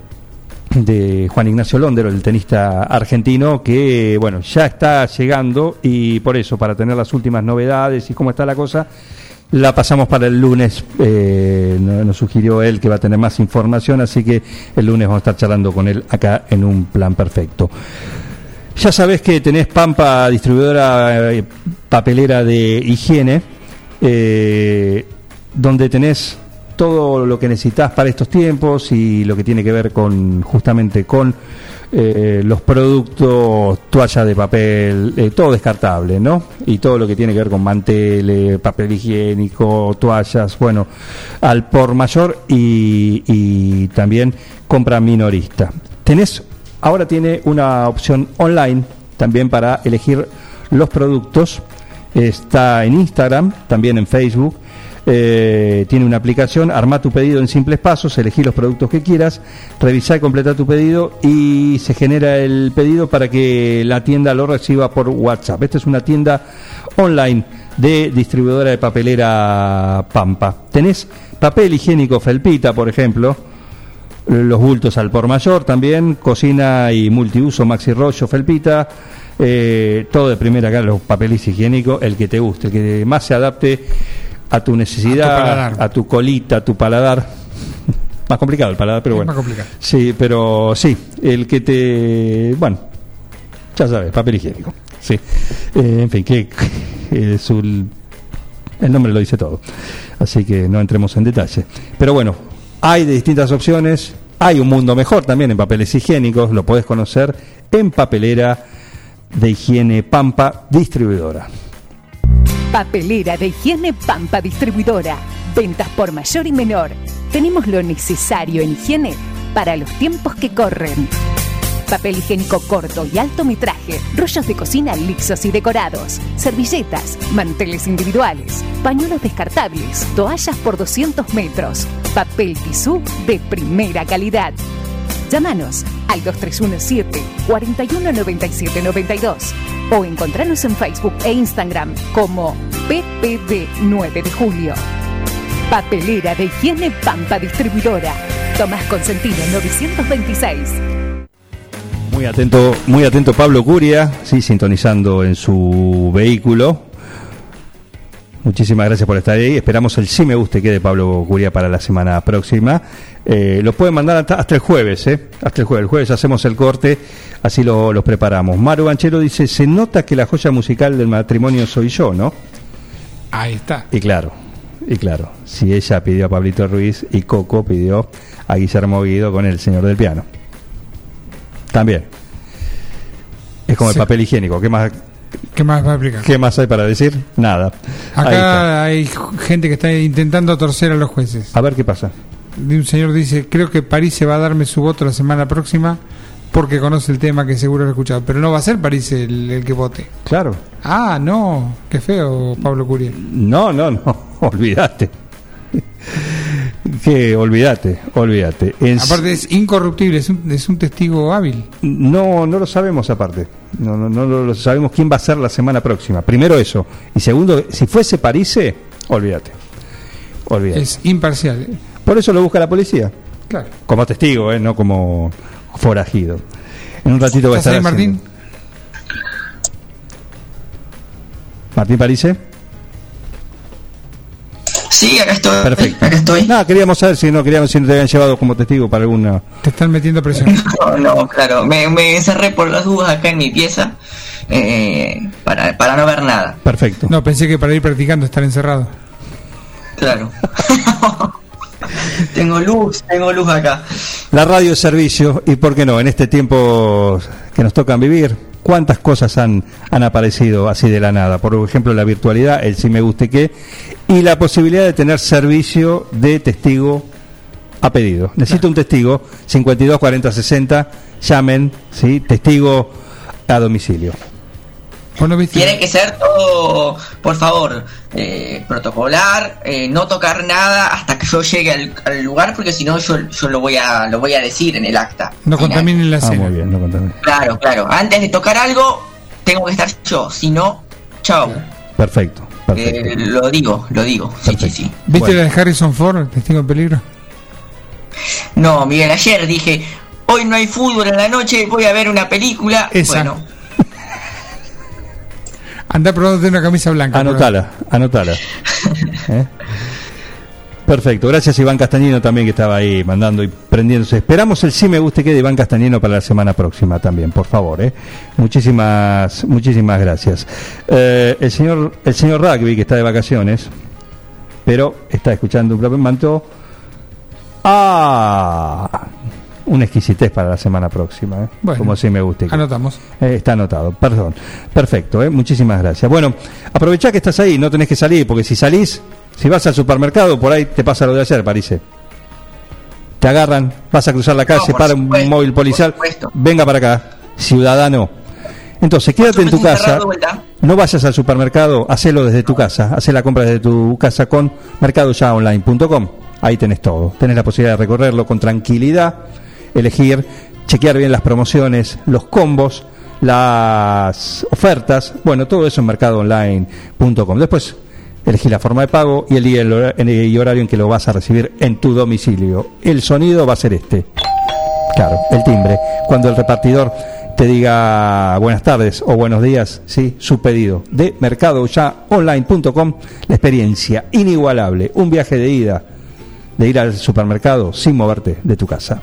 de Juan Ignacio Londero, el tenista argentino, que bueno, ya está llegando y por eso, para tener las últimas novedades y cómo está la cosa, la pasamos para el lunes. Eh, no- nos sugirió él que va a tener más información, así que el lunes vamos a estar charlando con él acá en un plan perfecto. Ya sabés que tenés Pampa, distribuidora eh, papelera de higiene, eh, donde tenés todo lo que necesitas para estos tiempos y lo que tiene que ver con justamente con eh, los productos, toalla de papel, eh, todo descartable, ¿no? Y todo lo que tiene que ver con manteles, papel higiénico, toallas, bueno, al por mayor y, y también compra minorista. Tenés, ahora tiene una opción online también para elegir los productos. Está en Instagram, también en Facebook. Eh, tiene una aplicación, arma tu pedido en simples pasos, elegí los productos que quieras, revisar y completar tu pedido y se genera el pedido para que la tienda lo reciba por WhatsApp. Esta es una tienda online de distribuidora de papelera Pampa. Tenés papel higiénico Felpita, por ejemplo, los bultos al por mayor también, cocina y multiuso, maxi rollo, felpita, eh, todo de primera acá, los papeles higiénicos, el que te guste, el que más se adapte a tu necesidad, a tu colita, a tu paladar. más complicado el paladar, pero Es bueno. más complicado. Sí, pero sí, el que te. Bueno, ya sabes, papel higiénico. Sí. Eh, en fin, que eh, su- el nombre lo dice todo. Así que no entremos en detalle. Pero bueno, hay de distintas opciones. Hay un mundo mejor también en papeles higiénicos. Lo podés conocer en papelera de higiene Pampa Distribuidora. Papelera de higiene Pampa Distribuidora. Ventas por mayor y menor. Tenemos lo necesario en higiene para los tiempos que corren. Papel higiénico corto y alto metraje, rollos de cocina lisos y decorados, servilletas, manteles individuales, pañuelos descartables, toallas por 200 metros, papel tisú de primera calidad. Llámanos al 2317 419792 o encontranos en Facebook e Instagram como PPD 9 de Julio. Papelera de higiene Pampa Distribuidora. Tomás Consentino 926. Muy atento, muy atento Pablo Curia, sí, sintonizando en su vehículo. Muchísimas gracias por estar ahí. Esperamos el sí me guste que de Pablo Curia para la semana próxima. Eh, lo pueden mandar hasta, hasta el jueves, ¿eh? Hasta el jueves. El jueves hacemos el corte, así lo, los preparamos. Maru Banchero dice, se nota que la joya musical del matrimonio soy yo, ¿no? Ahí está. Y claro, y claro, si ella pidió a Pablito Ruiz y Coco pidió a Guillermo Guido con el señor del piano. También. Es como Sí. el papel higiénico. ¿Qué más, ¿Qué más va a explicar? ¿Qué más hay para decir? Nada. Acá hay gente que está intentando torcer a los jueces. A ver qué pasa. Un señor dice, creo que París se va a darme su voto la semana próxima porque conoce el tema que seguro lo he escuchado. Pero no va a ser París el, el que vote. Claro. Ah, no. Qué feo, Pablo Curiel. No, no, no. Olvídate. Que olvídate, olvídate. En- Aparte es incorruptible, es un, es un testigo hábil. No, no lo sabemos aparte. No, no, no lo, sabemos quién va a ser la semana próxima. Primero eso. Y segundo, si fuese París, olvídate. Olvídate. Es imparcial. Por eso lo busca la policía. Claro. Como testigo, ¿eh? no como forajido. En un ratito va a ¿Estás estar. ahí, Martín? Martín Parise. Sí, acá estoy. Perfecto. Acá estoy. No, queríamos saber si no queríamos si no te habían llevado como testigo para alguna. Te están metiendo presión. No, no, claro. Me, me encerré por las dudas acá en mi pieza eh, para, para no ver nada. Perfecto. No, pensé que para ir practicando estar encerrado. Claro. tengo luz, tengo luz acá. La radio es servicio y por qué no, en este tiempo que nos tocan vivir, cuántas cosas han, han aparecido así de la nada. Por ejemplo, la virtualidad, el si me guste qué, y la posibilidad de tener servicio de testigo a pedido. Necesito un testigo, 52 40 60, llamen, ¿sí? testigo a domicilio. Tiene que ser todo, por favor, eh, protocolar, eh, no tocar nada hasta que yo llegue al, al lugar, porque si no yo, yo lo voy a lo voy a decir en el acta. No contaminen la Ah, cena. muy bien, no contaminen. Claro, claro. Antes de tocar algo, tengo que estar yo. Si no, chao. Perfecto, perfecto. Eh, lo digo, lo digo. Sí, sí, sí. ¿Viste la de Harrison Ford, Testigo en Peligro? No, Miguel, ayer dije, hoy no hay fútbol en la noche, voy a ver una película. Esa. Bueno, Anda probándote una camisa blanca. Anotala, anotala. ¿Eh? Perfecto, gracias Iván Castañino también que estaba ahí mandando y prendiéndose. Esperamos el sí me guste que de Iván Castañino para la semana próxima también, por favor. ¿eh? Muchísimas, muchísimas gracias. Eh, el señor, el señor Rugby que está de vacaciones, pero está escuchando un propio manto. Ah, una exquisitez para la semana próxima, ¿eh? Bueno, como sí me guste. que- Anotamos. eh, está anotado, perdón. Perfecto, ¿eh? muchísimas gracias. Bueno, aprovechá que estás ahí, no tenés que salir, porque si salís, si vas al supermercado, por ahí te pasa lo de ayer, Parise. Te agarran, vas a cruzar la calle, para un móvil policial, venga para acá, ciudadano. Entonces, quédate en tu casa, no vayas al supermercado, hacelo desde tu casa, haz la compra desde tu casa con mercadoyaonline.com. Ahí tenés todo, tenés la posibilidad de recorrerlo con tranquilidad, elegir, chequear bien las promociones, los combos, las ofertas, bueno, todo eso en mercadoonline.com. Después Elegí la forma de pago y el día y horario en que lo vas a recibir en tu domicilio. El sonido va a ser este. Claro, el timbre. Cuando el repartidor te diga buenas tardes o buenos días, sí, su pedido de mercadoyaonline.com, la experiencia inigualable, un viaje de ida, de ir al supermercado sin moverte de tu casa.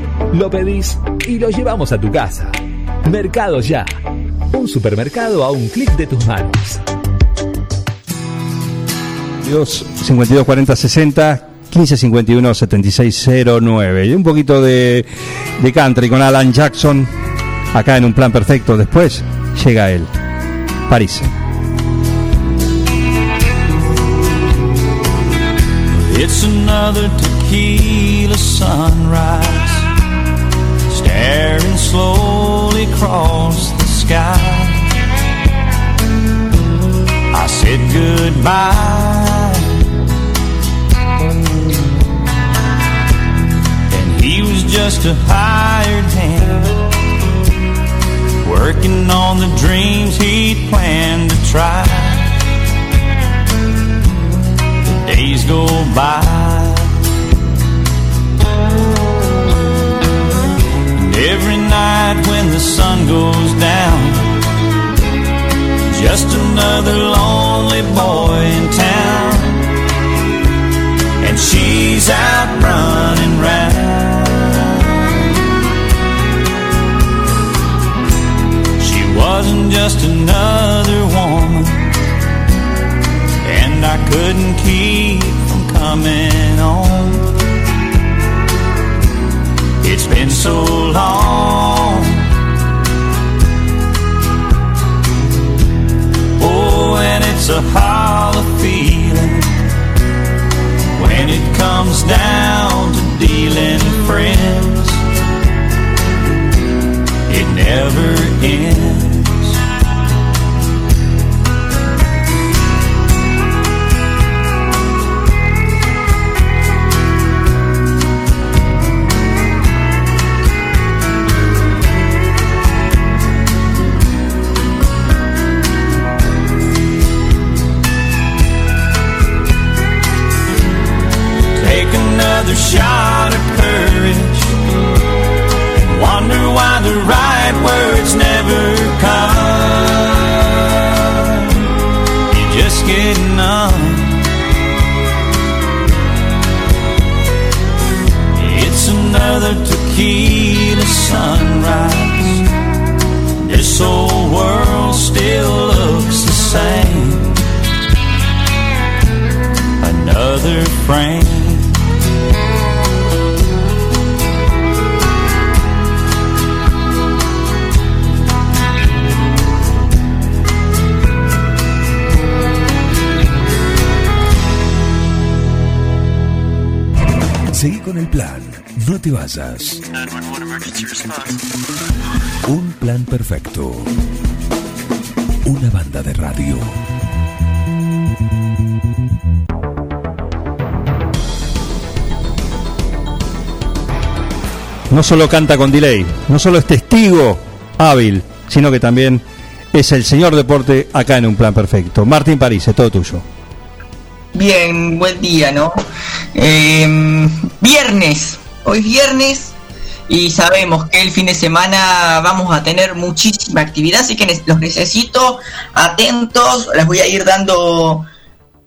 Lo pedís y lo llevamos a tu casa. Mercado Ya. Un supermercado a un clic de tus manos. 52 52 40 60 15 51 76 09 y un poquito de, de country con Alan Jackson acá en un plan perfecto después llega él París It's another tequila sunrise, staring slowly across the sky. I said goodbye, and he was just a hired hand, working on the dreams he'd planned to try The days go by. Every night when the sun goes down, just another lonely boy in town. And she's out running round. She wasn't just another woman and I couldn't keep from coming home. So long. Oh, and it's a hollow feeling when it comes down to dealing friends. It never ends. Why the right words never come. You just get numb. It's another tequila sunrise. This old world still looks the same. Another frame. Seguí con el plan. No te vayas. Un plan perfecto. Una banda de radio. no solo canta con delay no solo es testigo hábil sino que también es el señor deporte acá en un plan perfecto Martín París es todo tuyo Bien, buen día, ¿no? Eh, viernes, hoy es viernes y sabemos que el fin de semana vamos a tener muchísima actividad, así que los necesito atentos, les voy a ir dando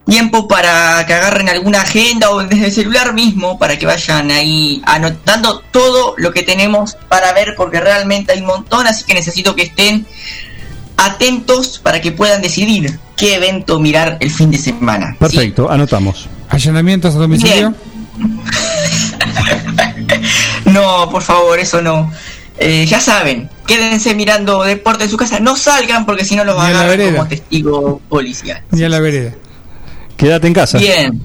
tiempo para que agarren alguna agenda o desde el celular mismo para que vayan ahí anotando todo lo que tenemos para ver porque realmente hay un montón, así que necesito que estén atentos para que puedan decidir qué evento mirar el fin de semana. perfecto anotamos ¿Allanamientos a domicilio? No, por favor, eso no. Eh, ya saben, quédense mirando deporte en su casa, no salgan porque si no los Ni a vereda. como testigo policial. Ni a la vereda. quédate en casa Bien,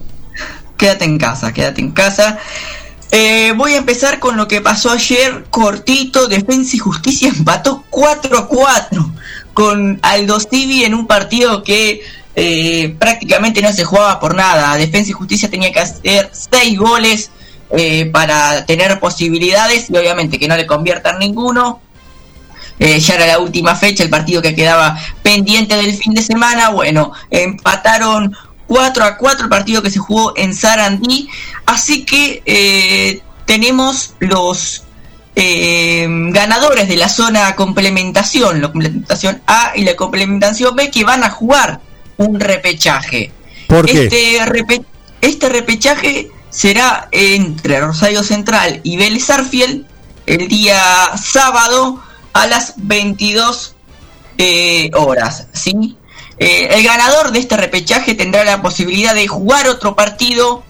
quédate en casa, quédate en casa. Eh, voy a empezar con lo que pasó ayer, cortito, Defensa y Justicia empató 4 a 4 con Aldo Civi en un partido que eh, prácticamente no se jugaba por nada. Defensa y Justicia tenía que hacer 6 goles eh, para tener posibilidades y obviamente que no le conviertan ninguno. Eh, ya era la última fecha, el partido que quedaba pendiente del fin de semana. Bueno, empataron 4 a 4 el partido que se jugó en Sarandí. Así que tenemos los eh, ganadores de la zona complementación, la complementación A y la complementación B, que van a jugar un repechaje. ¿Por qué? Este, repe- este repechaje será entre Rosario Central y Vélez Arfiel el día sábado a las 22 eh, horas, ¿sí? Eh, el ganador de este repechaje tendrá la posibilidad de jugar otro partido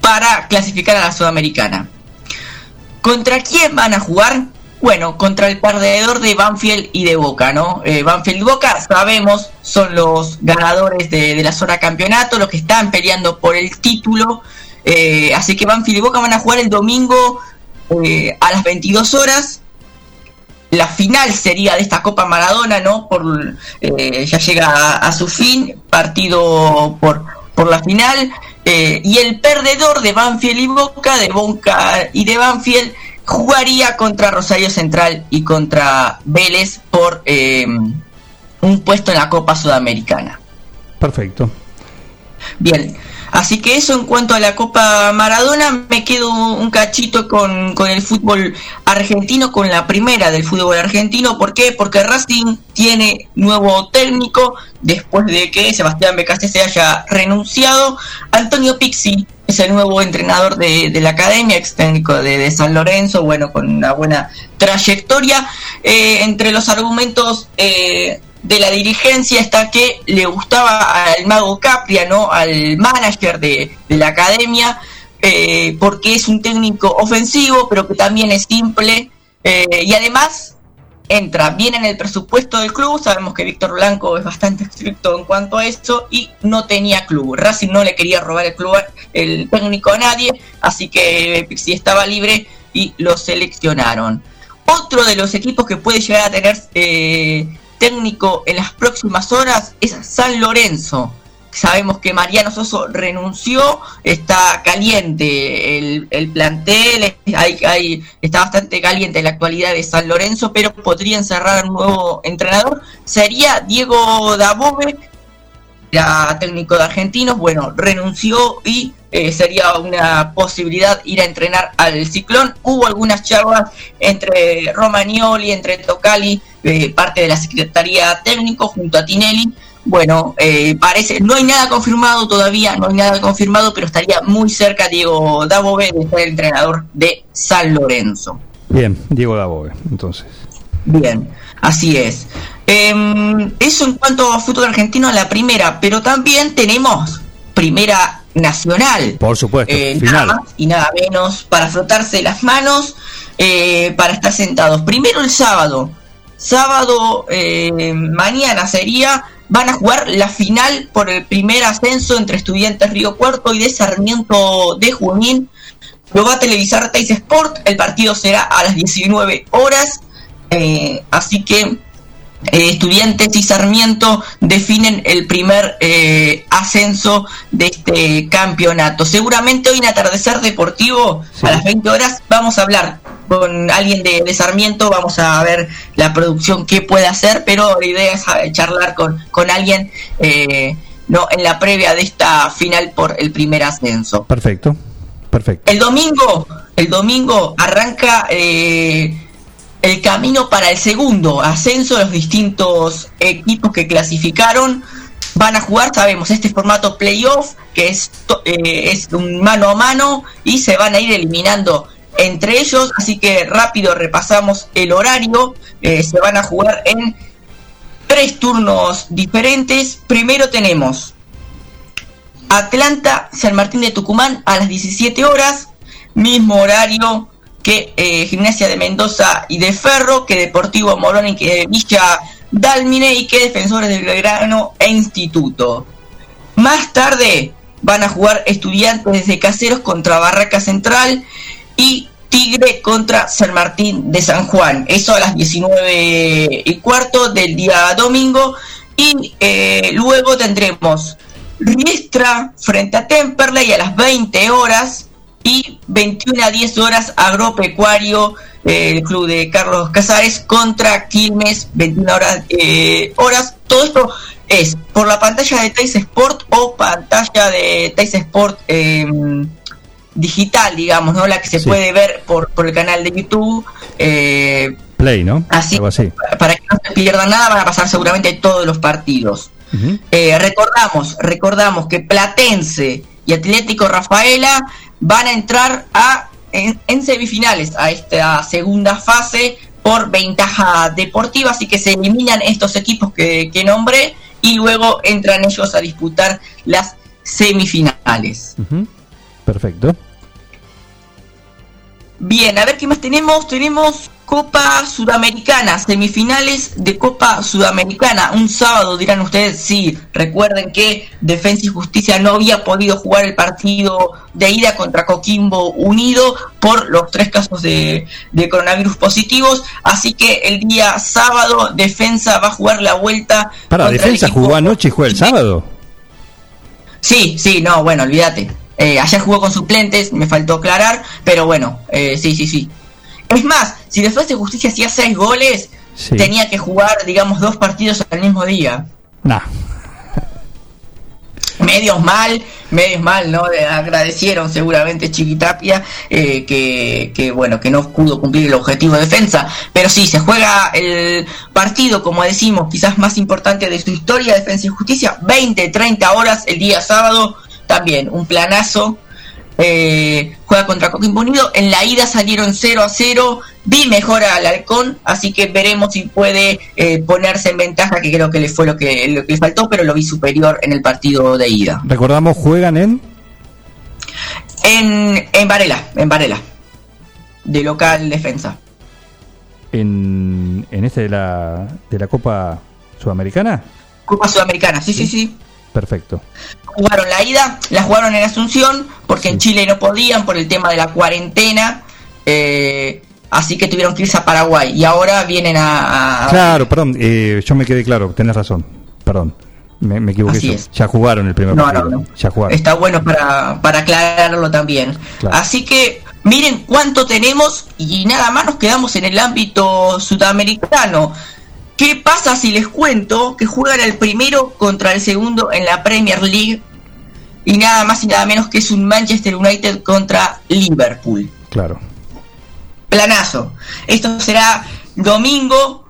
para clasificar a la Sudamericana. ¿Contra quién van a jugar? Bueno, contra el perdedor de Banfield y de Boca, ¿no? Eh, Banfield y Boca, sabemos, son los ganadores de, la zona campeonato, los que están peleando por el título. Eh, así que Banfield y Boca van a jugar el domingo eh, a las 22 horas. La final sería de esta Copa Maradona, ¿no? Por, eh, ya llega a, a su fin, partido por, por la final. Eh, y el perdedor de Banfield y Boca, de Boca y de Banfield, jugaría contra Rosario Central y contra Vélez por eh, un puesto en la Copa Sudamericana. Perfecto. Bien, así que eso en cuanto a la Copa Maradona, me quedo un cachito con, con el fútbol argentino, con la primera del fútbol argentino. ¿Por qué? Porque Racing tiene nuevo técnico después de que Sebastián Becasese haya renunciado. Antonio Pixi es el nuevo entrenador de, de la academia, ex técnico de, de San Lorenzo, bueno, con una buena trayectoria. Eh, entre los argumentos eh, de la dirigencia está que le gustaba al mago Capria, ¿no? Al manager de, de la academia, eh, porque es un técnico ofensivo, pero que también es simple. eh, y además entra bien en el presupuesto del club. Sabemos que Víctor Blanco es bastante estricto en cuanto a eso y no tenía club. Racing no le quería robar el club, el técnico a nadie, así que Pixi estaba libre y lo seleccionaron. Otro de los equipos que puede llegar a tener eh, técnico en las próximas horas es San Lorenzo. Sabemos que Mariano Soso renunció, está caliente el, el plantel, hay, hay- está bastante caliente en la actualidad de San Lorenzo, pero podrían cerrar un nuevo entrenador. Sería Diego Dabove, era técnico de Argentinos, bueno, renunció y eh, sería una posibilidad ir a entrenar al Ciclón. Hubo algunas charlas entre Romagnoli, entre Tocali, eh, parte de la Secretaría Técnico, junto a Tinelli. Bueno, eh, parece, no hay nada confirmado todavía, no hay nada confirmado, pero estaría muy cerca Diego Dabove de ser el entrenador de San Lorenzo. Bien, Diego Dabove, entonces. Bien, así es. Em, eso en cuanto a fútbol argentino, la primera, pero también tenemos primera nacional. Por supuesto, Eh, nada más y nada menos para frotarse las manos, eh, para estar sentados. Primero el sábado. Sábado, eh, mañana sería, van a jugar la final por el primer ascenso entre Estudiantes Río Cuarto y de Sarmiento de Junín. Lo va a televisar Teis Sport, el partido será a las 19 horas. Eh, así que eh, Estudiantes y Sarmiento definen el primer eh, ascenso de este campeonato. Seguramente hoy en Atardecer Deportivo, a las 20 horas, vamos a hablar con alguien de, de Sarmiento, vamos a ver la producción que puede hacer, pero la idea es eh, charlar con, con alguien eh, no en la previa de esta final por el primer ascenso. Perfecto, perfecto. El domingo, el domingo arranca eh, el camino para el segundo ascenso de los distintos equipos que clasificaron. Van a jugar, sabemos, este formato playoff, que eh, es un mano a mano, y se van a ir eliminando entre ellos. Así que rápido repasamos el horario. Eh, se van a jugar en tres turnos diferentes. Primero tenemos Atlanta, San Martín de Tucumán a las 17 horas, mismo horario que eh, Gimnasia de Mendoza y de Ferro, que Deportivo Morón y que Villa Dálmine y que Defensores del Belgrano e Instituto. Más tarde, van a jugar Estudiantes de Caseros contra Barraca Central y Tigre contra San Martín de San Juan. Eso a las 19 y cuarto del día domingo. Y eh, luego tendremos Riestra frente a Temperley a las 20 horas y 21 a 10 horas Agropecuario, eh, el club de Carlos Casares contra Quilmes, 21 horas. eh, horas. Todo esto es por la pantalla de Teis Sport o pantalla de Teis Sport eh, digital, digamos, ¿no? La que se Sí. puede ver por, por el canal de YouTube. eh, Play, ¿no? Así. Algo así. para que no se pierdan nada, van a pasar seguramente todos los partidos. Eh, recordamos, recordamos que Platense y Atlético Rafaela van a entrar a en, semifinales a esta segunda fase por ventaja deportiva, así que se eliminan estos equipos que, que nombré y luego entran ellos a disputar las semifinales. Perfecto. Bien, a ver qué más tenemos. Tenemos Copa Sudamericana, semifinales de Copa Sudamericana. Un sábado dirán ustedes, sí, recuerden que Defensa y Justicia no había podido jugar el partido de ida contra Coquimbo Unido por los tres casos de, de coronavirus positivos. Así que el día sábado Defensa va a jugar la vuelta. Para, defensa jugó anoche y juega el sábado. Sí, sí, no, bueno, olvídate. Eh, ayer jugó con suplentes, me faltó aclarar, pero bueno, eh, sí, sí, sí. Es más, si Defensa y Justicia hacía seis goles, Sí. tenía que jugar, digamos, dos partidos al mismo día. Nah. Medios mal, medios mal, ¿no? Agradecieron seguramente Chiquitapia eh, que, que, bueno, que no pudo cumplir el objetivo de defensa. Pero sí, se juega el partido, como decimos, quizás más importante de su historia, Defensa y Justicia, 20, 30 horas el día sábado, también un planazo. Eh, juega contra Coquimbo Unido. En la ida salieron 0 a 0. Vi mejor al Halcón, así que veremos si puede eh, ponerse en ventaja, que creo que le fue lo que, lo que le faltó, pero lo vi superior en el partido de ida. Recordamos, juegan en. En, en Varela, en Varela. De local defensa. En, en este de la, de la Copa Sudamericana. Copa Sudamericana, sí, sí, sí. Perfecto. Jugaron la ida, la jugaron en Asunción, porque en Chile no podían por el tema de la cuarentena. eh, así que tuvieron que irse a Paraguay. Y ahora vienen a. a- Claro, perdón, eh, yo me quedé claro, tenés razón. Perdón, me, me equivoqué. Así yo. es. Ya jugaron el primer No, partido. no, no. Ya jugaron. Está bueno para, para aclararlo también. Claro. Así que miren cuánto tenemos y nada más nos quedamos en el ámbito sudamericano. ¿Qué pasa si les cuento que juegan el primero contra el segundo en la Premier League? Y nada más y nada menos que es un Manchester United contra Liverpool. Claro. Planazo. Esto será domingo,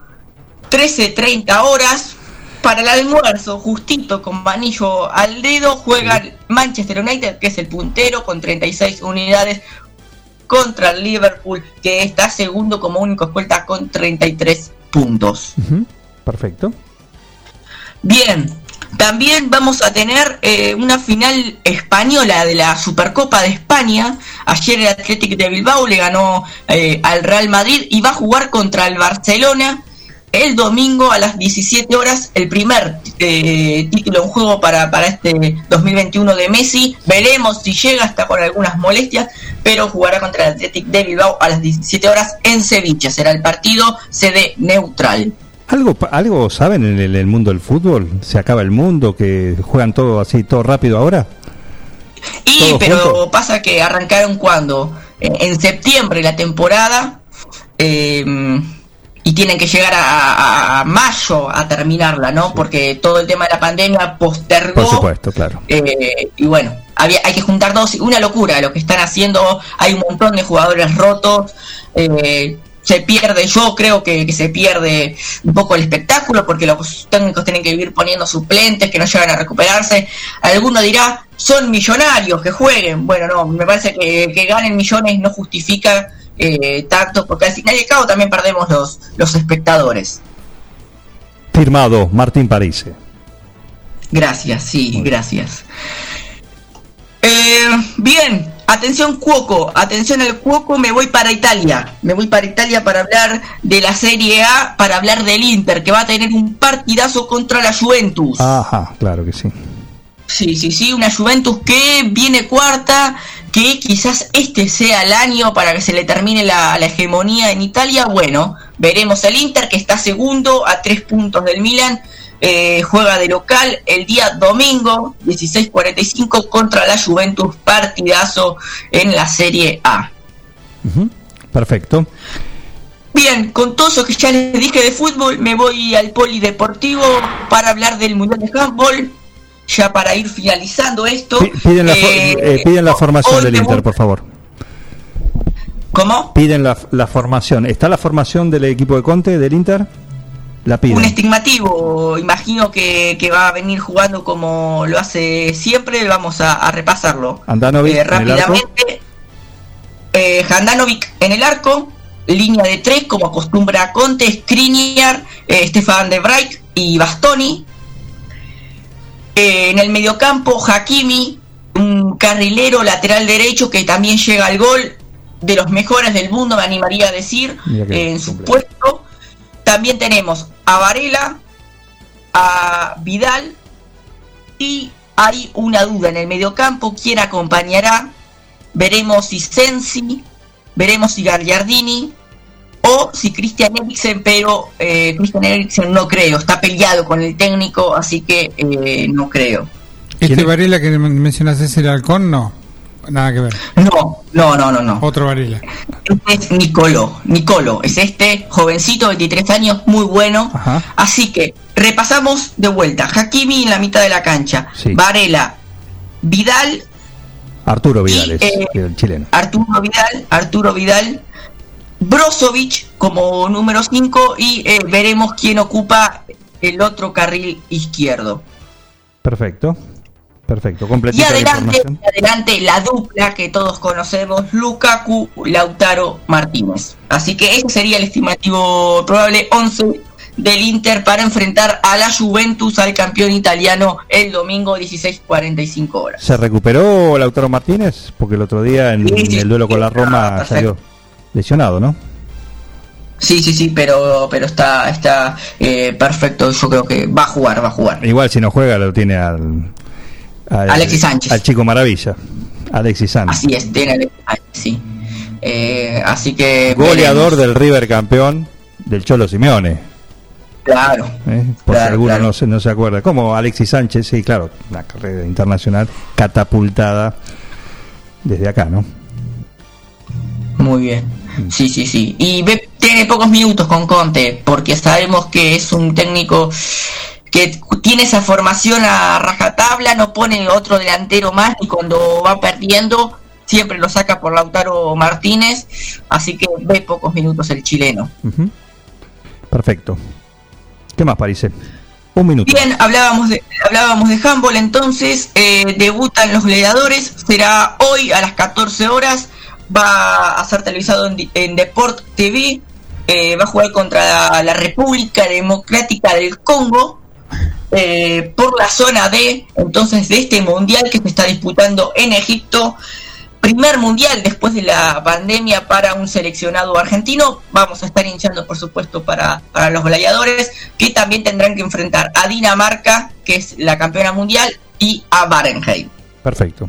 13.30 horas. Para el almuerzo, justito con manillo al dedo, juega el Manchester United, que es el puntero, con 36 unidades, contra el Liverpool, que está segundo como único escolta con 33 puntos. Perfecto. Bien, también vamos a tener eh, una final española de la Supercopa de España. Ayer el Athletic de Bilbao le ganó eh, al Real Madrid y va a jugar contra el Barcelona el domingo a las 17 horas. El primer eh, título en juego para, para este 2021 de Messi. Veremos si llega, está con algunas molestias, pero jugará contra el Athletic de Bilbao a las 17 horas en Sevilla. Será el partido sede neutral. ¿Algo, ¿Algo saben en el, el mundo del fútbol? ¿Se acaba el mundo? ¿Que juegan todo así, todo rápido ahora? Y ¿Todo pero pasa que arrancaron cuando en, septiembre la temporada tienen que llegar a, a- a mayo a terminarla, ¿no? Porque todo el tema de la pandemia postergó. Por supuesto, claro. eh, y bueno, había, hay que juntar dos, una locura lo que están haciendo. Hay un montón de jugadores rotos. eh, se pierde, yo creo que, que se pierde un poco el espectáculo porque los técnicos tienen que vivir poniendo suplentes que no llegan a recuperarse. Alguno dirá, son millonarios que jueguen. Bueno, no, me parece que, que ganen millones no justifica eh, tanto porque al final y al cabo también perdemos los, los espectadores. Firmado, Martín Parise. Gracias, sí, gracias. Eh, bien, atención Cuoco, atención al Cuoco, me voy para Italia. Me voy para Italia para hablar de la Serie A, para hablar del Inter, que va a tener un partidazo contra la Juventus. Ajá, claro que sí. Sí, sí, sí, una Juventus que viene cuarta, que quizás este sea el año para que se le termine la, la hegemonía en Italia. Bueno, veremos el Inter que está segundo a tres puntos del Milan. eh, juega de local el día domingo 16:45 contra la Juventus partidazo en la Serie A. Perfecto. Bien, con todo eso que ya les dije de fútbol, me voy al polideportivo para hablar del Mundial de Handball. Ya para ir finalizando esto. Pi- Piden la, eh, eh, piden la formación del Inter, por favor. ¿Cómo? Piden la, la formación. ¿Está la formación del equipo de Conte, del Inter? La Un piden. estigmativo, imagino que, que va a venir jugando como lo hace siempre, vamos a, a repasarlo. Andanovic Eh, en el arco. rápidamente, Handanovic en el arco, línea de tres, como acostumbra Conte, Skriniar, eh, Stefan de Vrij y Bastoni. Eh, en el mediocampo, Hakimi, un carrilero lateral derecho que también llega al gol, de los mejores del mundo, me animaría a decir, eh, en su puesto. También tenemos a Varela, a Vidal y hay una duda en el mediocampo, quién acompañará. Veremos si Sensi, veremos si Gagliardini o si Christian Eriksen, pero eh, Christian Eriksen no creo, está peleado con el técnico, así que eh, no creo. ¿Este Varela que men- mencionas es el halcón? No, nada que ver. No, no, no, no, no. Otro Varela. Este es Nicolo, Nicolo, es este jovencito, 23 años, muy bueno. Así que repasamos de vuelta. Hakimi en la mitad de la cancha. Sí. Varela, Vidal, Arturo Vidal es eh, el chileno. Arturo Vidal, Arturo Vidal, Brozovic como número 5 y eh, veremos quién ocupa el otro carril izquierdo. Perfecto. Perfecto. Y Completita la adelante, y adelante la dupla que todos conocemos, Lukaku, Lautaro, Martínez. Así que ese sería el estimativo probable 11 del Inter para enfrentar a la Juventus, al campeón italiano, el domingo 16:45 horas. ¿Se recuperó Lautaro Martínez? Porque el otro día en, Sí, sí, el duelo con la Roma salió lesionado, ¿no? Sí, sí, sí, pero pero está está eh, perfecto. Yo creo que va a jugar, va a jugar. Igual si no juega lo tiene al, al- Alexis Sánchez. Al chico maravilla. Alexis Sánchez. Así es, tiene el- ah, sí. Eh, así que Goleador veremos. del River campeón del Cholo Simeone. Claro. ¿eh? Por si alguno claro. no, se, no se acuerda. Como Alexis Sánchez, sí, claro, una carrera internacional catapultada desde acá, ¿no? Muy bien. Mm. Sí, sí, sí. Y ve- tiene pocos minutos con Conte, porque sabemos que es un técnico que tiene esa formación a rajatabla, no pone otro delantero más y cuando va perdiendo siempre lo saca por Lautaro Martínez, así que ve pocos minutos el chileno. Perfecto. ¿Qué más, Parise? Un minuto. Bien, hablábamos de, hablábamos de handball, entonces eh, debutan los gladiadores, será hoy a las 14 horas, va a ser televisado en, Deport TV, eh, va a jugar contra la, República Democrática del Congo eh, por la zona D, entonces de este mundial que se está disputando en Egipto, primer mundial después de la pandemia para un seleccionado argentino. Vamos a estar iniciando, por supuesto, para, para los gladiadores, que también tendrán que enfrentar a Dinamarca, que es la campeona mundial, y a Barenheim. Perfecto.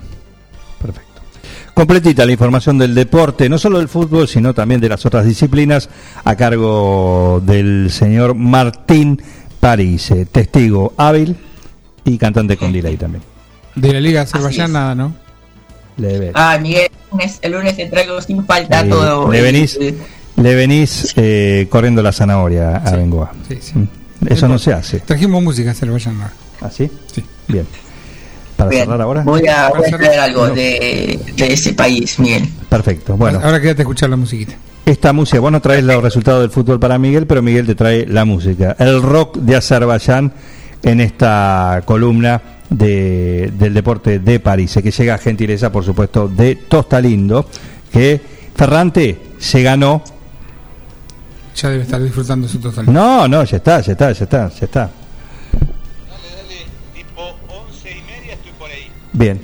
Completita la información del deporte, no solo del fútbol, sino también de las otras disciplinas, a cargo del señor Martín Parise, testigo hábil y cantante con delay también. De la Liga. Azerbaiyán nada, ¿no? Le, Ah, Miguel, el lunes, el lunes te traigo sin falta todo. le venís, le venís eh, corriendo la zanahoria a Bengoa. Mm. Eso no se hace. Trajimos música Azerbaiyán ahora. ¿Ah, sí? Sí. Bien. ¿Para Bien, cerrar ahora? Voy a, voy a traer algo no. de, de ese país, Miguel. Perfecto. Bueno, Ahora quédate a escuchar la musiquita. esta música, vos no traes los resultados del fútbol para Miguel, pero Miguel te trae la música. El rock de Azerbaiyán en esta columna de, del deporte de París, que llega a gentileza, por supuesto, de Tostalindo, que Ferrante se ganó. Ya debe estar disfrutando su total. No, no, ya está, ya está, ya está, ya está. Bien,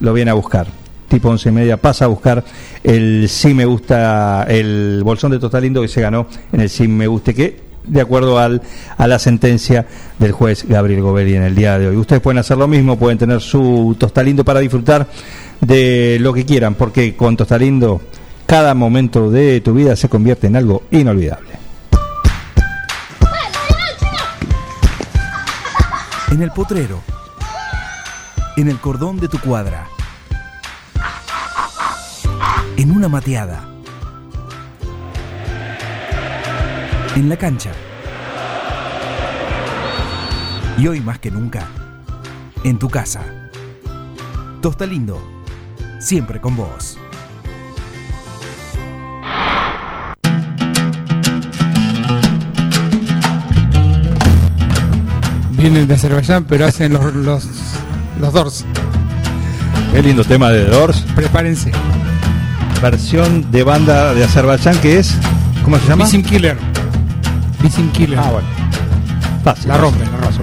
lo viene a buscar. Tipo once y media pasa a buscar el sí me gusta, el bolsón de Tostalindo que se ganó en el sí me guste, que de acuerdo al, a la sentencia del juez Gabriel Govelli en el día de hoy. Ustedes pueden hacer lo mismo, pueden tener su tostalindo para disfrutar de lo que quieran, porque con tostalindo cada momento de tu vida se convierte en algo inolvidable. En el potrero. En el cordón de tu cuadra. En una mateada. En la cancha. Y hoy más que nunca, en tu casa. Tosta Lindo, siempre con vos. Vienen de Azerbaiyán, pero hacen los, los, los Doors. Qué lindo tema de Doors. Prepárense. Versión de banda de Azerbaiyán que es, ¿cómo se llama? Missing Killer. Missing Killer. Ah, bueno. Fácil. La rompen, la Más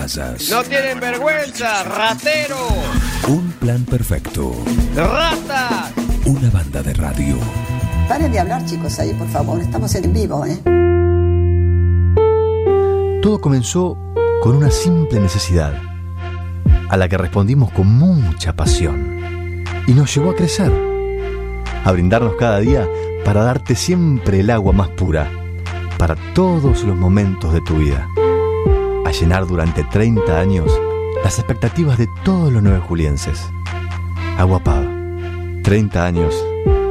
No te vayas. No tienen vergüenza, ratero, Un plan perfecto. rata. Una banda de radio. Paren de hablar, chicos, ahí, por favor. Estamos en vivo, ¿eh? Todo comenzó con una simple necesidad, a la que respondimos con mucha pasión, y nos llevó a crecer, a brindarnos cada día para darte siempre el agua más pura, para todos los momentos de tu vida, a llenar durante 30 años las expectativas de todos los nueve julienses. Agua Pava, 30 años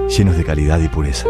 llenos de calidad y pureza.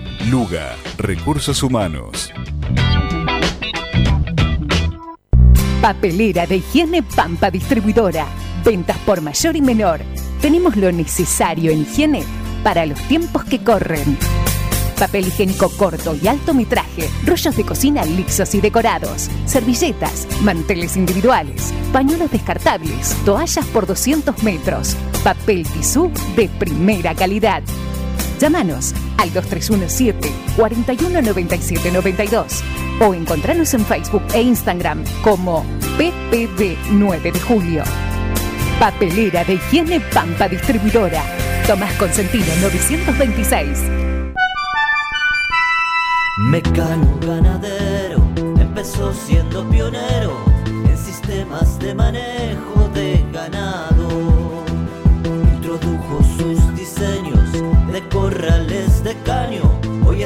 Luga, Recursos Humanos. Papelera de higiene Pampa Distribuidora. Ventas por mayor y menor. Tenemos lo necesario en higiene para los tiempos que corren. Papel higiénico corto y alto metraje, rollos de cocina lisos y decorados, servilletas, manteles individuales, pañuelos descartables, toallas por 200 metros, papel tisú de primera calidad. Llámanos al 2317 419792 o encontranos en Facebook e Instagram como PPD 9 de Julio. Papelera de Higiene Pampa Distribuidora. Tomás Consentino 926. Mecano ganadero empezó siendo pionero en sistemas de manejo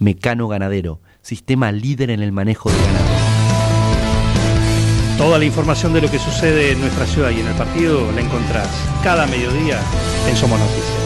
Mecano Ganadero, sistema líder en el manejo de ganado. Toda la información de lo que sucede en nuestra ciudad y en el partido la encontrás cada mediodía en Somos Noticias.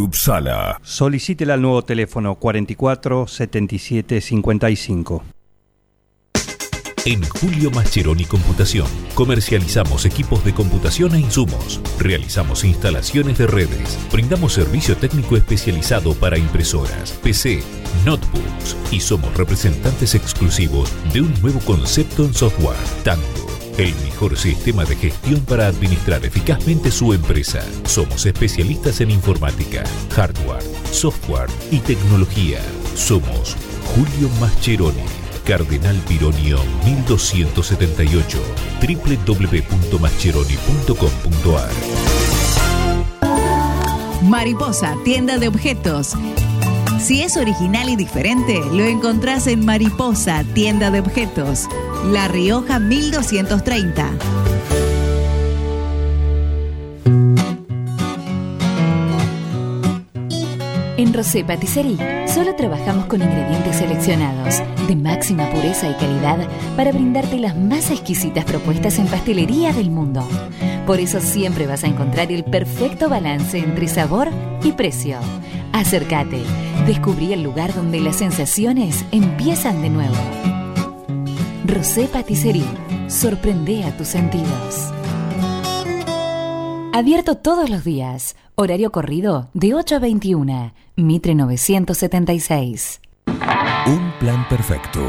Uppsala. Solicítela al nuevo teléfono 44 77 55. En Julio Mascheroni Computación comercializamos equipos de computación e insumos, realizamos instalaciones de redes, brindamos servicio técnico especializado para impresoras, PC, notebooks y somos representantes exclusivos de un nuevo concepto en software, Tango. El mejor sistema de gestión para administrar eficazmente su empresa. Somos especialistas en informática, hardware, software y tecnología. Somos Julio Mascheroni. Cardenal Pironio 1278 www.mascheroni.com.ar Mariposa, tienda de objetos. Si es original y diferente, lo encontrás en Mariposa, tienda de objetos. La Rioja 1230. En Rosé Patisserie solo trabajamos con ingredientes seleccionados de máxima pureza y calidad para brindarte las más exquisitas propuestas en pastelería del mundo. Por eso siempre vas a encontrar el perfecto balance entre sabor y precio. Acércate, descubrí el lugar donde las sensaciones empiezan de nuevo. Rosé Patisserie, sorprende a tus sentidos. Abierto todos los días. Horario corrido de 8 a 21. Mitre 976. Un plan perfecto.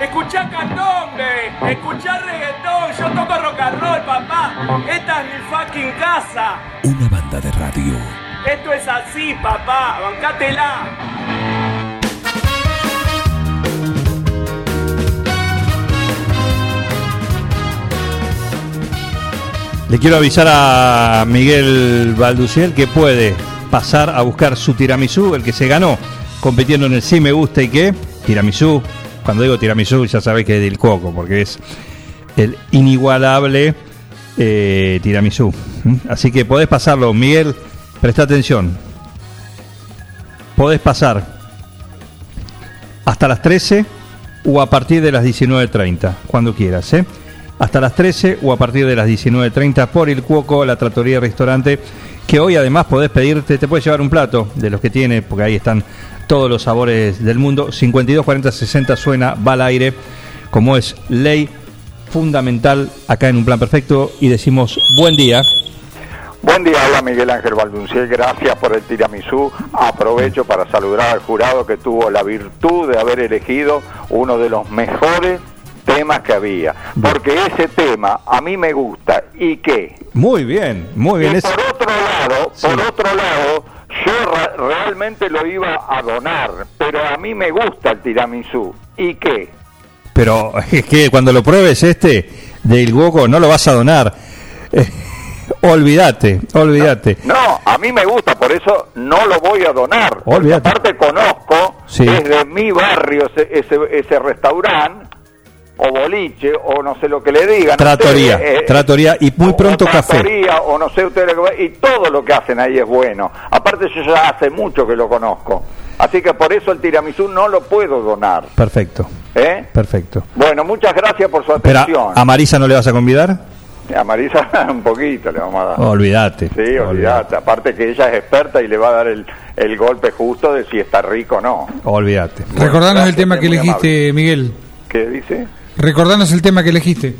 Escuchá candombe, escuchá reggaetón, yo toco rock and roll, papá. Esta es mi fucking casa. Una banda de radio. Esto es así, papá, bancátela. Le quiero avisar a Miguel Balduciel que puede pasar a buscar su tiramisú, el que se ganó compitiendo en el Sí Me Gusta y qué. Tiramisú, cuando digo tiramisú ya sabéis que es del coco, porque es el inigualable eh, tiramisú. ¿Mm? Así que podés pasarlo, Miguel, presta atención. Podés pasar hasta las 13 o a partir de las 19.30, cuando quieras, ¿eh? hasta las 13 o a partir de las 19.30 por el Cuoco, la tratoría restaurante, que hoy además podés pedirte, te puedes llevar un plato de los que tiene, porque ahí están todos los sabores del mundo. 52 40 60 suena, va al aire, como es ley fundamental acá en un plan perfecto y decimos buen día. Buen día, habla Miguel Ángel Baldunciel, gracias por el tiramisú. Aprovecho para saludar al jurado que tuvo la virtud de haber elegido uno de los mejores temas que había, porque ese tema a mí me gusta y qué. Muy bien, muy bien. Y por otro lado, por otro lado, yo realmente lo iba a donar, pero a mí me gusta el tiramisú y qué. Pero es que cuando lo pruebes este del Cuoco no lo vas a donar. Eh, olvídate, olvídate. No, a mí me gusta, por eso no lo voy a donar. Olvídate. aparte conozco Sí. desde mi barrio ese, ese, ese restaurante o boliche o no sé lo que le digan. Tratoría, ustedes, eh, tratoría y muy o pronto café. tratoría, o no sé ustedes lo que y todo lo que hacen ahí es bueno. Aparte yo ya hace mucho que lo conozco. Así que por eso el tiramisú no lo puedo donar. Perfecto, ¿eh? perfecto. Bueno, muchas gracias por su Pero atención. a Marisa no le vas a convidar? A Marisa un poquito le vamos a dar. Olvídate. Sí, olvídate. Aparte que ella es experta y le va a dar el, el golpe justo de si está rico o no. Olvídate. Recordanos el tema que elegiste, Miguel. ¿Qué dice? Recordanos el tema que elegiste.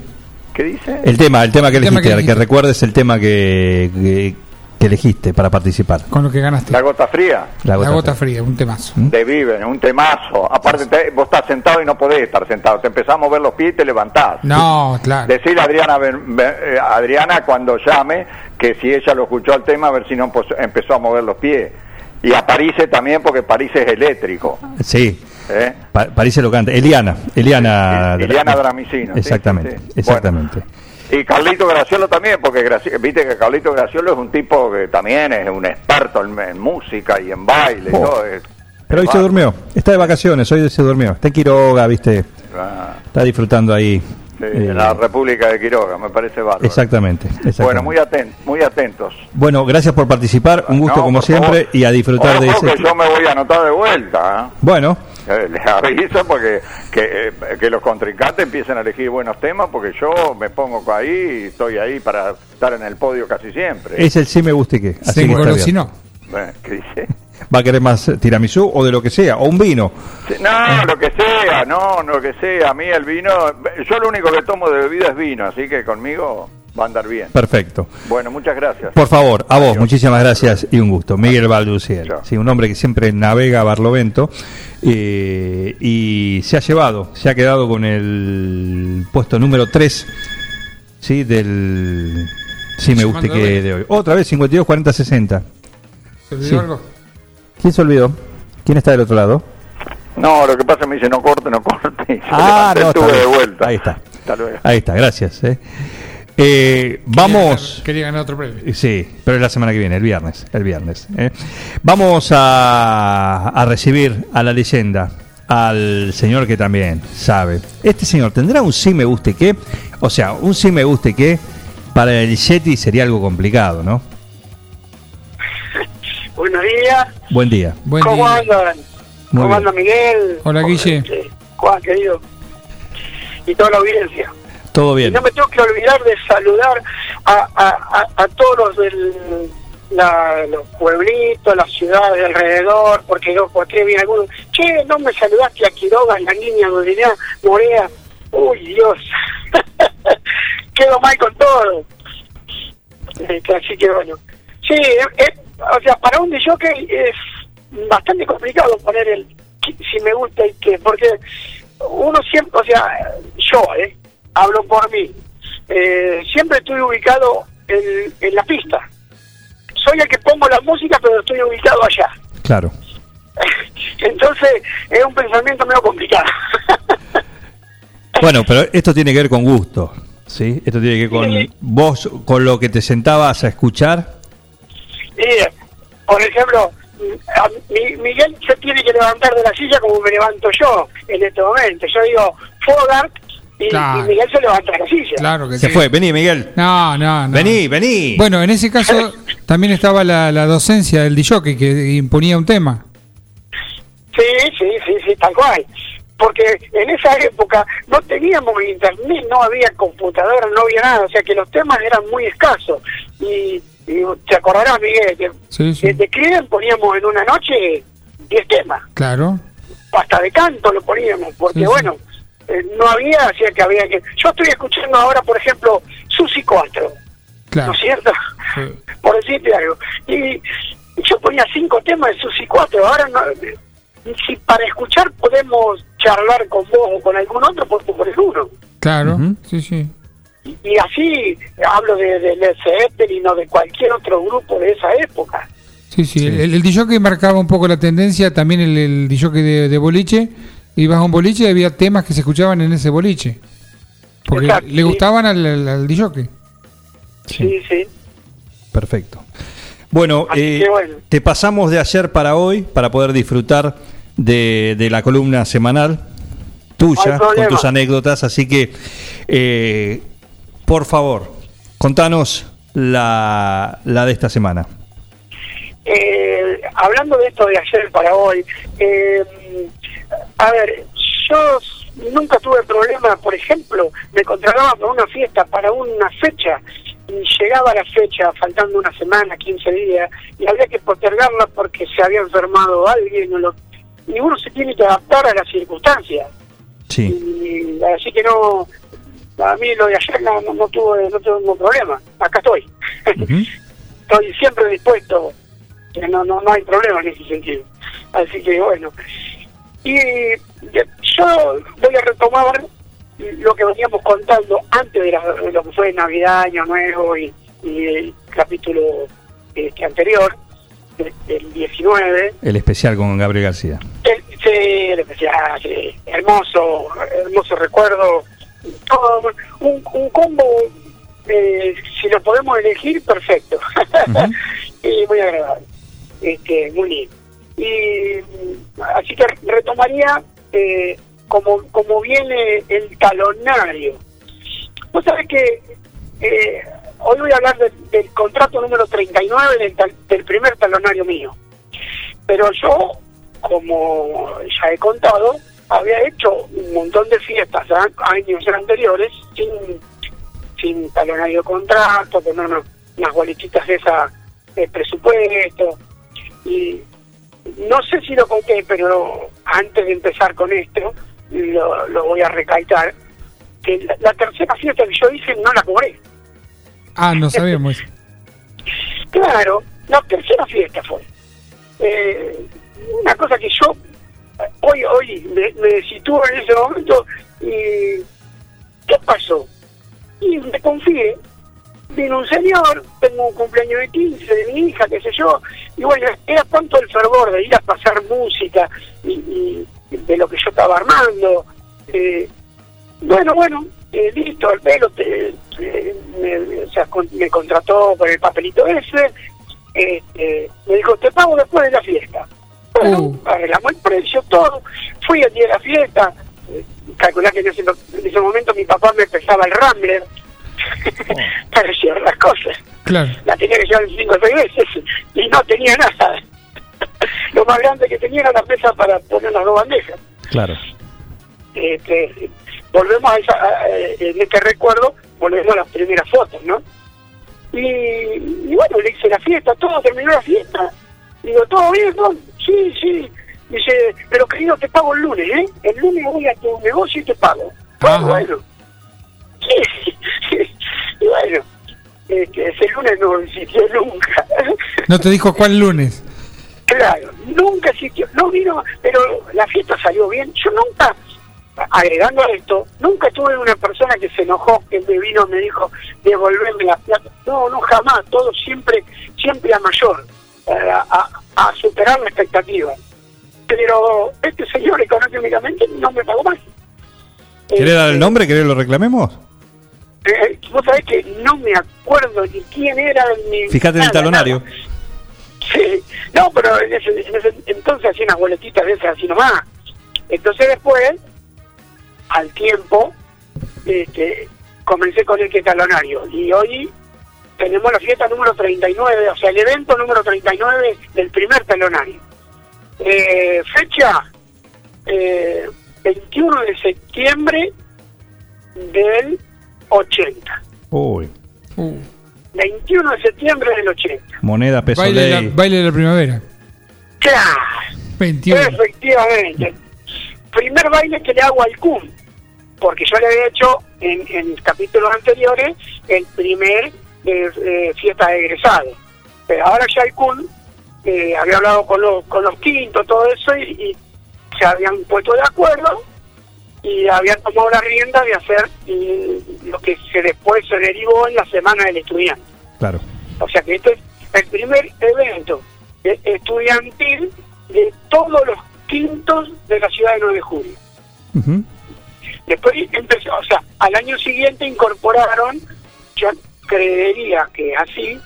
¿Qué dice? El tema, el tema que El tema elegiste, que que, elegiste. recuerdes el tema que, que, que elegiste para participar. Con lo que ganaste. La gota fría. La La gota fría, un temazo. De Viven, un temazo. Aparte, te- vos estás sentado y no podés estar sentado. Te empezás a mover los pies y te levantás. No, claro. Decirle a Adriana, Ben- Ben- eh, Adriana cuando llame que si ella lo escuchó al tema, a ver si no empezó- empezó a mover los pies. Y a París también, porque París es eléctrico. Sí, ¿eh? Pa- París lo canta. Eliana, Eliana. Eliana Dramicino. Exactamente, sí, sí. exactamente. Y Carlito Graciolo también, porque viste que Carlito Graciolo es un tipo que también es un experto en, en música y en baile y Oh. todo. es- Pero hoy se durmió, está de vacaciones, hoy se durmió. Está en Quiroga, viste, ah, está disfrutando ahí. sí, Eh, en la República de Quiroga, me parece bárbaro. Exactamente, exactamente. Bueno, muy, aten- muy atentos. Bueno, gracias por participar, un gusto No, como siempre favor. y a disfrutar de Ojo ese. que yo me voy a anotar de vuelta. ¿eh? Bueno, Les aviso porque que, eh, que los contrincantes empiecen a elegir buenos temas porque yo me pongo ahí y estoy ahí para estar en el podio casi siempre. es el sí me guste que. Así que engolosinó. Bueno, ¿Qué dice? ¿Va a querer más tiramisú o de lo que sea? ¿O un vino? No, lo que sea, no, lo que sea. A mí el vino, yo lo único que tomo de bebida es vino, así que conmigo va a andar bien. Perfecto. Bueno, muchas gracias. Por favor, a vos, muchísimas gracias y un gusto. Miguel Balduciel, sí, un hombre que siempre navega a Barlovento eh, y se ha llevado, se ha quedado con el puesto número 3 ¿sí? del Sí me guste que de hoy. Otra vez 52, 40, 60. ¿Se olvidó Sí. algo? ¿Quién se olvidó? ¿Quién está del otro lado? No, lo que pasa es que me dice no corte, no corte. y yo Ah, levanté, no, estuve de vuelta. Ahí está. Hasta luego. Ahí está, gracias. eh. Eh, vamos. Quería ganar otro premio. Sí, pero es la semana que viene, el viernes. El viernes. eh. Vamos a, a recibir a la leyenda, al señor que también sabe. Este señor tendrá un sí me guste qué. O sea, un sí me guste qué para el Yeti sería algo complicado, ¿no? Buenos días. Buen día. Buen ¿Cómo día. andan? Muy ¿Cómo bien. anda Miguel? Hola, Guille. Juan, querido. Y toda la audiencia. Todo Y bien. no me tengo que olvidar de saludar a, a, a, a todos los del la, los pueblitos, las ciudades de alrededor, porque no, porque viene alguno, che, no me saludaste a Quiroga, la niña Dorinea Morea, uy Dios, quedo mal con todo. Eh, así que bueno, sí, eh, eh, o sea, para un jockey es bastante complicado poner el si me gusta y qué, porque uno siempre, o sea, yo, eh, hablo por mí, eh, siempre estoy ubicado en, en la pista. Soy el que pongo la música, pero estoy ubicado allá. Claro. Entonces, es un pensamiento medio complicado. Bueno, pero esto tiene que ver con gusto, ¿sí? Esto tiene que ver con vos, con lo que te sentabas a escuchar. Eh, por ejemplo, a Mi- Miguel se tiene que levantar de la silla como me levanto yo en este momento. Yo digo, Fogart, y, Claro. y Miguel se levanta la silla. Claro que Se sí. fue, vení, Miguel. No, no, no. Vení, vení. Bueno, en ese caso también estaba la, la docencia del DJ que imponía un tema. Sí, sí, sí, sí, tal cual. Porque en esa época no teníamos internet, no había computadora, no había nada, o sea que los temas eran muy escasos. Y, y te acordarás, Miguel, que Sí, sí. de Criden poníamos en una noche 10 temas, Claro. hasta de canto lo poníamos, porque Sí, sí. bueno, eh, no había, hacía que había que... Yo estoy escuchando ahora, por ejemplo, Susi 4, ¿no Claro. es cierto? Sí. por decirte algo. Y yo ponía cinco temas de Susi 4, ahora no, si para escuchar podemos charlar con vos o con algún otro, pues por el uno. Claro. Sí, sí. Y, y así hablo de, de Led Zeppelin o de cualquier otro grupo de esa época. Sí, sí. El, el DJ marcaba un poco la tendencia, también el, el DJ de, de boliche. Ibas a un boliche y había temas que se escuchaban en ese boliche. Porque Exacto, le sí. gustaban al, al, al DJ. Sí, sí. Perfecto. Bueno, eh, bueno. te pasamos de ayer para hoy para poder disfrutar de, de la columna semanal tuya con tus anécdotas. Así que, eh, por favor, contanos la, la de esta semana. Eh, hablando de esto de ayer para hoy, eh, a ver, yo nunca tuve problema, por ejemplo, me contrataba para una fiesta, para una fecha, y llegaba la fecha faltando una semana, 15 días, y había que postergarla porque se había enfermado alguien, o lo- y uno se tiene que adaptar a las circunstancias. Sí. Y así que no, a mí lo de ayer no, no, no tuve, no tuve ningún problema, acá estoy. estoy siempre dispuesto, no, no, no hay problema en ese sentido. Así que bueno. Y eh, yo voy a retomar lo que veníamos contando antes de, la- de lo que fue Navidad, Año Nuevo y, y el capítulo este, anterior, el, el 19. El especial con Gabriel García. El, sí, el especial, sí, hermoso, hermoso recuerdo. Todo, un, un combo, eh, si lo podemos elegir, perfecto. y muy agradable. Este, muy lindo. Y así que retomaría eh, como, como viene el talonario. Vos sabés que eh, hoy voy a hablar del, contrato número 39 del, del primer talonario mío. Pero yo, como ya he contado, había hecho un montón de fiestas a- años anteriores sin, sin talonario de contrato, con una- unas boletitas de esa de presupuesto. Y no sé si lo conté, pero antes de empezar con esto, lo, lo voy a recalcar, que la, la tercera fiesta que yo hice no la cobré. Ah, no sabíamos. Claro, la tercera fiesta fue. Eh, una cosa que yo hoy hoy me, me sitúo en ese momento y ¿qué pasó? Y me confié, vino un señor, tengo un cumpleaños de 15 de mi hija, qué sé yo, y bueno, era tanto el fervor de ir a pasar música y, y de lo que yo estaba armando. eh, bueno, bueno, eh, listo, el pelo te, te- me, o sea, con- me contrató por el papelito ese, este, me dijo, te pago después de la fiesta. Bueno, arreglamos el precio, todo, fui el día de la fiesta, eh, calculá que en ese, en ese momento mi papá me pesaba el Rambler para llevar las cosas. Claro. La tenía que llevar cinco o seis veces y no tenía nada. Lo más grande que tenía era la pesa para poner las dos bandejas. Claro. Este, volvemos a esa, a- en este recuerdo, volvemos a las primeras fotos, ¿no? Y, y bueno, le hice la fiesta, todo, terminó la fiesta. Digo, ¿todo bien, no? Sí, sí. Dice, pero querido, te pago el lunes, ¿eh? El lunes voy a tu negocio y te pago. Bueno, bueno. Y bueno, este, ese lunes no existió nunca. No te dijo cuál lunes. Claro, nunca existió, no vino, pero la fiesta salió bien. Yo nunca, agregando a esto, nunca tuve una persona que se enojó, que me vino, me dijo, devolverme la plata. No, no, jamás, todo siempre, siempre a mayor, a, a- a superar la expectativa. Pero este señor económicamente no me pagó más. ¿Querés dar el nombre? ¿Querés lo reclamemos? Eh, vos sabés que no me acuerdo ni quién era ni Fíjate en el nada, talonario. nada. Sí, no, pero en ese, en ese entonces hacía unas boletitas de esas así nomás. Entonces después, al tiempo, este, comencé con el que talonario. Y hoy tenemos la fiesta número 39, o sea, el evento número 39 del primer talonario. Eh, fecha, eh, 21 de septiembre del 80. Uy, 21 de septiembre del 80. moneda, peso Baile de, la, ley. baile de la primavera. ¡Claro! 21. Efectivamente. Primer baile que le hago al CUM, porque yo le había hecho en, en capítulos anteriores el primer eh, eh, fiesta de egresado. Pero ahora ya el CUM eh, había hablado con los, con los quintos, todo eso, y, y se habían puesto de acuerdo y habían tomado la rienda de hacer mm, lo que se después se derivó en la Semana del Estudiante. Claro. O sea que este es el primer evento estudiantil de todos los quintos de la ciudad de 9 de julio. Después empezó, o sea, al año siguiente incorporaron, yo creería que así,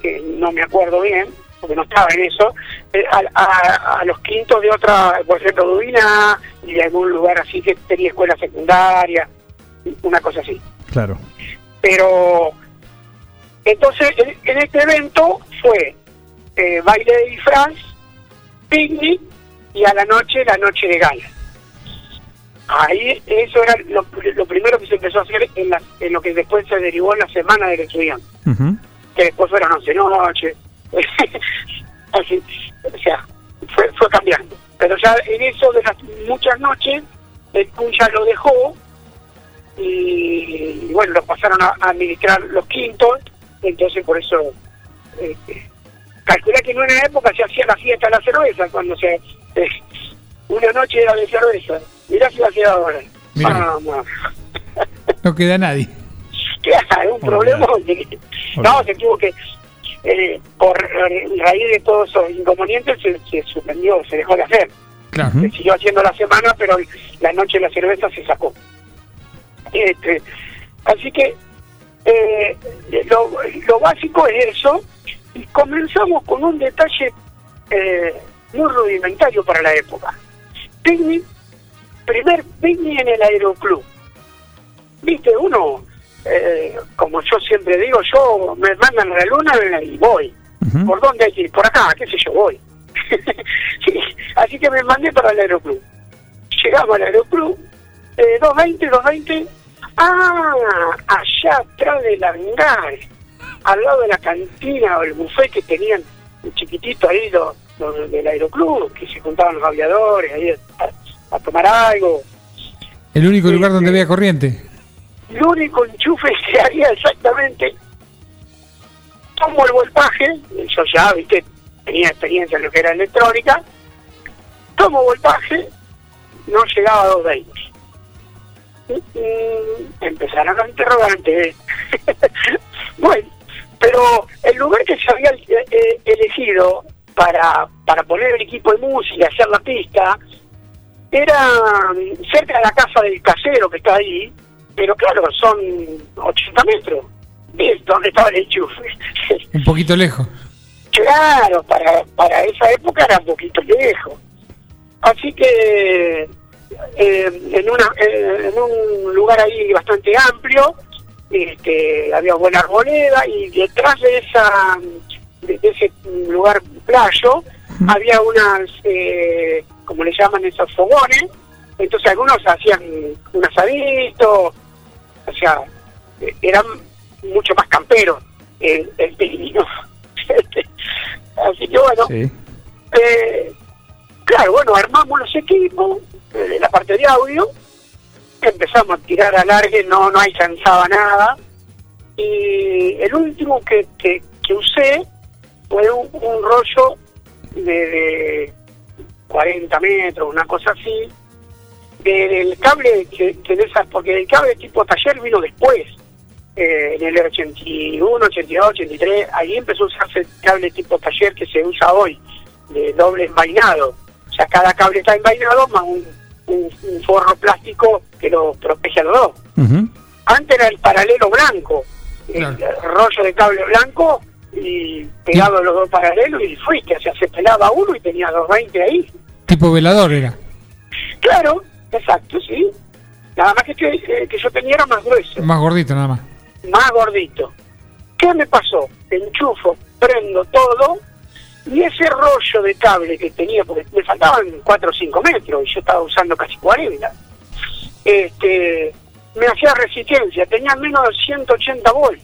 que no me acuerdo bien, porque no estaba en eso, eh, a, a- a los quintos de otra, por ejemplo, Dubina, y de algún lugar así que tenía escuela secundaria, una cosa así. Claro. Pero entonces en, en este evento fue eh, baile de disfraz, picnic y a la noche la noche de gala. Ahí eso era lo, lo primero que se empezó a hacer en, la- en lo que después se derivó en la semana del estudiante, que después fueron 11 noches. Así, o sea, fue, fue cambiando. Pero ya en eso de las muchas noches, el PUN ya lo dejó y, y bueno, lo pasaron a, a administrar los quintos, entonces por eso eh, calculé que en una época se hacía la fiesta de la cerveza, cuando se eh, una noche era de cerveza, mirá si va a quedar ahora. Vamos. No queda nadie. Claro, un problema. No, se tuvo que, eh, por raíz de todos esos inconvenientes, se, se suspendió, se dejó de hacer. Claro. Se siguió haciendo la semana, pero la noche de la cerveza se sacó. Este, así que eh, lo, lo básico es eso. Y comenzamos con un detalle eh, muy rudimentario para la época. Picnic, primer picnic en el aeroclub. Viste, uno, eh, como yo siempre digo, yo me mandan a la luna y voy. ¿Por dónde hay que ir? Por acá, qué sé yo, voy. Sí, Así que me mandé para el aeroclub. Llegamos al aeroclub, eh, 220, 220. Ah, allá atrás del hangar, al lado de la cantina o el buffet que tenían chiquitito ahí los, los del aeroclub, que se juntaban los aviadores ahí a, a tomar algo. El único lugar donde había corriente. El único enchufe que había exactamente, tomo el voltaje, yo ya, viste, tenía experiencia en lo que era electrónica, tomo voltaje, no llegaba a 220. Mm, Empezaron los interrogantes. bueno, pero el lugar que se había eh, eh, elegido para, para poner el equipo de música hacer la pista era mm, cerca de la casa del casero que está ahí, pero claro, son 80 metros de donde estaba el enchufe. Un poquito lejos. Claro, para, para esa época era un poquito lejos. Así que eh, en, una, eh, en un lugar ahí bastante amplio, este, había buena arboleda y detrás de esa de, ese lugar playo había unas, eh, como le llaman esos fogones, entonces algunos hacían un asadito, o sea, eran mucho más camperos el, el. Así que bueno, eh, claro, bueno, armamos los equipos, eh, la parte de audio, empezamos a tirar alargue, no, no alcanzaba nada, y el último que, que, que usé fue un, un rollo de, de 40 metros, una cosa así, de- del cable que, que de esas, porque el cable tipo taller vino después, eh, en el 81, 82, 83, ahí empezó a usarse el cable tipo taller que se usa hoy, de doble envainado. O sea, cada cable está envainado más un, un- un forro plástico que lo protege a los dos. Antes era el paralelo blanco, el rollo de cable blanco y pegado los dos paralelos y fuiste, o sea, se pelaba uno y tenía 220 ahí. Tipo velador era. Claro, exacto, sí. Nada más que, que, que yo tenía era más grueso, Más gordito nada más. más gordito. ¿Qué me pasó? Enchufo, prendo todo y ese rollo de cable que tenía, porque me faltaban 4 o 5 metros y yo estaba usando casi 40, este, me hacía resistencia, tenía menos de 180 volts.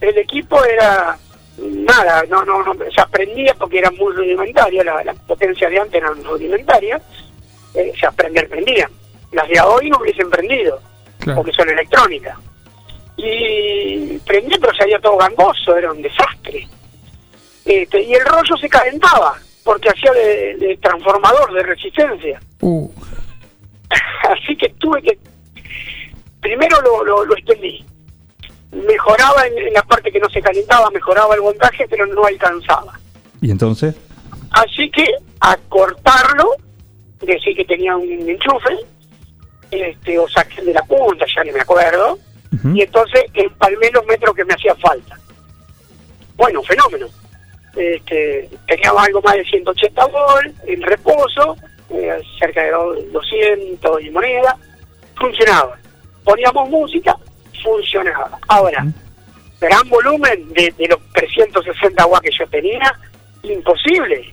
El equipo era nada, no, no, no, se aprendía porque era muy rudimentaria, la, la potencia de antes era rudimentaria, eh, se aprendía, prendía. Las de hoy no hubiesen prendido, porque son electrónicas. Y prendía, pero salía todo gangoso, era un desastre. Este, y el rollo se calentaba, porque hacía de, de transformador de resistencia. Uh, Así que tuve que. Primero lo, lo, lo extendí. Mejoraba en, en la parte que no se calentaba, mejoraba el voltaje, pero no alcanzaba. ¿Y entonces? Así que a cortarlo, decir que tenía un enchufe, este, o saqué de la punta, ya ni me acuerdo, y entonces empalmé los metros que me hacían falta. Bueno, fenómeno. Este, teníamos algo más de 180 volt en reposo, eh, cerca de do- 200 y moneda, funcionaba. Poníamos música, funcionaba. Ahora, gran volumen de, de los 360 watts que yo tenía, imposible.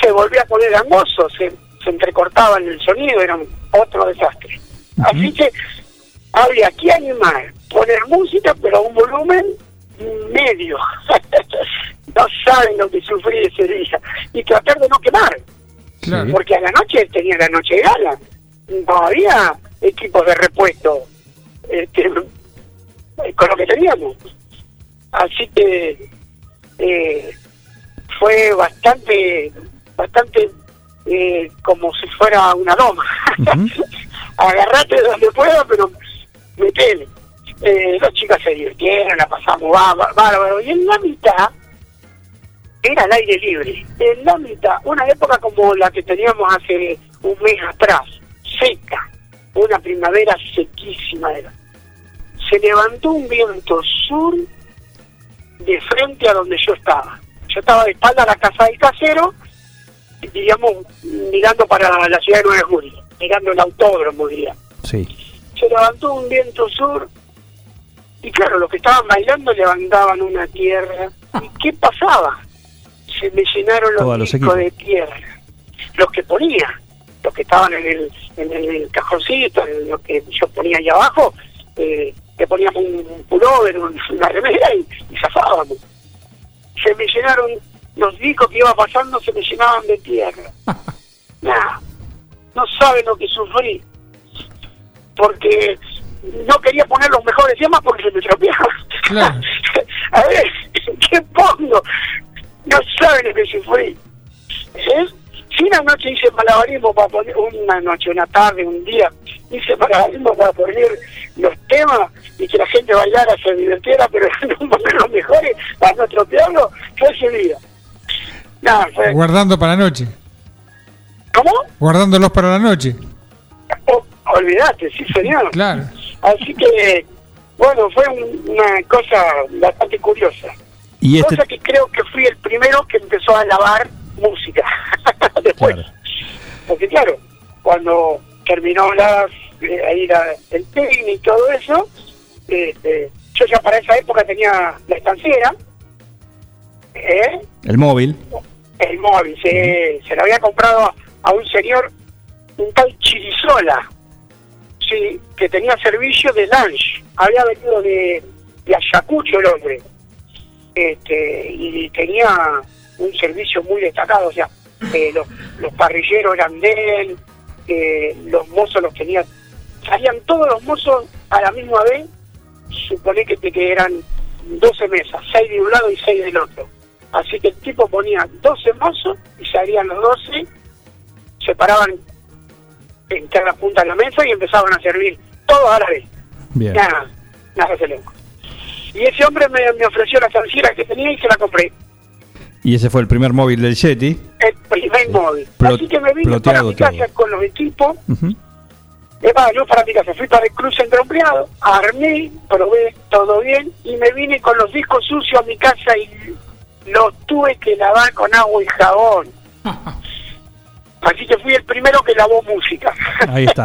Se volvía a poner gangoso, se, se entrecortaba en el sonido, era otro desastre. Así que habría que animar, poner música, pero a un volumen medio. no saben lo que sufrí ese día. Y tratar de no quemar. Porque a la noche tenía la noche de gala. No había equipos de repuesto este, eh, con lo que teníamos. Así que eh, fue bastante, bastante eh, como si fuera una loma. Agarrate donde pueda, pero metele. Eh, las chicas se divirtieron, la pasamos bá- bárbaro. Y en la mitad era al aire libre. En la mitad, una época como la que teníamos hace un mes atrás, seca, una primavera sequísima era. Se levantó un viento sur de frente a donde yo estaba. Yo estaba de espalda a la casa del casero, digamos, mirando para la ciudad de Nueva Julio, mirando el autódromo, diría. Sí. Se levantó un viento sur y claro, los que estaban bailando levantaban una tierra. ¿Y qué pasaba? Se me llenaron los los discos de tierra. Los que ponía, los que estaban en el, en el cajoncito, en lo que yo ponía ahí abajo, eh, le poníamos un pullover, un- una remera y, y zafábamos. Se me llenaron los discos que iba pasando se me llenaban de tierra. Nah, no saben lo que sufrí. Porque no quería poner los mejores temas porque se me tropeaban. A ver, ¿qué pongo? No saben lo que sufrí. ¿Eh? Si una noche hice malabarismo para poner, una noche, una tarde, un día, hice malabarismo para poner los temas y que la gente bailara, se divirtiera, pero no poner los mejores para no tropearlo, fue ese día. Guardando para la noche. ¿Cómo? Guardándolos para la noche. Oh, olvidate, sí señor. Claro. Así que, bueno, fue un- una cosa bastante curiosa. Y este, Cosa que creo que fui el primero que empezó a lavar música. Después. Porque claro, cuando terminó la, eh, ahí la- el técnico y todo eso, este, yo ya para esa época tenía la estanciera, ¿eh? el móvil. el móvil, se, se lo había comprado a un señor, un tal Chirisola, sí, que tenía servicio de lunch, había venido de, de Ayacucho el hombre, este, y tenía un servicio muy destacado, o sea, eh, los, los parrilleros eran de él, eh, los mozos los tenía, salían todos los mozos a la misma vez, supone que, que eran 12 mesas, 6 de un lado y 6 del otro. Así que el tipo ponía 12 mozos y salían los 12, se paraban en cada punta de la mesa y empezaban a servir todos a la vez. Bien. Nada, nada se loco. Y ese hombre me, me ofreció la estanciera que tenía y se la compré. Y ese fue el primer móvil del Yeti. El primer móvil. Plot- Así que me vine para mi casa todo. con los equipos. Ujú. Es más, no para mi casa, fui para el Cruz Centro Empleado, armé, probé todo bien y me vine con los discos sucios a mi casa y los tuve que lavar con agua y jabón. Así que fui el primero que lavó música. Ahí está.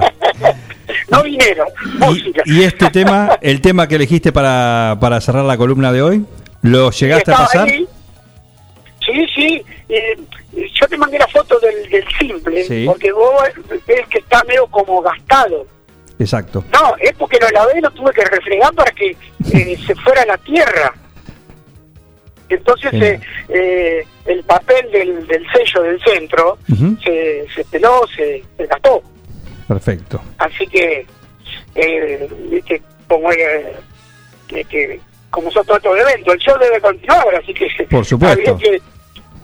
no dinero, música. Y este tema, el tema que elegiste para, para cerrar la columna de hoy, ¿lo llegaste a pasar? ahí. Sí, sí. eh, yo te mandé la foto del, del simple, Sí. porque vos ves que está medio como gastado. Exacto. No, es porque lo lavé, lo tuve que refregar para que eh, se fuera a la tierra. Entonces Sí. eh, eh, el papel del, del sello del centro se, se peló, se, se gastó. Perfecto. Así que, como, eh, que, como son todos estos eventos, el show debe continuar, así que Por supuesto. habría que,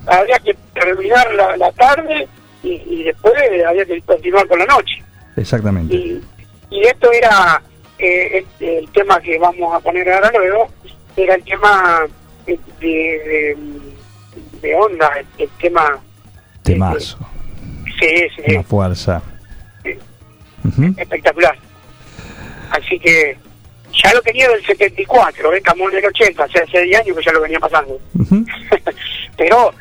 habría que terminar la, la tarde y, y después había que continuar con la noche. Exactamente. Y, y esto era eh, el tema que vamos a poner ahora luego, era el tema de, de, de onda, el, el tema, Temazo. sí, sí, Una fuerza. Espectacular. Así que ya lo tenía del 74, ¿eh? Camón del 80, hace, hace 10 años que ya lo venía pasando. Pero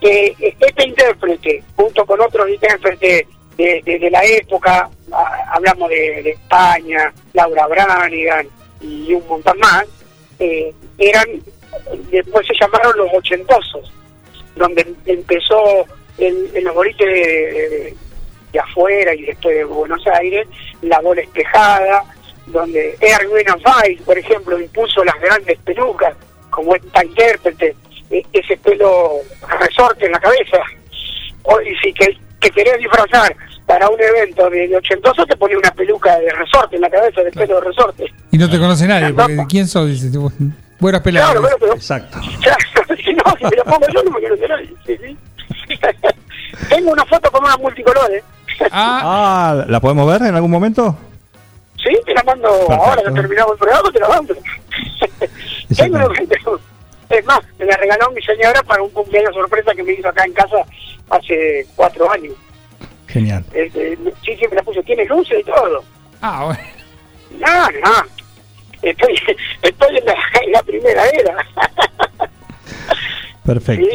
eh, este intérprete, junto con otros intérpretes de, de- de la época, ah, hablamos de, de España, Laura Branigan y un montón más, eh, eran, después se llamaron los ochentosos, donde empezó en, en los boliches de, afuera y después de Buenos Aires, la bola espejada, donde Erwin Weiss, por ejemplo, impuso las grandes pelucas, como esta intérprete, e- ese pelo resorte en la cabeza. O, y si que, que querés disfrazar para un evento de, de ochentoso, te ponía una peluca de resorte en la cabeza, de pelo de resorte. Y no te conoce nadie, porque ¿quién sos? Dice, buenas peladas. Claro, bueno, pero- Exacto. Claro, si no, si me lo pongo yo no me conoce nadie. Sí, sí. Tengo una foto con una multicolores. Ah, ¿la podemos ver en algún momento? Sí, te la mando Perfecto. ahora que terminamos el programa, te la mando. Tengo una- es más, me la regaló mi señora para un cumpleaños sorpresa que me hizo acá en casa hace cuatro años. Genial. Este, sí, sí, me la puse, tiene luces y todo. Ah, bueno. No, no. Estoy, estoy en, la, en la primera era. Perfecto.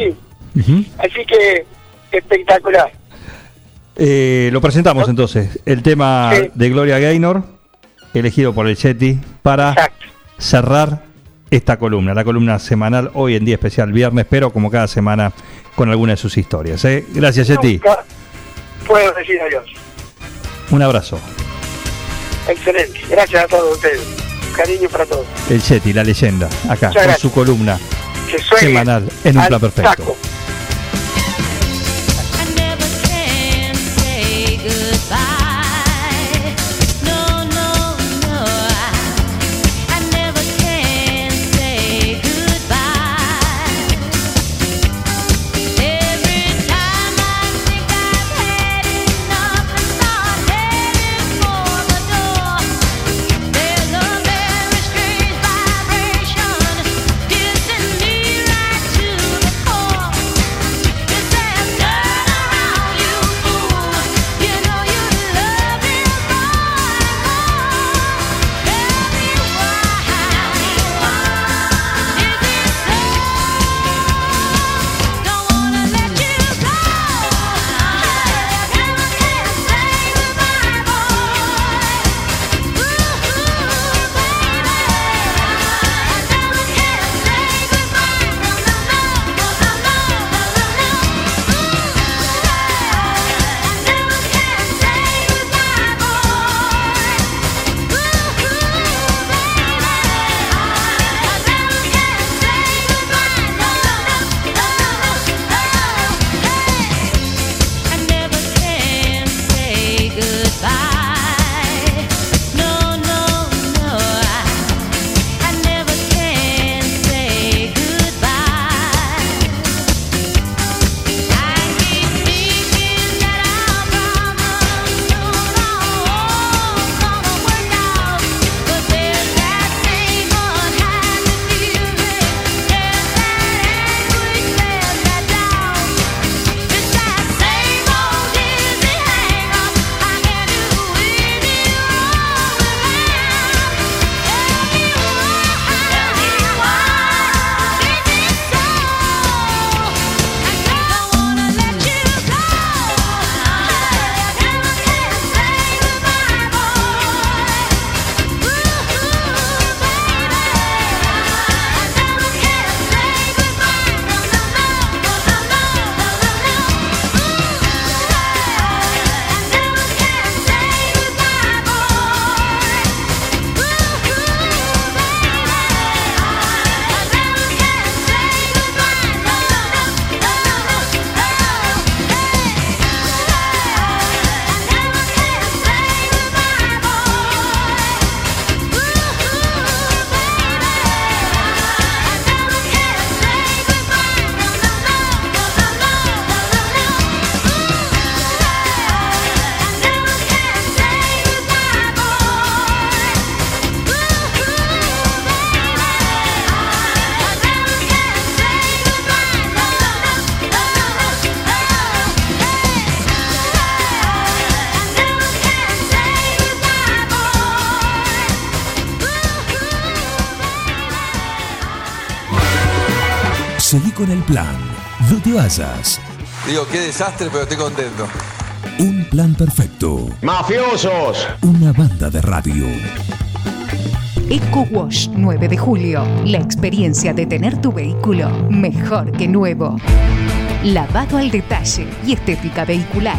Sí, así que espectacular. Eh, lo presentamos entonces. El tema Sí. de Gloria Gaynor, elegido por el Yeti, para cerrar esta columna, la columna semanal, hoy en día especial viernes, pero como cada semana con alguna de sus historias. ¿eh? Gracias, Yeti. Nunca puedo decir adiós. Un abrazo. Excelente. Gracias a todos ustedes. Cariño para todos. El Yeti, la leyenda, acá, con su columna semanal en un plan perfecto. Con el plan. No te vayas. Digo, qué desastre, pero estoy contento. Un plan perfecto. ¡Mafiosos! Una banda de radio. Eco Wash 9 de julio. La experiencia de tener tu vehículo mejor que nuevo. Lavado al detalle y estética vehicular.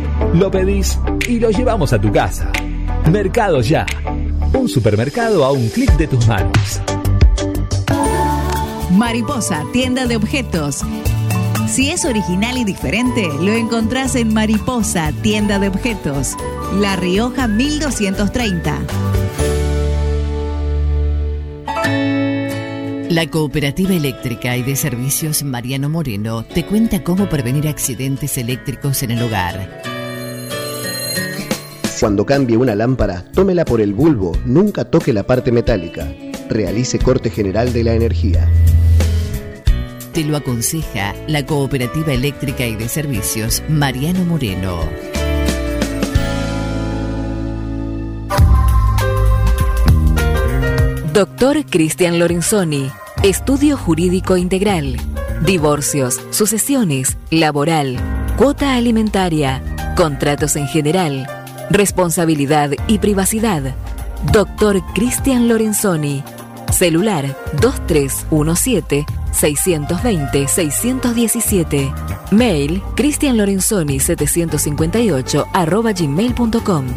Lo pedís y lo llevamos a tu casa. Mercado Ya. Un supermercado a un clic de tus manos. Mariposa, tienda de objetos. Si es original y diferente, lo encontrás en Mariposa, tienda de objetos. La Rioja 1230. La Cooperativa Eléctrica y de Servicios Mariano Moreno te cuenta cómo prevenir accidentes eléctricos en el hogar. Cuando cambie una lámpara, tómela por el bulbo, nunca toque la parte metálica. Realice corte general de la energía. Te lo aconseja la Cooperativa Eléctrica y de Servicios Mariano Moreno. Doctor Cristian Lorenzoni, Estudio Jurídico Integral, Divorcios, Sucesiones, Laboral, Cuota Alimentaria, Contratos en General, Responsabilidad y Privacidad. Doctor Cristian Lorenzoni, Celular 2317-620-617. Mail cristianlorenzoni758 arroba gmail.com.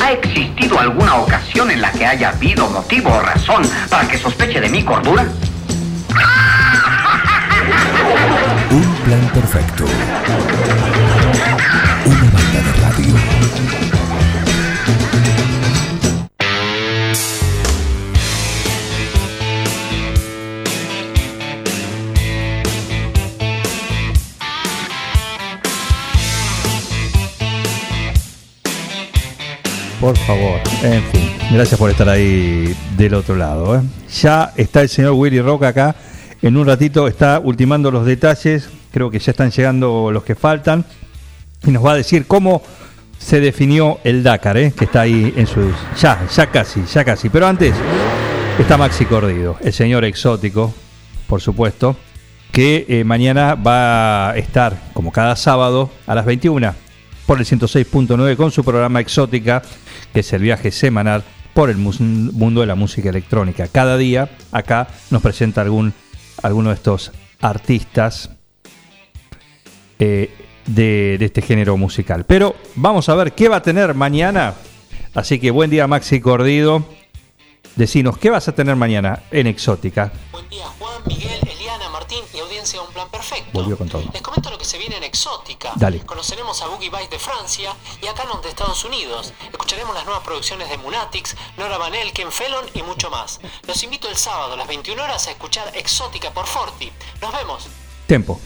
¿Ha existido alguna ocasión en la que haya habido motivo o razón para que sospeche de mi cordura? Un plan perfecto. Una banda de. Por favor, en fin, gracias por estar ahí del otro lado. ¿eh? Ya está el señor Willy Roca acá. En un ratito está ultimando los detalles. Creo que ya están llegando los que faltan. Y nos va a decir cómo se definió el Dakar, ¿eh? que está ahí en sus. Ya, ya casi, ya casi. Pero antes está Maxi Cordido, el señor exótico, por supuesto, que eh, mañana va a estar, como cada sábado, a las 21 por el 106.9 con su programa Exótica, que es el viaje semanal por el mundo de la música electrónica. Cada día acá nos presenta algún alguno de estos artistas eh, de, de este género musical. Pero vamos a ver qué va a tener mañana Así que buen día Maxi Cordido. Decinos, ¿qué vas a tener mañana en Exótica? Buen día, Juan, Miguel, De Un Plan Perfecto. Volvió con todo. Les comento lo que se viene en Exótica. Dale. Conoceremos a Boogie Bites de Francia y a Canon de Estados Unidos. Escucharemos las nuevas producciones de Munatix, Nora Banel, Ken Felon y mucho más. Los invito el sábado a las 21 horas a escuchar Exótica por Forti. Nos vemos. Tempo.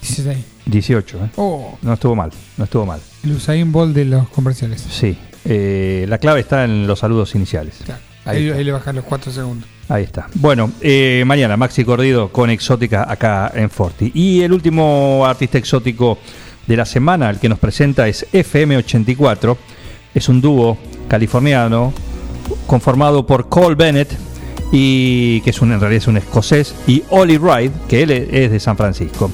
16. 18, ¿eh? Oh. No estuvo mal, no estuvo mal. El Usain Bolt de los comerciales. Sí. Eh, la clave está en los saludos iniciales. Ahí, Ahí ahí le bajan los 4 segundos. Ahí está. Bueno, eh, mañana Maxi Cordido con Exótica acá en Forti. Y el último artista exótico de la semana, el que nos presenta es FM84. Es un dúo californiano conformado por Cole Bennett y que es un, en realidad es un escocés y Ollie Wright, que él es de San Francisco.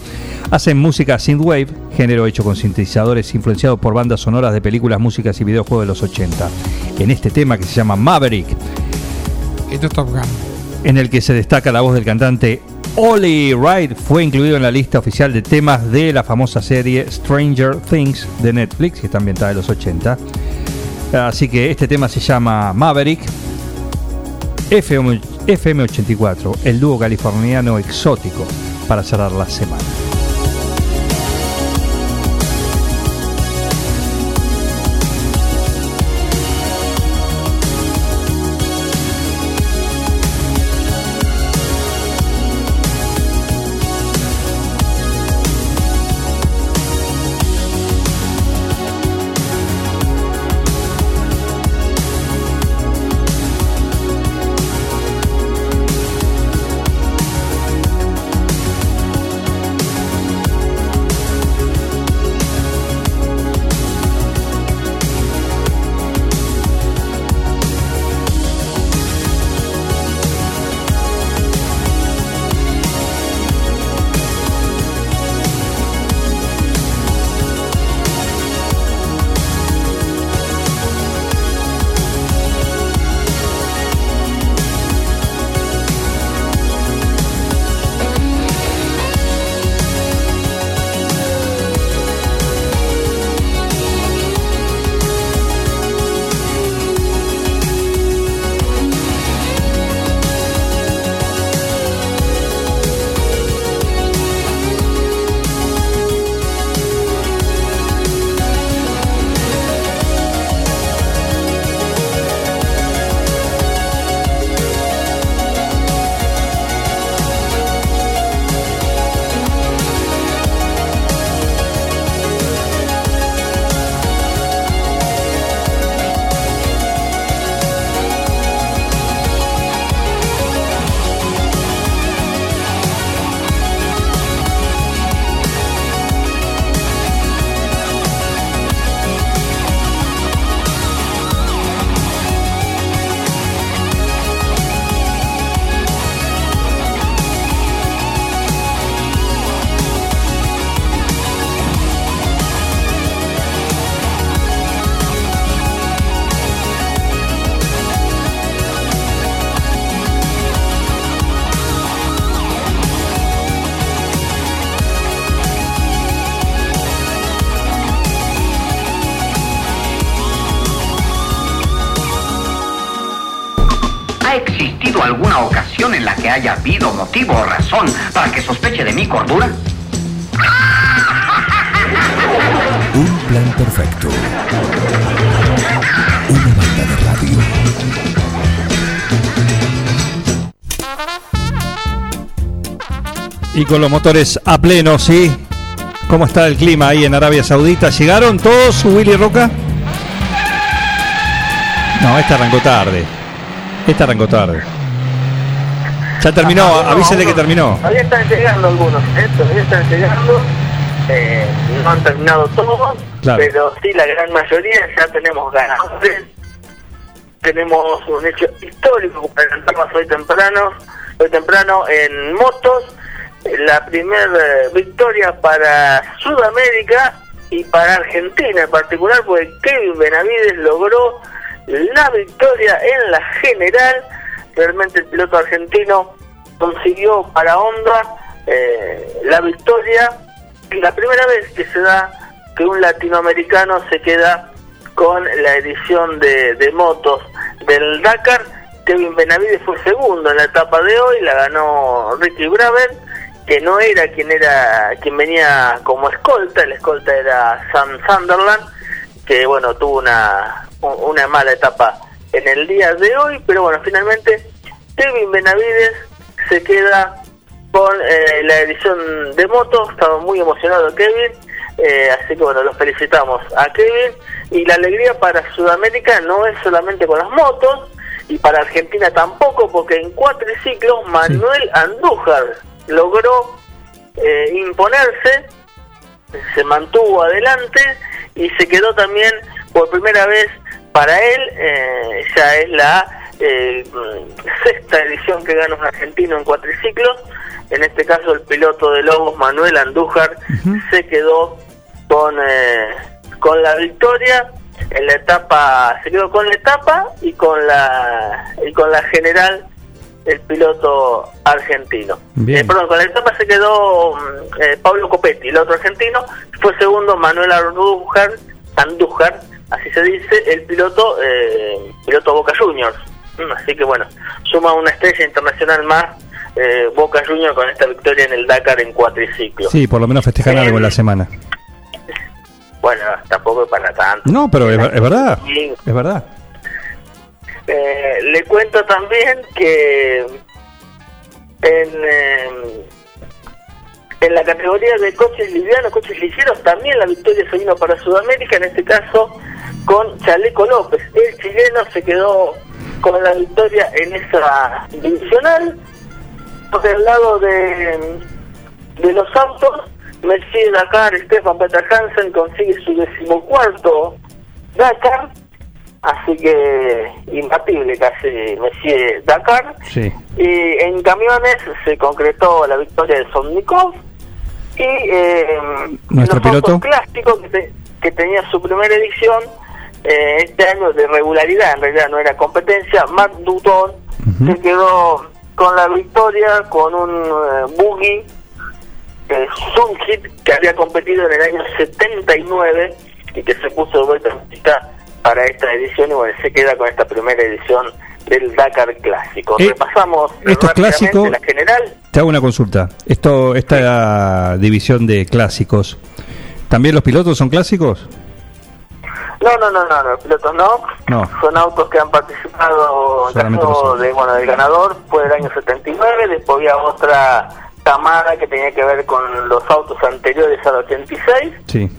Hacen música synthwave, género hecho con sintetizadores influenciado por bandas sonoras de películas, músicas y videojuegos de los 80. En este tema que se llama Maverick, En el que se destaca la voz del cantante Ollie Wright, fue incluido en la lista oficial de temas de la famosa serie Stranger Things de Netflix, que está ambientada en los 80. Así que este tema se llama Maverick. FM, FM84, el dúo californiano exótico para cerrar la semana. Con los motores a pleno, ¿sí? ¿Cómo está el clima ahí en Arabia Saudita? ¿Llegaron todos, Willy Roca? No, esta arrancó tarde. Esta arrancó tarde. Ya terminó, avísele que terminó. Todavía están llegando algunos, ¿eh? todavía están llegando. Eh, no han terminado todos, Claro. pero sí la gran mayoría ya tenemos ganadores. Tenemos un hecho histórico presentamos hoy temprano, hoy temprano en motos. La primera victoria para Sudamérica y para Argentina en particular, porque Kevin Benavides logró la victoria en la general. Realmente el piloto argentino consiguió para Honda eh, la victoria. Y la primera vez que se da que un latinoamericano se queda con la edición de, de motos del Dakar. Kevin Benavides fue segundo en la etapa de hoy, la ganó Ricky Braver, que no era quien era quien venía como escolta, el escolta era Sam Sunderland, que bueno, tuvo una, una mala etapa en el día de hoy, pero bueno, finalmente Kevin Benavides se queda con eh, la edición de motos, estaba muy emocionado Kevin, eh, así que bueno, los felicitamos a Kevin. Y la alegría para Sudamérica no es solamente con las motos y para Argentina tampoco, porque en cuatriciclos Manuel Andújar logró eh, imponerse, se mantuvo adelante y se quedó también por primera vez para él, eh, ya es la eh, sexta edición que gana un argentino en cuatriciclos, en este caso el piloto de Lobos Manuel Andújar se quedó con, eh, con la victoria en la etapa, se quedó con la etapa y con la, y con la general el piloto argentino. Eh, perdón, con la etapa se quedó mm, eh, Pablo Copetti, el otro argentino, fue segundo Manuel Andújar, Andújar, así se dice, el piloto eh, piloto Boca Juniors. Mm, Así que bueno, suma una estrella internacional más eh, Boca Juniors con esta victoria en el Dakar en cuatriciclo. Sí, por lo menos festejan algo en la semana. Bueno, tampoco es para tanto. No, pero es, es verdad. Sí. Es verdad. Eh, le cuento también que en, eh, en la categoría de coches livianos, coches ligeros, también la victoria se vino para Sudamérica, en este caso con Chaleco López. El chileno se quedó con la victoria en esa divisional. Por el lado de, de los autos, Mercedes Dakar, Stefan Peter Hansen consigue su decimocuarto Dakar, así que imbatible casi Messier Dakar. Sí. Y en camiones se concretó la victoria de Somnikov y eh, Nuestro los piloto. autos clásicos que, te- que tenía su primera edición eh, este año de regularidad, en realidad no era competencia, Mark Dutton se quedó con la victoria con un eh, buggy eh, Sunhit que había competido en el año 79 y que se puso de vuelta en pista para esta edición y bueno, se queda con esta primera edición del Dakar Clásico. Eh, Repasamos esto es clásico. la general. Te hago una consulta. Esto, esta división de clásicos, ¿también los pilotos son clásicos? No, no, no, no, los pilotos no. No. Son autos que han participado en caso de, bueno, el ganador fue el año 79, después había otra camada que tenía que ver con los autos anteriores al 86, Sí.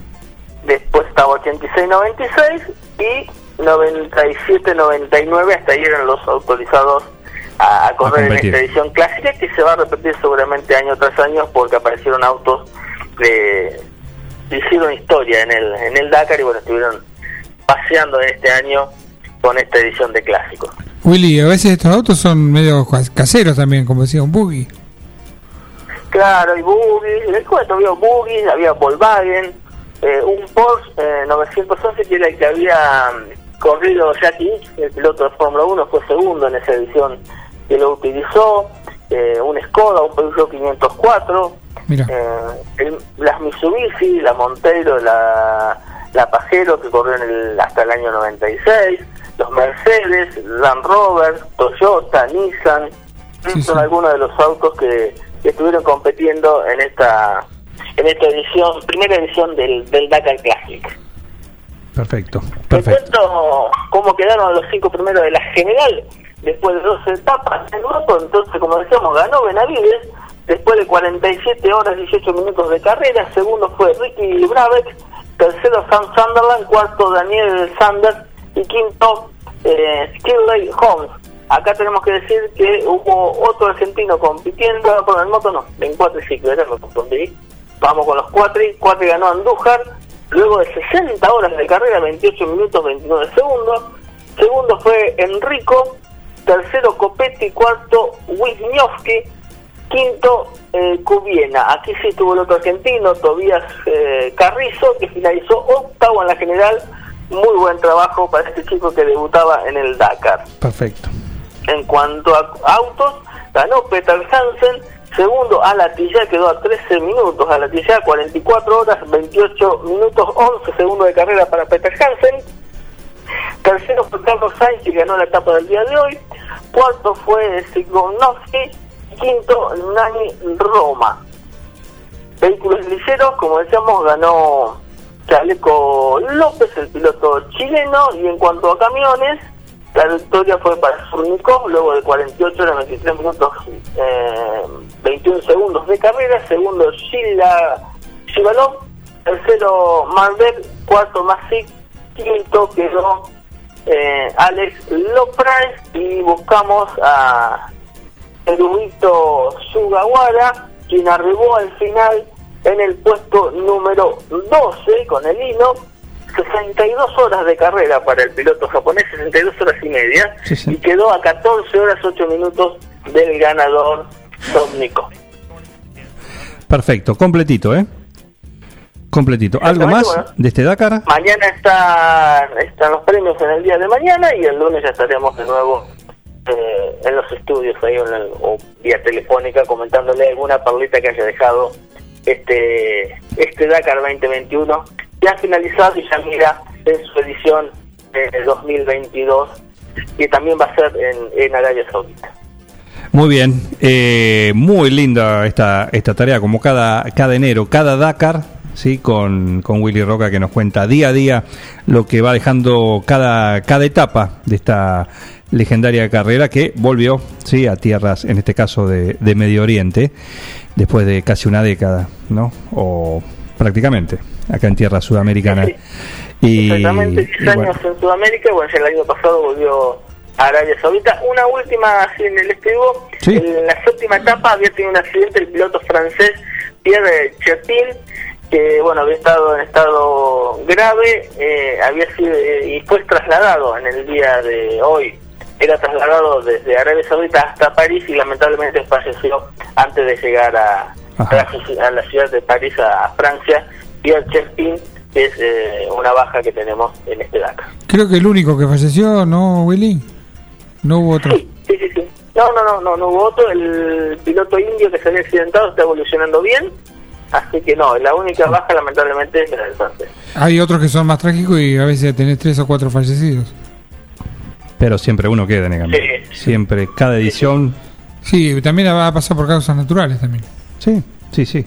después estaba 86-96 y 97-99, hasta ahí eran los autorizados a, a correr en esta edición clásica que se va a repetir seguramente año tras año porque aparecieron autos que hicieron historia en el, en el Dakar y bueno, estuvieron paseando en este año con esta edición de clásicos. Willy, a veces estos autos son medio cas- caseros también, como decía un buggy. Claro, y buggy, les cuento, había buggy, había Volkswagen, eh, un Porsche eh, 911 que era el que había mm, corrido Jackie el piloto de Fórmula 1, fue segundo en esa edición que lo utilizó, eh, un Skoda, un Peugeot 504, Mira. eh, el- las Mitsubishi, la Montero, la, la Pajero que corrió en el, hasta el año 96, los Mercedes, Land Rover, Toyota, Nissan, son algunos de los autos que, que estuvieron compitiendo en esta en esta edición, primera edición del, del Dakar Classic. Perfecto. Te cuento cómo quedaron los cinco primeros de la general después de dos etapas en grupo. Entonces, como decíamos, ganó Benavides después de 47 horas 18 minutos de carrera. Segundo fue Ricky Brabeck. Tercero, Sam Sunderland. Cuarto, Daniel Sanders. Y quinto, eh, Skirley Holmes. Acá tenemos que decir que hubo otro argentino compitiendo, con el moto no, en cuatriciclos, ya me confundí. Vamos con los cuatri, cuatri ganó Andújar, luego de 60 horas de carrera, 28 minutos 29 segundos. Segundo fue Enrico, tercero Copetti, cuarto Wisniewski, quinto eh, Cubiena. Aquí sí estuvo el otro argentino, Tobías eh, Carrizo, que finalizó octavo en la general. Muy buen trabajo para este chico que debutaba en el Dakar. Perfecto. En cuanto a autos, ganó Peter Hansen, segundo Alatilla, quedó a 13 minutos, Alatilla 44 horas, 28 minutos, 11 segundos de carrera para Peter Hansen, tercero fue Carlos Sainz, que ganó la etapa del día de hoy. Cuarto fue Sigonowski. Quinto, Nani Roma. Vehículos ligeros, como decíamos, ganó Chaleco López, el piloto chileno. Y en cuanto a camiones, la victoria fue para Surnikov, luego de 48 horas 23 minutos eh, 21 segundos de carrera. Segundo, Sheila Shivalov. Tercero, Malbec. Cuarto, Masic. Quinto quedó eh, Alex Loprais. Y buscamos a Erudito Sugawara, quien arribó al final en el puesto número 12 con el hino. 62 horas de carrera para el piloto japonés, 62 horas y media, y quedó a 14 horas 8 minutos del ganador Domnico. Perfecto, completito, ¿eh? Completito. ¿Algo más Bueno. de este Dakar? Mañana están, están los premios en el día de mañana y el lunes ya estaremos de nuevo eh, en los estudios ahí en el- o vía telefónica comentándole alguna perlita que haya dejado este este Dakar 2021 ya finalizado y ya mira en su edición de 2022 que también va a ser en, en Arabia Saudita. Muy bien, eh, muy linda esta, esta tarea, como cada, cada enero, cada Dakar, ¿sí? con, con Willy Roca que nos cuenta día a día lo que va dejando cada, cada etapa de esta legendaria carrera que volvió ¿sí? a tierras, en este caso de, de Medio Oriente, después de casi una década, ¿no? O prácticamente, acá en tierra sudamericana. Y, Exactamente, 10 y bueno, años en Sudamérica, bueno, ya el año pasado volvió a Arabia Saudita. Una última así en el estribo, en la séptima etapa había tenido un accidente el piloto francés Pierre Chepin, que bueno, había estado en estado grave, eh, había sido eh, y fue trasladado en el día de hoy. Era trasladado desde Arabia Saudita hasta París y lamentablemente falleció antes de llegar a, a la, a la ciudad de París, a Francia. Pierre Chepin que es eh, una baja que tenemos en este Dakar. Creo que el único que falleció, ¿no, Willy? No hubo otro. Sí, sí, sí. No, no, no, no, no hubo otro. El piloto indio que se había accidentado está evolucionando bien. Así que no, la única baja lamentablemente es la del francés. Hay otros que son más trágicos y a veces tenés tres o cuatro fallecidos. pero siempre uno queda en el camino. Siempre, cada edición. Sí, también va a pasar por causas naturales también. Sí, sí, sí.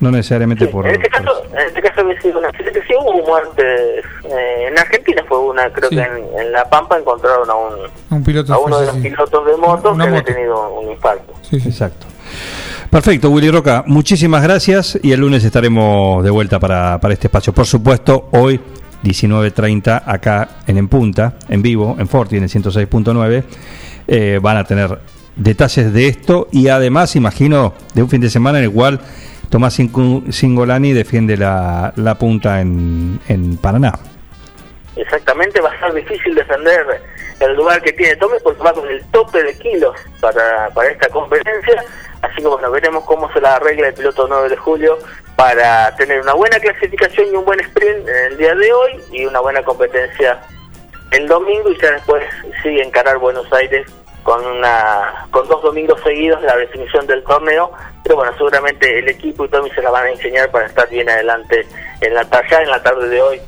No necesariamente por. En este caso, en este caso había sido un accidente. Sí hubo muertes. eh, en Argentina fue una, creo Sí. que en, en La Pampa encontraron a un Un piloto a uno de los pilotos de moto Una que había tenido un infarto. Exacto. Perfecto, Willy Roca, muchísimas gracias y el lunes estaremos de vuelta para, para este espacio. Por supuesto, hoy 19.30 acá en En Punta, en vivo, en Forti, en el 106.9, eh, van a tener detalles de esto y además, imagino, de un fin de semana en el cual Tomás Singolani defiende la, punta en, en Paraná. Exactamente, va a ser difícil defender el lugar que tiene Tome porque va con el tope de kilos para, para esta competencia. Así que bueno, veremos cómo se la arregla el piloto 9 de julio para tener una buena clasificación y un buen sprint en el día de hoy y una buena competencia el domingo y ya después sigue encarar Buenos Aires con una con dos domingos seguidos la definición del torneo pero bueno seguramente el equipo y Tommy se la van a enseñar para estar bien adelante en la ya en la tarde de hoy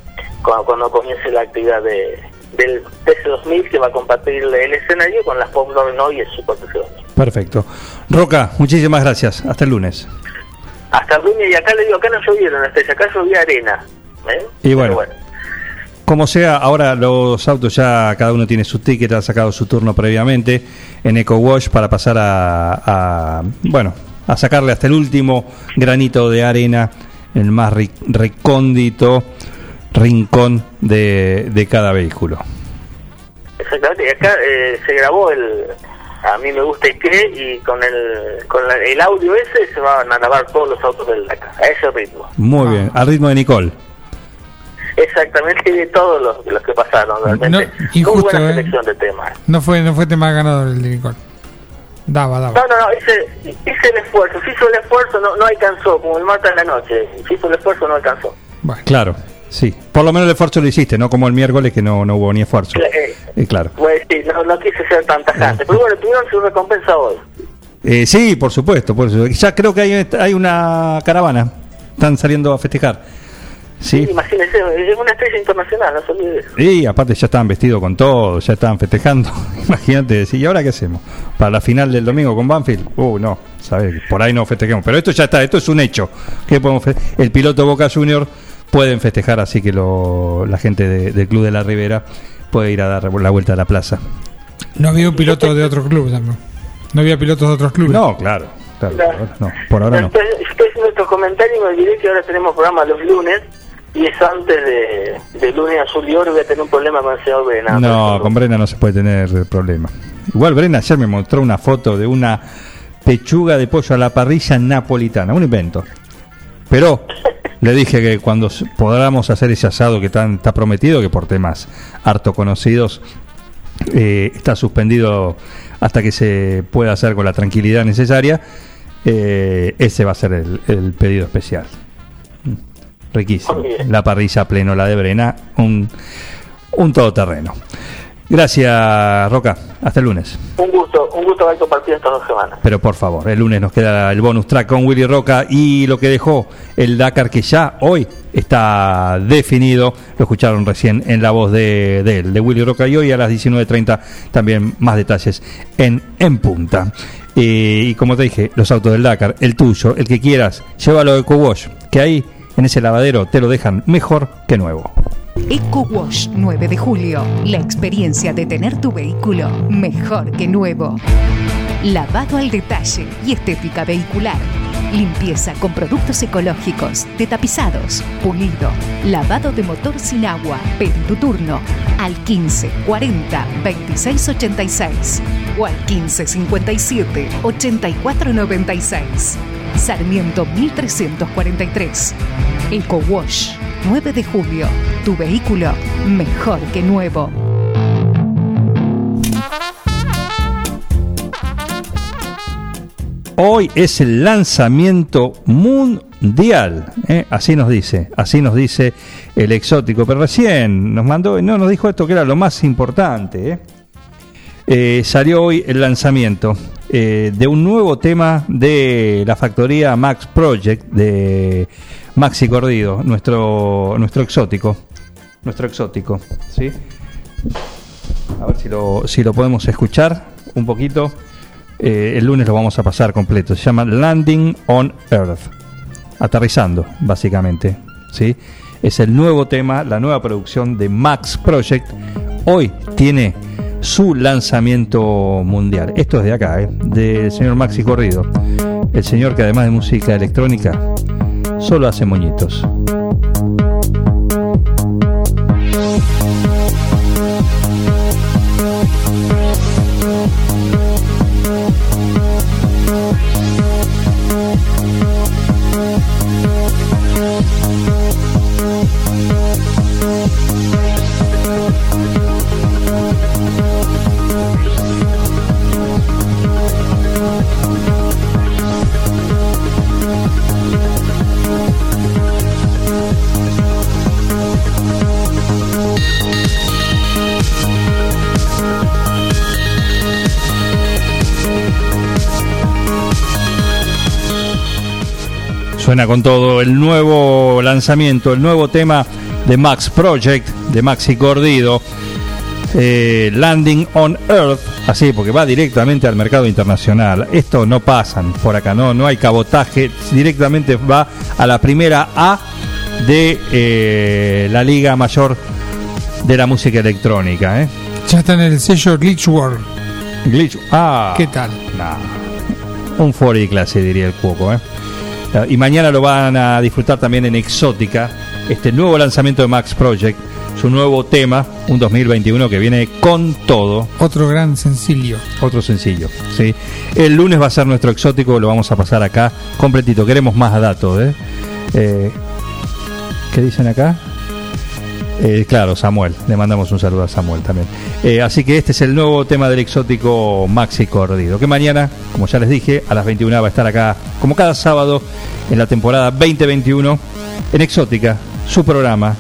cuando, cuando comience la actividad de, del TC2000 que va a compartir el escenario con las Pop no y el Super TC2000 Perfecto. Roca, muchísimas gracias. Hasta el lunes. hasta el lunes y acá le digo acá no llovieron hasta acá llovía arena ¿eh? Y bueno, como sea, ahora los autos ya cada uno tiene su ticket, ha sacado su turno previamente en Eco Wash para pasar a, a, bueno, a sacarle hasta el último granito de arena, el más recóndito rincón de, de cada vehículo. Exactamente, y acá eh, se grabó el a mí me gusta y qué y con el con la- el audio ese se van a grabar todos los autos del Dakar a ese ritmo. Muy bien, al ritmo de Nicole. Exactamente de todos los, los que pasaron realmente. No, Muy injusto, buena ¿eh? selección de temas. No fue, no fue tema ganador el de Nicole. Daba, daba. No, no, no, hice, hice el esfuerzo, se hizo el esfuerzo, no, no alcanzó, como el martes en la noche, se hizo el esfuerzo, no alcanzó. Claro, sí. Por lo menos el esfuerzo lo hiciste, no como el miércoles que no, no hubo ni esfuerzo. Eh, Eh, claro. pues sí, no, no quise ser tan tajante, pero bueno, tuvieron su recompensa hoy. Eh, sí, por supuesto, por supuesto. Ya creo que hay, hay una caravana. Están saliendo a festejar. Sí. Imagínese, es una estrella internacional, no se olvide. Y aparte ya estaban vestidos con todo, ya estaban festejando. Imagínate decir, ¿y ahora qué hacemos? Para la final del domingo con Banfield. Uh, no, sabes, por ahí no festejemos. Pero esto ya está, esto es un hecho. ¿Qué podemos El piloto Boca Junior pueden festejar, así que lo- la gente de- del Club de la Ribera puede ir a dar la vuelta a la plaza. No había un piloto de otro club tampoco. No había pilotos de otros clubes. No, claro. claro, por ahora no, por ahora no. Estoy, estoy haciendo otro comentario y me olvidé que ahora tenemos programa los lunes y es antes de, de lunes azul y oro voy a tener un problema con el señor Brena. No, con Brena no se puede tener problema. Igual Brena ayer me mostró una foto de una pechuga de pollo a la parrilla napolitana, un invento. Pero le dije que cuando podamos hacer ese asado que tan, está prometido, que por temas harto conocidos eh, está suspendido hasta que se pueda hacer con la tranquilidad necesaria, eh, ese va a ser el, el pedido especial. Riquísimo. La parrilla pleno, la de Brena, un, un todoterreno. Gracias, Roca. Hasta el lunes. Un gusto, un gusto haber compartido estas dos semanas. Pero por favor, el lunes nos queda el bonus track con Willy Roca y lo que dejó el Dakar que ya hoy está definido. Lo escucharon recién en la voz de, de él, de Willy Roca. Y hoy a las 19.30 también más detalles en, en punta. Eh, y como te dije, los autos del Dakar, el tuyo, el que quieras, llévalo a EcoWash, que ahí en ese lavadero te lo dejan mejor que nuevo. Eco Wash 9 de julio. La experiencia de tener tu vehículo mejor que nuevo. Lavado al detalle y estética vehicular. Limpieza con productos ecológicos, detapizados, pulido, lavado de motor sin agua. Pedí tu turno al 15 40 26 86 o al 15 57 84 96. Sarmiento 1343. Eco Wash 9 de julio. Tu vehículo mejor que nuevo. Hoy es el lanzamiento mundial, ¿eh? así nos dice, así nos dice el exótico. Pero recién nos mandó, no nos dijo esto que era lo más importante. ¿eh? Eh, salió hoy el lanzamiento eh, de un nuevo tema de la factoría Max Project de Maxi Cordido, nuestro nuestro exótico, nuestro exótico, ¿sí? A ver si lo, si lo podemos escuchar un poquito. Eh, el lunes lo vamos a pasar completo. Se llama Landing on Earth. Aterrizando, básicamente. ¿sí? Es el nuevo tema, la nueva producción de Max Project. Hoy tiene su lanzamiento mundial. Esto es de acá, ¿eh? del señor Maxi Corrido. El señor que además de música electrónica, solo hace moñitos. Suena con todo el nuevo lanzamiento, el nuevo tema de Max Project, de Maxi Cordido, eh, Landing on Earth, así porque va directamente al mercado internacional. Esto no pasan por acá, no, no hay cabotaje, directamente va a la primera A de eh, la Liga Mayor de la Música Electrónica. ¿eh? Ya está en el sello Glitch World. Glitch, ah, ¿Qué tal? Nah, un 4 clase diría el cuoco, ¿eh? Y mañana lo van a disfrutar también en Exótica, este nuevo lanzamiento de Max Project, su nuevo tema, un 2021 que viene con todo. Otro gran sencillo. Otro sencillo, ¿sí? El lunes va a ser nuestro exótico, lo vamos a pasar acá completito. Queremos más datos, ¿eh? Eh, ¿Qué dicen acá? Eh, claro, Samuel. Le mandamos un saludo a Samuel también. Eh, así que este es el nuevo tema del exótico Maxi Cordido. Que mañana, como ya les dije, a las 21 va a estar acá, como cada sábado, en la temporada 2021, en Exótica, su programa,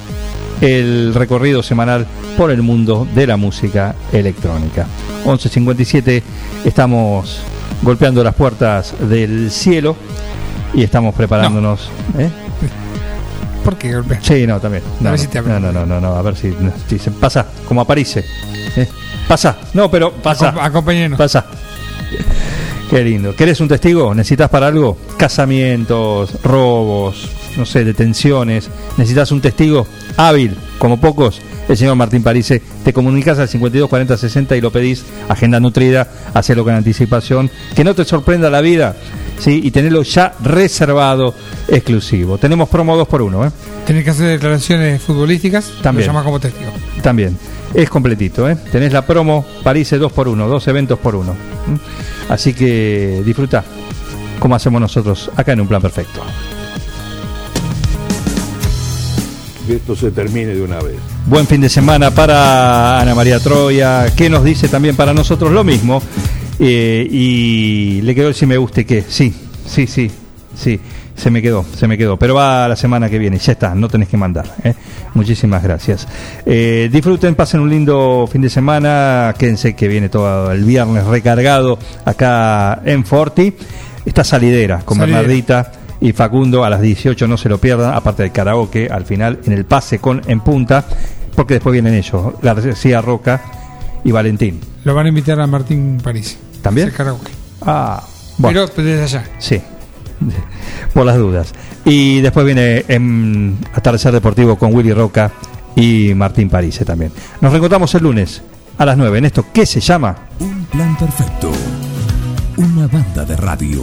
el recorrido semanal por el mundo de la música electrónica. 11.57, estamos golpeando las puertas del cielo y estamos preparándonos. ¿eh? ¿Por qué? Sí, no, también. No, A ver no, si te no, no, no, no, no, a ver si, si se pasa, como aparece. ¿eh? Pasa, no, pero pasa. Acom- acompáñenos. Pasa. Qué lindo. ¿Querés un testigo? ¿Necesitas para algo? Casamientos, robos, no sé, detenciones. ¿Necesitas un testigo hábil, como pocos? El señor Martín Parise, te comunicas al 52 40 60 y lo pedís, agenda nutrida, hacelo con anticipación, que no te sorprenda la vida, ¿sí? Y tenerlo ya reservado, exclusivo. Tenemos promo 2 por 1 ¿eh? Tenés que hacer declaraciones futbolísticas. También. Lo llamás como testigo. También. Es completito, ¿eh? Tenés la promo París 2 por 1 dos eventos por uno. Así que disfruta como hacemos nosotros acá en un plan perfecto. Que esto se termine de una vez. Buen fin de semana para Ana María Troya, que nos dice también para nosotros lo mismo. Eh, y le quedó el si me guste que, sí, sí, sí, sí, se me quedó, se me quedó. Pero va la semana que viene, ya está, no tenés que mandar. ¿eh? Muchísimas gracias. Eh, disfruten, pasen un lindo fin de semana, quédense que viene todo el viernes recargado acá en Forti. Esta salidera con Salidera. Bernardita y Facundo a las 18 no se lo pierdan, aparte del karaoke al final en el pase con en punta, porque después vienen ellos, García Roca y Valentín. Lo van a invitar a Martín París. ¿También? Karaoke. Ah, bueno, Pero desde allá. sí, por las dudas. Y después viene en Atardecer Deportivo con Willy Roca y Martín Parise también. Nos reencontramos el lunes a las 9 en esto que se llama Un plan perfecto. Una banda de radio.